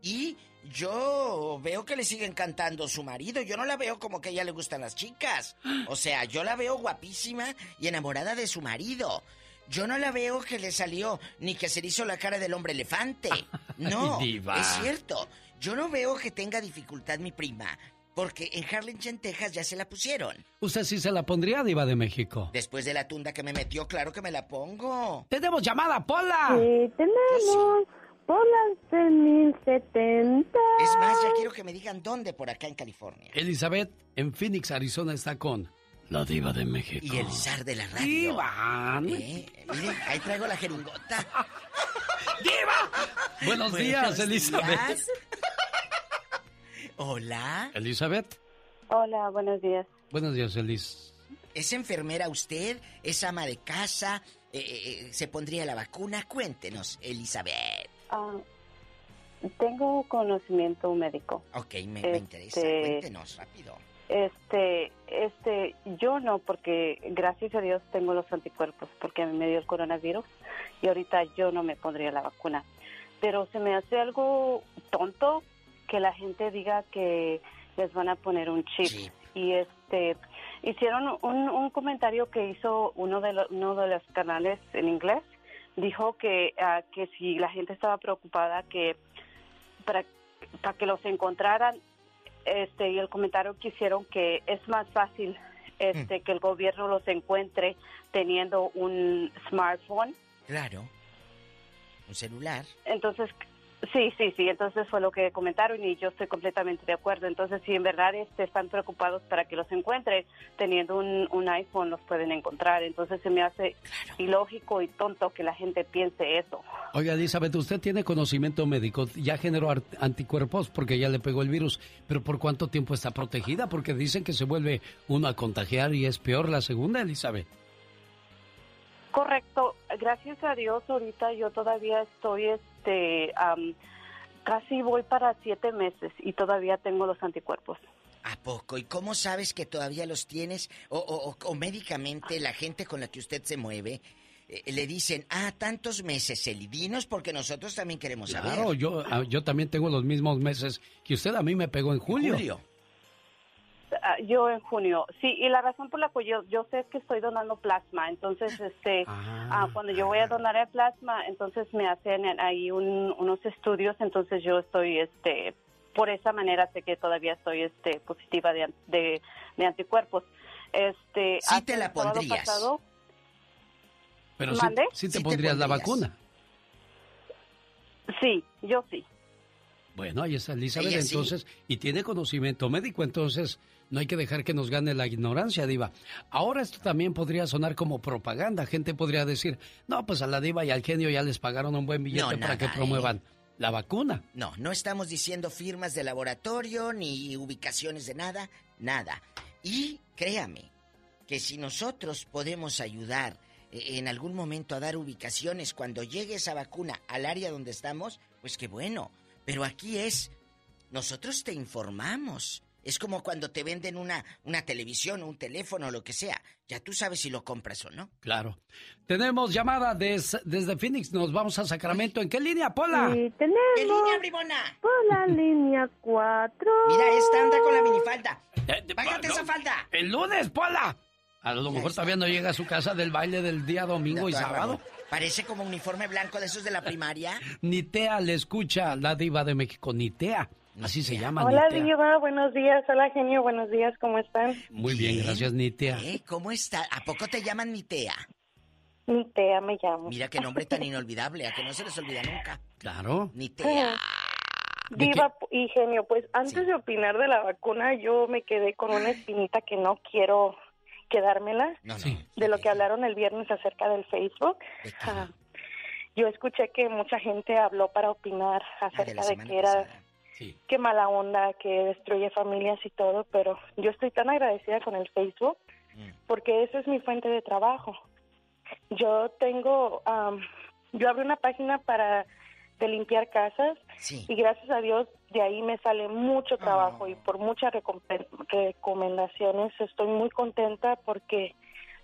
y yo veo que le siguen cantando su marido. Yo no la veo como que a ella le gustan las chicas. O sea, yo la veo guapísima y enamorada de su marido. Yo no la veo que le salió ni que se le hizo la cara del hombre elefante. No, Ay, es cierto. Yo no veo que tenga dificultad mi prima. Porque en Harlingen, Texas ya se la pusieron. ¿Usted sí se la pondría, diva de México? Después de la tunda que me metió, claro que me la pongo. ¡Tenemos llamada, Pola! Sí, tenemos bolas de 1070. Es más, ya quiero que me digan dónde por acá en California. Elizabeth en Phoenix, Arizona está con la diva de México. Y el zar de la radio. Diva. ¿Eh? Miren, ahí traigo la jerungota. Buenos días, Elizabeth. días. Hola. Elizabeth. Hola, buenos días. Buenos días, Elis. ¿Es enfermera usted? ¿Es ama de casa? Eh, eh, ¿Se pondría la vacuna? Cuéntenos, Elizabeth. Ah, tengo conocimiento médico. Ok, me, me interesa. Este- Cuéntenos rápido. Este, este, yo no, porque gracias a Dios tengo los anticuerpos, porque me dio el coronavirus y ahorita yo no me pondría la vacuna. Pero se me hace algo tonto que la gente diga que les van a poner un chip. Y este, hicieron un, un comentario que hizo uno de, los uno de los canales en inglés. Dijo que, ah, que si la gente estaba preocupada que para, para que los encontraran este y el comentario que hicieron que es más fácil este que el gobierno los encuentre teniendo un smartphone Claro. Un celular. entonces Sí, sí, sí, entonces fue lo que comentaron y yo estoy completamente de acuerdo. Entonces, si en verdad este, están preocupados para que los encuentren, teniendo un, un iPhone los pueden encontrar. Entonces se me hace ilógico y tonto que la gente piense eso. Oiga, Elizabeth, usted tiene conocimiento médico, ya generó anticuerpos porque ya le pegó el virus, pero ¿por cuánto tiempo está protegida? Porque dicen que se vuelve uno a contagiar y es peor la segunda, Elizabeth. Correcto, gracias a Dios ahorita yo todavía estoy, este, am, casi voy para siete meses y todavía tengo los anticuerpos. ¿A poco? ¿Y cómo sabes que todavía los tienes? O, o- o- o médicamente la gente con la que usted se mueve eh, le dicen, ah, tantos meses, Eli, dinos porque nosotros también queremos saber. Claro, yo, ah, yo también tengo los mismos meses que usted a mí me pegó en julio. Julio. Ah, yo en junio, sí, y la razón por la que yo, yo sé es que estoy donando plasma, entonces, este, ah, cuando yo voy a donar el plasma, entonces me hacen ahí un- unos estudios, entonces yo estoy, este, por esa manera sé que todavía estoy, este, positiva de, de, de anticuerpos. Este, Sí te la pondrías. pasado- Pero sí, ¿Mande? sí te Sí te pondrías la vacuna. Sí, yo sí. Bueno, ahí está Elizabeth, Ella sí. entonces, y tiene conocimiento médico, entonces no hay que dejar que nos gane la ignorancia, Diva. Ahora esto también podría sonar como propaganda. Gente podría decir, no, pues a la Diva y al genio ya les pagaron un buen billete No, para que ¿eh? promuevan la vacuna. No, no estamos diciendo firmas de laboratorio ni ubicaciones de nada, nada. Y créame que si nosotros podemos ayudar eh, en algún momento a dar ubicaciones cuando llegue esa vacuna al área donde estamos, pues qué bueno. Pero aquí es, nosotros te informamos. Es como cuando te venden una, una televisión, un teléfono, lo que sea. Ya tú sabes si lo compras o no. Claro. Tenemos llamada des- desde Phoenix, nos vamos a Sacramento. ¿En qué línea, Pola? Sí, tenemos. ¿Qué línea, bribona? Por la línea 4. Mira, esta anda con la minifalda. Bájate no. esa falda. El lunes, Pola. A lo mejor todavía no llega a su casa del baile del día domingo y sábado. Parece como uniforme blanco de esos de la primaria. Nitea le escucha la diva de México, Nitea. Así se llama, Hola Nitea. Diva, buenos días. Hola genio, buenos días, ¿cómo están? Muy bien, gracias, Nitea. ¿Eh? ¿Cómo está? ¿A poco te llaman Nitea? Nitea me llamo. Mira qué nombre tan inolvidable, a que no se les olvida nunca. Claro. Nitea. Diva y genio, pues antes de opinar de la vacuna, yo me quedé con una espinita que no quiero quedármela. No, no. De lo que hablaron el viernes acerca del Facebook. Ah, yo escuché que mucha gente habló para opinar acerca de, que era qué mala onda, que destruye familias y todo, pero yo estoy tan agradecida con el Facebook porque eso es mi fuente de trabajo. Yo tengo, am, yo abrí una página para de limpiar casas y gracias a Dios de ahí me sale mucho trabajo y por muchas recomendaciones. Estoy muy contenta porque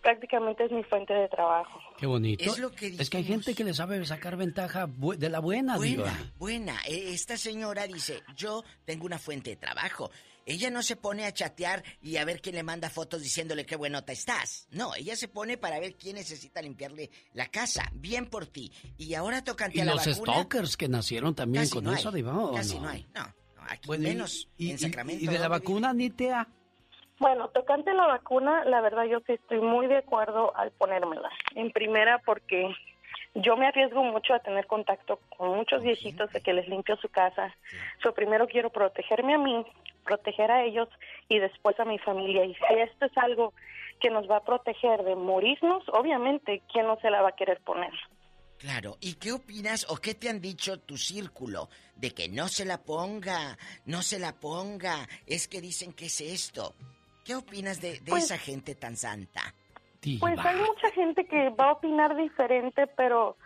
prácticamente es mi fuente de trabajo. Qué bonito. Es lo que Es que hay gente que le sabe sacar ventaja de la buena, diva. Buena, buena. E- Esta señora dice, yo tengo una fuente de trabajo. Ella no se pone a chatear y a ver quién le manda fotos diciéndole qué buenota estás. No, ella se pone para ver quién necesita limpiarle la casa. Bien por ti. Y ahora tocante Y a la los vacuna. stalkers que nacieron también Casi con no eso, hay, diva. ¿o Casi no? no hay. No, no, aquí Bueno, menos y, en y- Sacramento. y de la ¿dónde vacuna, Nitea. Bueno, tocante la vacuna, la verdad yo sí estoy muy de acuerdo al ponérmela. En primera porque yo me arriesgo mucho a tener contacto con muchos viejitos de que les limpio su casa. So, primero quiero protegerme a mí, proteger a ellos y después a mi familia. Y si esto es algo que nos va a proteger de morirnos, obviamente, ¿quién no se la va a querer poner? Claro, ¿y qué opinas o qué te han dicho tu círculo de que no se la ponga, no se la ponga? Es que dicen que es esto. ¿Qué opinas de, de Pues- esa gente tan santa? Pues hay mucha gente que va a opinar diferente, pero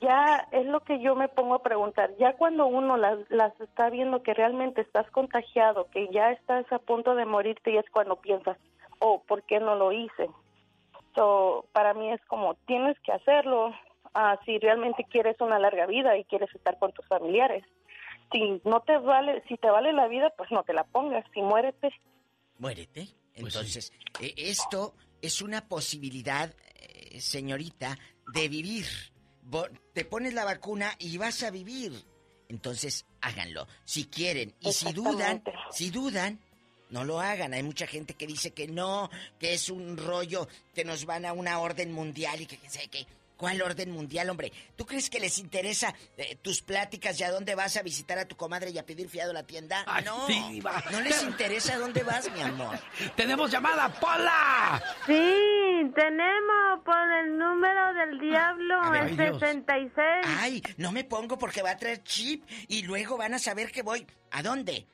ya es lo que yo me pongo a preguntar. Ya cuando uno las, las está viendo que realmente estás contagiado, que ya estás a punto de morirte, y es cuando piensas, oh, ¿por qué no lo hice? So, para mí es como, tienes que hacerlo ah, si realmente quieres una larga vida y quieres estar con tus familiares. Si no te vale, si te vale la vida, pues no te la pongas. Si muérete, Muérete. Entonces, eh, esto es una posibilidad, eh, señorita, de vivir. Te pones la vacuna y vas a vivir. Entonces, háganlo. Si quieren. Y si dudan, si dudan, no lo hagan. Hay mucha gente que dice que no, que es un rollo, que nos van a una orden mundial y que, que sé que... ¿Cuál orden mundial, hombre? ¿Tú crees que les interesa eh, tus pláticas y a dónde vas a visitar a tu comadre y a pedir fiado a la tienda? Ay, no, sí, no les interesa a dónde vas, mi amor. ¡Tenemos llamada, Pola! Sí, tenemos por el número del diablo, A ver, el ay, Dios. 66. Ay, no me pongo porque va a traer chip y luego van a saber que voy. ¿A dónde?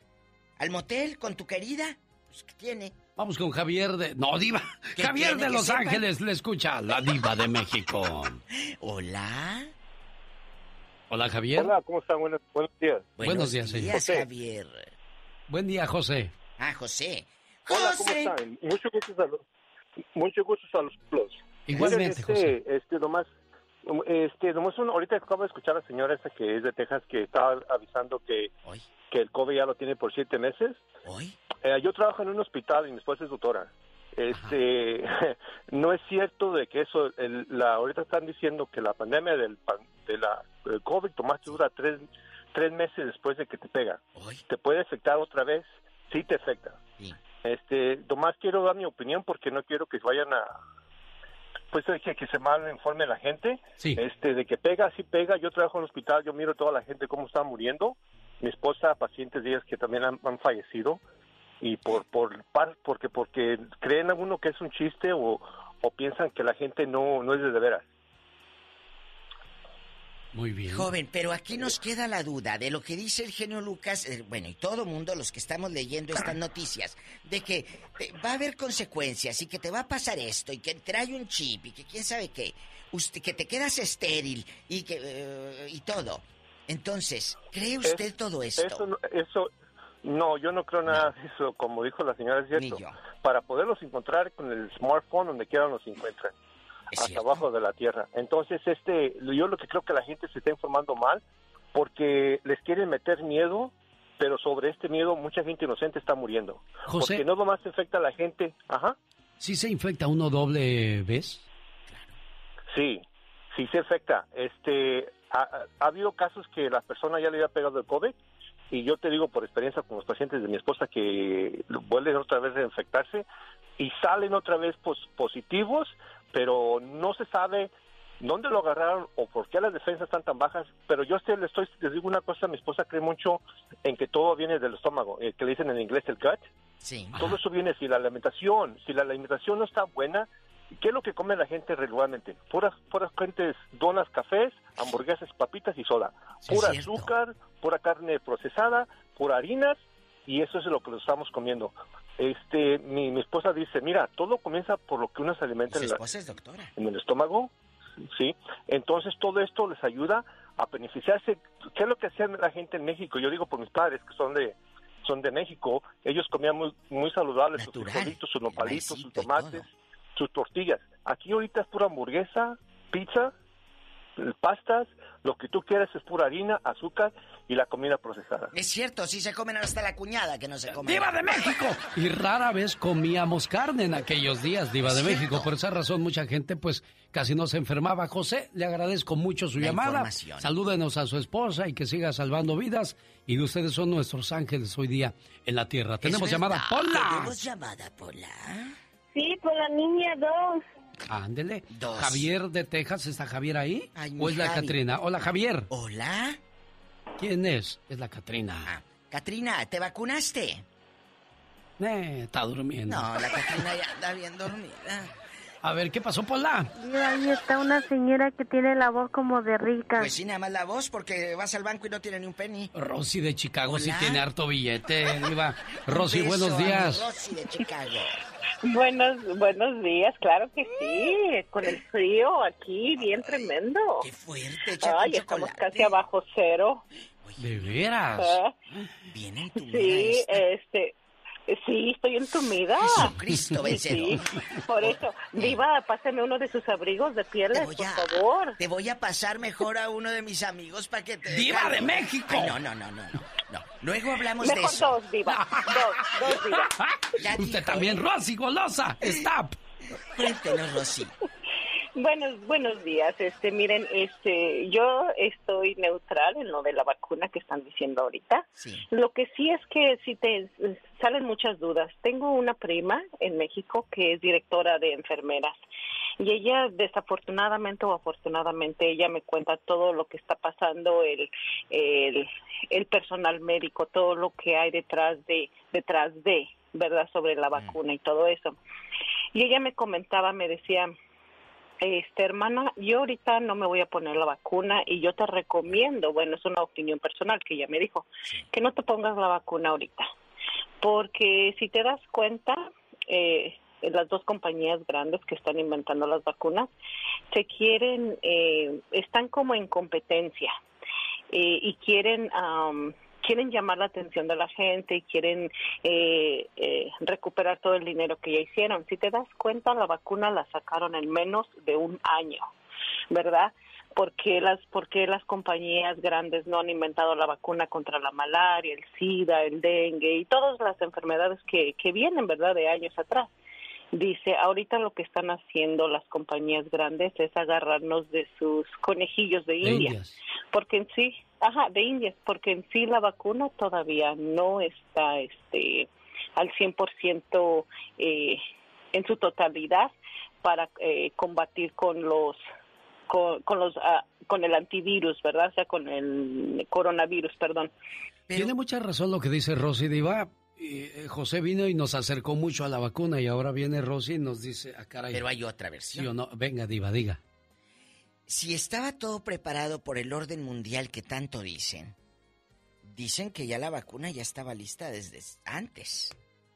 ¿Al motel con tu querida? Pues, ¿qué tiene? Vamos con Javier de... No, Diva. ¿Qué Javier de Los? Ángeles le escucha la Diva de México. Hola. Hola, Javier. Hola, ¿cómo están? Buenos, buenos días. Buenos días, señor. José. Javier. Buen día, José. Ah, José. Hola, ¿cómo José. están? Mucho gusto a los, mucho gusto a los plus. Igualmente, este, Este, nomás, este, nomás uno- ahorita acabo de escuchar a la señora esa que es de Texas que estaba avisando que, que el COVID ya lo tiene por siete meses. Eh, yo trabajo en un hospital y mi esposa es doctora. Este, no es cierto de que eso, el- la, ahorita están diciendo que la pandemia del, de la, del COVID, Tomás, te dura tres, tres meses después de que te pega. Te puede afectar otra vez, sí te afecta. Este, Tomás, quiero dar mi opinión porque no quiero que vayan a, pues que, que se mal informe la gente. Este, de que pega, sí pega. Yo trabajo en el hospital, yo miro a toda la gente cómo está muriendo. Mi esposa, pacientes ellas que también han, han fallecido y por por par- porque porque creen a uno que es un chiste o, o piensan que la gente no no es de, de veras. Muy bien. Joven, pero aquí nos queda la duda de lo que dice el genio Lucas, eh, bueno, y todo mundo, los que estamos leyendo estas noticias, de que eh, va a haber consecuencias y que te va a pasar esto y que trae un chip y que quién sabe qué, usted, que te quedas estéril y que eh, y todo. Entonces, ¿cree usted Es- todo esto? Eso, no- eso no, yo no creo nada de eso, como dijo la señora, es cierto. Ni yo. Para poderlos encontrar con el smartphone donde quiera los encuentran, hasta abajo de la tierra. Entonces, este, yo lo que creo que la gente se está informando mal porque les quieren meter miedo, pero sobre este miedo mucha gente inocente está muriendo. José. Porque no nomás afecta a la gente, ajá, ¿Sí se infecta uno doble vez? Sí, sí se afecta. Este, ha, ha habido casos que la persona ya le había pegado el COVID y yo te digo por experiencia con los pacientes de mi esposa que vuelven otra vez a infectarse y salen otra vez pos- positivos, pero no se sabe dónde lo agarraron o por qué las defensas están tan bajas. Pero yo estoy, les digo una cosa, mi esposa cree mucho en que todo viene del estómago, eh, que le dicen en inglés el gut. Sí. Todo eso viene si la alimentación, si la alimentación no está buena, ¿qué es lo que come la gente regularmente? Puras, puras gentes, donas, cafés, hamburguesas, papitas y soda. Sí, pura cierto. azúcar, pura carne procesada, pura harinas, y eso es lo que nos estamos comiendo. Este, mi, mi esposa dice, mira, todo comienza por lo que uno se alimenta en, la- esposa es doctora. en el estómago, ¿sí? Entonces todo esto les ayuda a beneficiarse. ¿Qué es lo que hacía la gente en México? Yo digo por mis padres que son de son de México, ellos comían muy muy saludables sus frijolitos, sus nopalitos, sus tomates, sus tortillas. Aquí ahorita es pura hamburguesa, pizza, pastas, lo que tú quieras es pura harina, azúcar y la comida procesada. Es cierto, sí se comen hasta la cuñada que no se come. ¡Diva de México! Y rara vez comíamos carne en aquellos días, Diva Es de cierto. México. Por esa razón mucha gente pues casi no se enfermaba. José, le agradezco mucho su La llamada. Salúdenos a su esposa y que siga salvando vidas. Y ustedes son nuestros ángeles hoy día en la tierra. Tenemos llamada, Pola. Tenemos llamada, Pola. Sí, por la niña 2. Ándele. Dos. Javier de Texas, ¿está Javier ahí? Ay, ¿O es la Javi. Catrina? Hola, Javier. Hola. ¿Quién es? Es la Catrina. Ah, Catrina, ¿te vacunaste? Eh, está durmiendo. No, la Catrina ya anda bien dormida. A ver, ¿qué pasó, Pola? Y ahí está una señora que tiene la voz como de rica. Pues sí, nada más la voz porque vas al banco y no tiene ni un penny. Rosy de Chicago sí tiene harto billete, Diva. Rosy, beso buenos días. Rosy de Chicago. Buenos, buenos días, claro que sí, con el frío aquí bien tremendo. Qué fuerte, Ay, estamos casi abajo cero. ¿De veras? Ah, Bien entumida sí, esta. este, sí, estoy entumida. Jesucristo vencedor. Sí, por eso, Diva, pásame uno de sus abrigos de pieles, por favor. Te voy a pasar mejor a uno de mis amigos para que te... ¡Diva de México! Ay, no, no, no, no, no. Luego hablamos de Mejor eso. dos, Diva, dos, dos, Diva. Ya Usted dijo, también, ¿eh? Rosy, golosa. Stop. Cuéntenos, Rosy. Buenos, buenos días. Este, miren, este, yo estoy neutral en lo de la vacuna que están diciendo ahorita. Lo que sí es que si te salen muchas dudas. Tengo una prima en México que es directora de enfermeras Y ella, desafortunadamente o afortunadamente, ella me cuenta todo lo que está pasando, el, el, el personal médico, todo lo que hay detrás de, detrás de, ¿verdad? Sobre la vacuna y todo eso. Y ella me comentaba, me decía, este hermana, yo ahorita no me voy a poner la vacuna y yo te recomiendo, bueno, es una opinión personal que ella me dijo, que no te pongas la vacuna ahorita, porque si te das cuenta, eh, las dos compañías grandes que están inventando las vacunas se quieren, eh, están como en competencia eh, y quieren quieren llamar la atención de la gente y quieren eh, eh, recuperar todo el dinero que ya hicieron. Si te das cuenta, la vacuna la sacaron en menos de un año, ¿verdad? ¿Por qué las, por qué las compañías grandes no han inventado la vacuna contra la malaria, el SIDA, el dengue y todas las enfermedades que, que vienen, ¿verdad?, de años atrás. Dice, ahorita lo que están haciendo las compañías grandes es agarrarnos de sus conejillos de, India, porque en sí, ajá, de India, porque en sí la vacuna todavía no está este al 100% eh, en su totalidad para eh, combatir con los con, los ah, con el antivirus, ¿verdad? O sea, con el coronavirus, perdón. Tiene mucha razón lo que dice Rosy Diva, eh, José vino y nos acercó mucho a la vacuna y ahora viene Rosy y nos dice, ah, caray. Pero hay otra versión. no? Venga, diva, diga. Si estaba todo preparado por el orden mundial que tanto dicen, dicen que ya la vacuna ya estaba lista desde antes.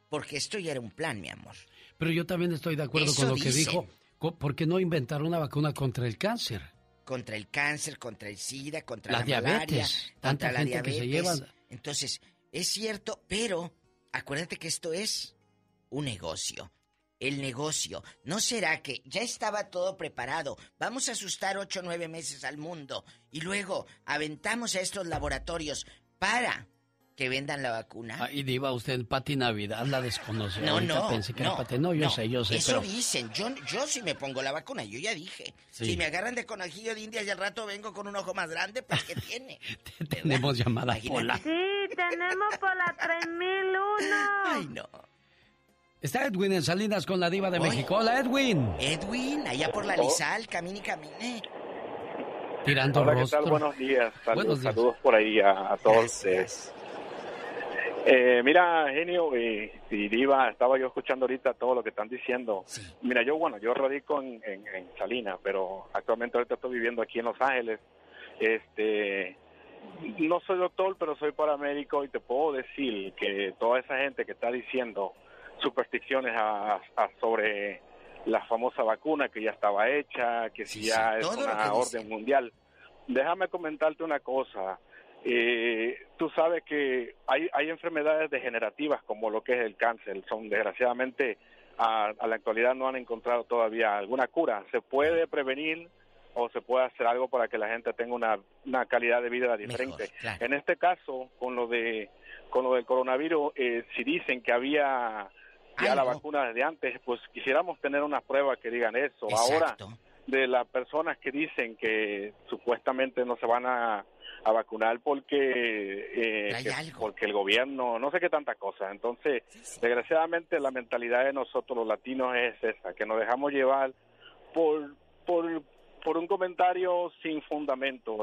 Porque esto ya era un plan, mi amor. Pero yo también estoy de acuerdo con lo que dijo. ¿Por qué no inventar una vacuna contra el cáncer? Contra el cáncer, contra el SIDA, contra la, diabetes, contra la diabetes. Que se lleva... Entonces, es cierto, pero acuérdate que esto es un negocio. El negocio. ¿No será que ya estaba todo preparado? Vamos a asustar ocho o nueve meses al mundo y luego aventamos a estos laboratorios para que vendan la vacuna. Ah, y diva, usted Pati Navidad la desconoció. No, no. Pensé que no, era No, yo sé, yo sé. Eso dicen. Yo, yo sí me pongo la vacuna, yo ya dije. Si me agarran de conejillo de India y al rato vengo con un ojo más grande, pues ¿qué tiene? tenemos llamada Pola. Sí, tenemos por la 3001. Ay, no. Está Edwin en Salinas con la diva de México. Hola, Edwin. Edwin, allá por la. Lizal, camine y camine. Tirando Hola, rostro. ¿qué tal? Buenos días. Saludos, Buenos días. saludos por ahí a, todos ustedes. Eh, mira, genio y, Diva, estaba yo escuchando ahorita todo lo que están diciendo. Mira, yo, bueno, yo radico en, en, Salinas, pero actualmente ahorita estoy viviendo aquí en Los Ángeles. Este, no soy doctor, pero soy paramédico y te puedo decir que toda esa gente que está diciendo supersticiones a, sobre la famosa vacuna que ya estaba hecha, que si ya es una orden mundial. Déjame comentarte una cosa. Eh, tú sabes que hay, hay enfermedades degenerativas como lo que es el cáncer. Son desgraciadamente a, la actualidad no han encontrado todavía alguna cura. Se puede prevenir o se puede hacer algo para que la gente tenga una, una calidad de vida diferente. En este caso, con lo de con lo del coronavirus, eh, si dicen que había ya la vacuna desde antes, pues quisiéramos tener unas pruebas que digan eso. Ahora, de las personas que dicen que supuestamente no se van a a vacunar porque eh, porque el gobierno no sé qué tanta cosa. Entonces desgraciadamente la mentalidad de nosotros los latinos es esa que nos dejamos llevar por por por un comentario sin fundamento.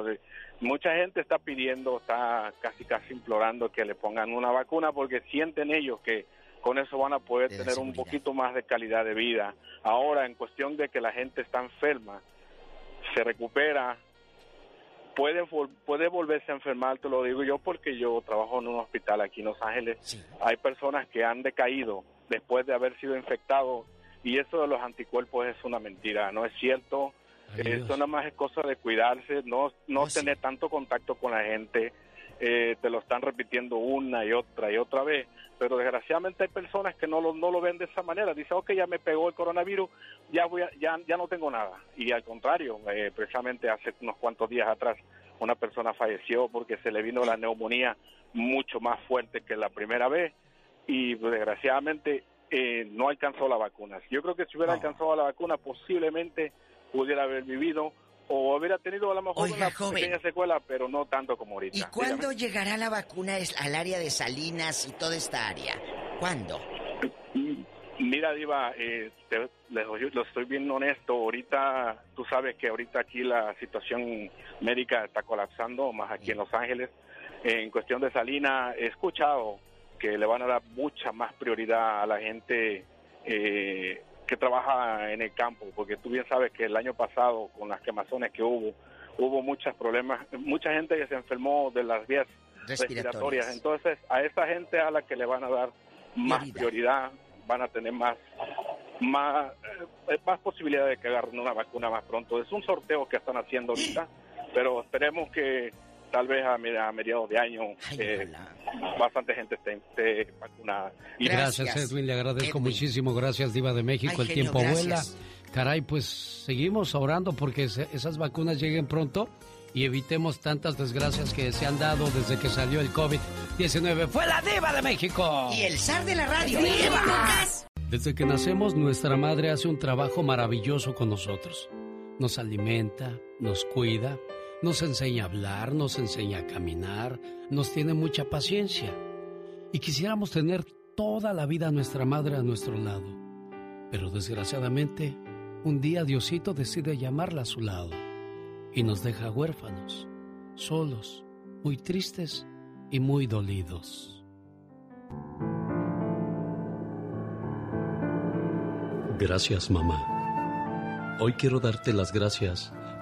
Mucha gente está pidiendo está casi casi implorando que le pongan una vacuna porque sienten ellos que con eso van a poder tener un poquito más de calidad de vida ahora en cuestión de que la gente está enferma se recupera puede, puede volverse a enfermar, te lo digo yo porque yo trabajo en un hospital aquí en Los Ángeles. Hay personas que han decaído después de haber sido infectados y eso de los anticuerpos es una mentira, no es cierto. Eso nada más es cosa de cuidarse, no, no oh, tener tanto contacto con la gente. Eh, te lo están repitiendo una y otra y otra vez, pero desgraciadamente hay personas que no lo, no lo ven de esa manera. Dice, ok, ya me pegó el coronavirus, ya, voy ya, ya no tengo nada. Y al contrario, eh, precisamente hace unos cuantos días atrás, una persona falleció porque se le vino la neumonía mucho más fuerte que la primera vez y desgraciadamente eh, no alcanzó la vacuna. Yo creo que si hubiera alcanzado la vacuna posiblemente pudiera haber vivido o hubiera tenido a lo mejor una pequeña secuela, pero no tanto como ahorita. ¿Y cuándo llegará la vacuna al área de Salinas y toda esta área? ¿Cuándo? Mira, Diva, eh, te- le- lo estoy bien honesto. Ahorita, tú sabes que ahorita aquí la situación médica está colapsando, más aquí en Los Ángeles. En cuestión de Salina, he escuchado que le van a dar mucha más prioridad a la gente eh, que trabaja en el campo, porque tú bien sabes que el año pasado, con las quemazones que hubo, hubo muchos problemas, mucha gente que se enfermó de las vías Respiratorias. respiratorias. Entonces, a esa gente a la que le van a dar más prioridad, van a tener más más eh, más posibilidad de que agarren una vacuna más pronto. Es un sorteo que están haciendo ahorita, pero esperemos que tal vez a, me- a mediados de año eh, bastante gente esté, esté vacunada. Y- Gracias, Edwin, le agradezco muchísimo. Gracias, Diva de México. Ay, el genio, tiempo gracias. vuela. Caray, pues seguimos orando porque se- esas vacunas lleguen pronto y evitemos tantas desgracias que se han dado desde que salió el COVID-19. ¡Fue la Diva de México! Y el zar de la radio, ¡Diva! Diva. Desde que nacemos, nuestra madre hace un trabajo maravilloso con nosotros. Nos alimenta, nos cuida, nos enseña a hablar, nos enseña a caminar, nos tiene mucha paciencia. Y quisiéramos tener toda la vida a nuestra madre a nuestro lado. Pero desgraciadamente, un día Diosito decide llamarla a su lado y nos deja huérfanos, solos, muy tristes y muy dolidos. Gracias, mamá. Hoy quiero darte las gracias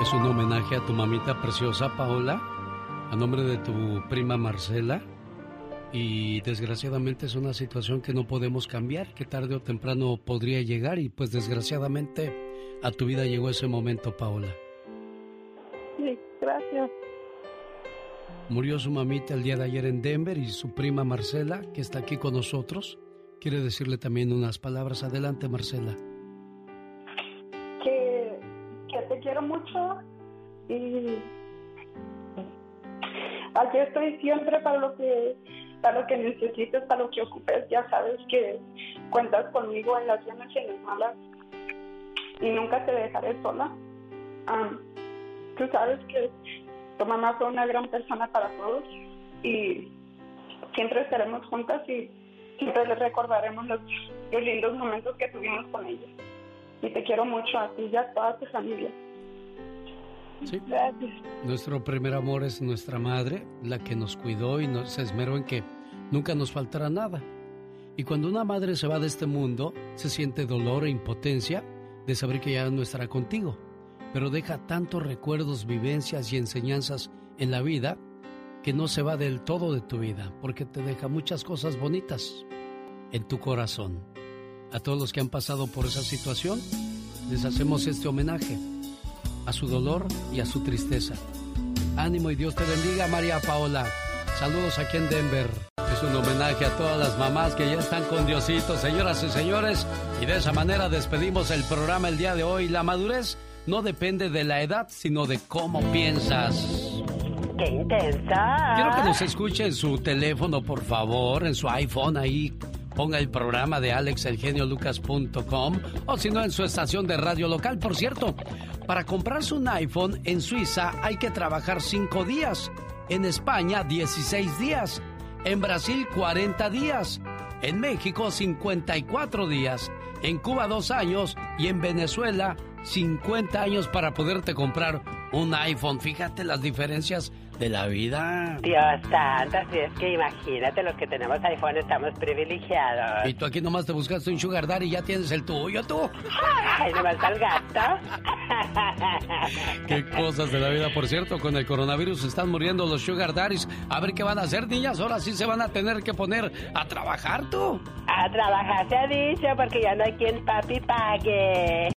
Es un homenaje a tu mamita preciosa, Paola, a nombre de tu prima Marcela. Y desgraciadamente es una situación que no podemos cambiar, que tarde o temprano podría llegar y pues desgraciadamente a tu vida llegó ese momento, Paola. Sí, gracias. Murió su mamita el día de ayer en Denver y su prima Marcela, que está aquí con nosotros, quiere decirle también unas palabras. Adelante, Marcela. Quiero mucho y aquí estoy siempre para lo que para lo que necesites, para lo que ocupes, ya sabes que cuentas conmigo en las buenas y en las malas y nunca te dejaré sola. Am, tú sabes que tu mamá fue una gran persona para todos y siempre estaremos juntas y siempre le recordaremos los, los lindos momentos que tuvimos con ella. Y te quiero mucho a ti y a toda tu familia. Sí. Gracias. Nuestro primer amor es nuestra madre, la que nos cuidó y nos esmeró en que nunca nos faltará nada. Y cuando una madre se va de este mundo, se siente dolor e impotencia de saber que ya no estará contigo, pero deja tantos recuerdos, vivencias y enseñanzas en la vida que no se va del todo de tu vida, porque te deja muchas cosas bonitas en tu corazón. a todos los que han pasado por esa situación, les hacemos este homenaje a su dolor y a su tristeza. Ánimo y Dios te bendiga, María Paola. Saludos aquí en Denver. Es un homenaje a todas las mamás que ya están con Diosito, señoras y señores. Y de esa manera despedimos el programa el día de hoy. La madurez no depende de la edad, sino de cómo piensas. ¡Qué intensa! Quiero que nos escuche en su teléfono, por favor, en su iPhone ahí. Ponga el programa de alexelgeniolucas.com o si no en su estación de radio local. Por cierto, para comprarse un iPhone en Suiza hay que trabajar 5 días, en España 16 días, en Brasil 40 días, en México 54 días, en Cuba 2 años. Y en Venezuela 50 años para poderte comprar un iPhone. Fíjate las diferencias de la vida. Dios santo, así es que imagínate, los que tenemos iPhone estamos privilegiados. Y tú aquí nomás te buscaste un sugar daddy y ya tienes el tuyo, tú. Ay, nomás está el gato. Qué cosas de la vida, por cierto, con el coronavirus están muriendo los sugar daddies. A ver qué van a hacer, niñas, ahora sí se van a tener que poner a trabajar, tú. A trabajar se ha dicho porque ya no hay quien papi pague.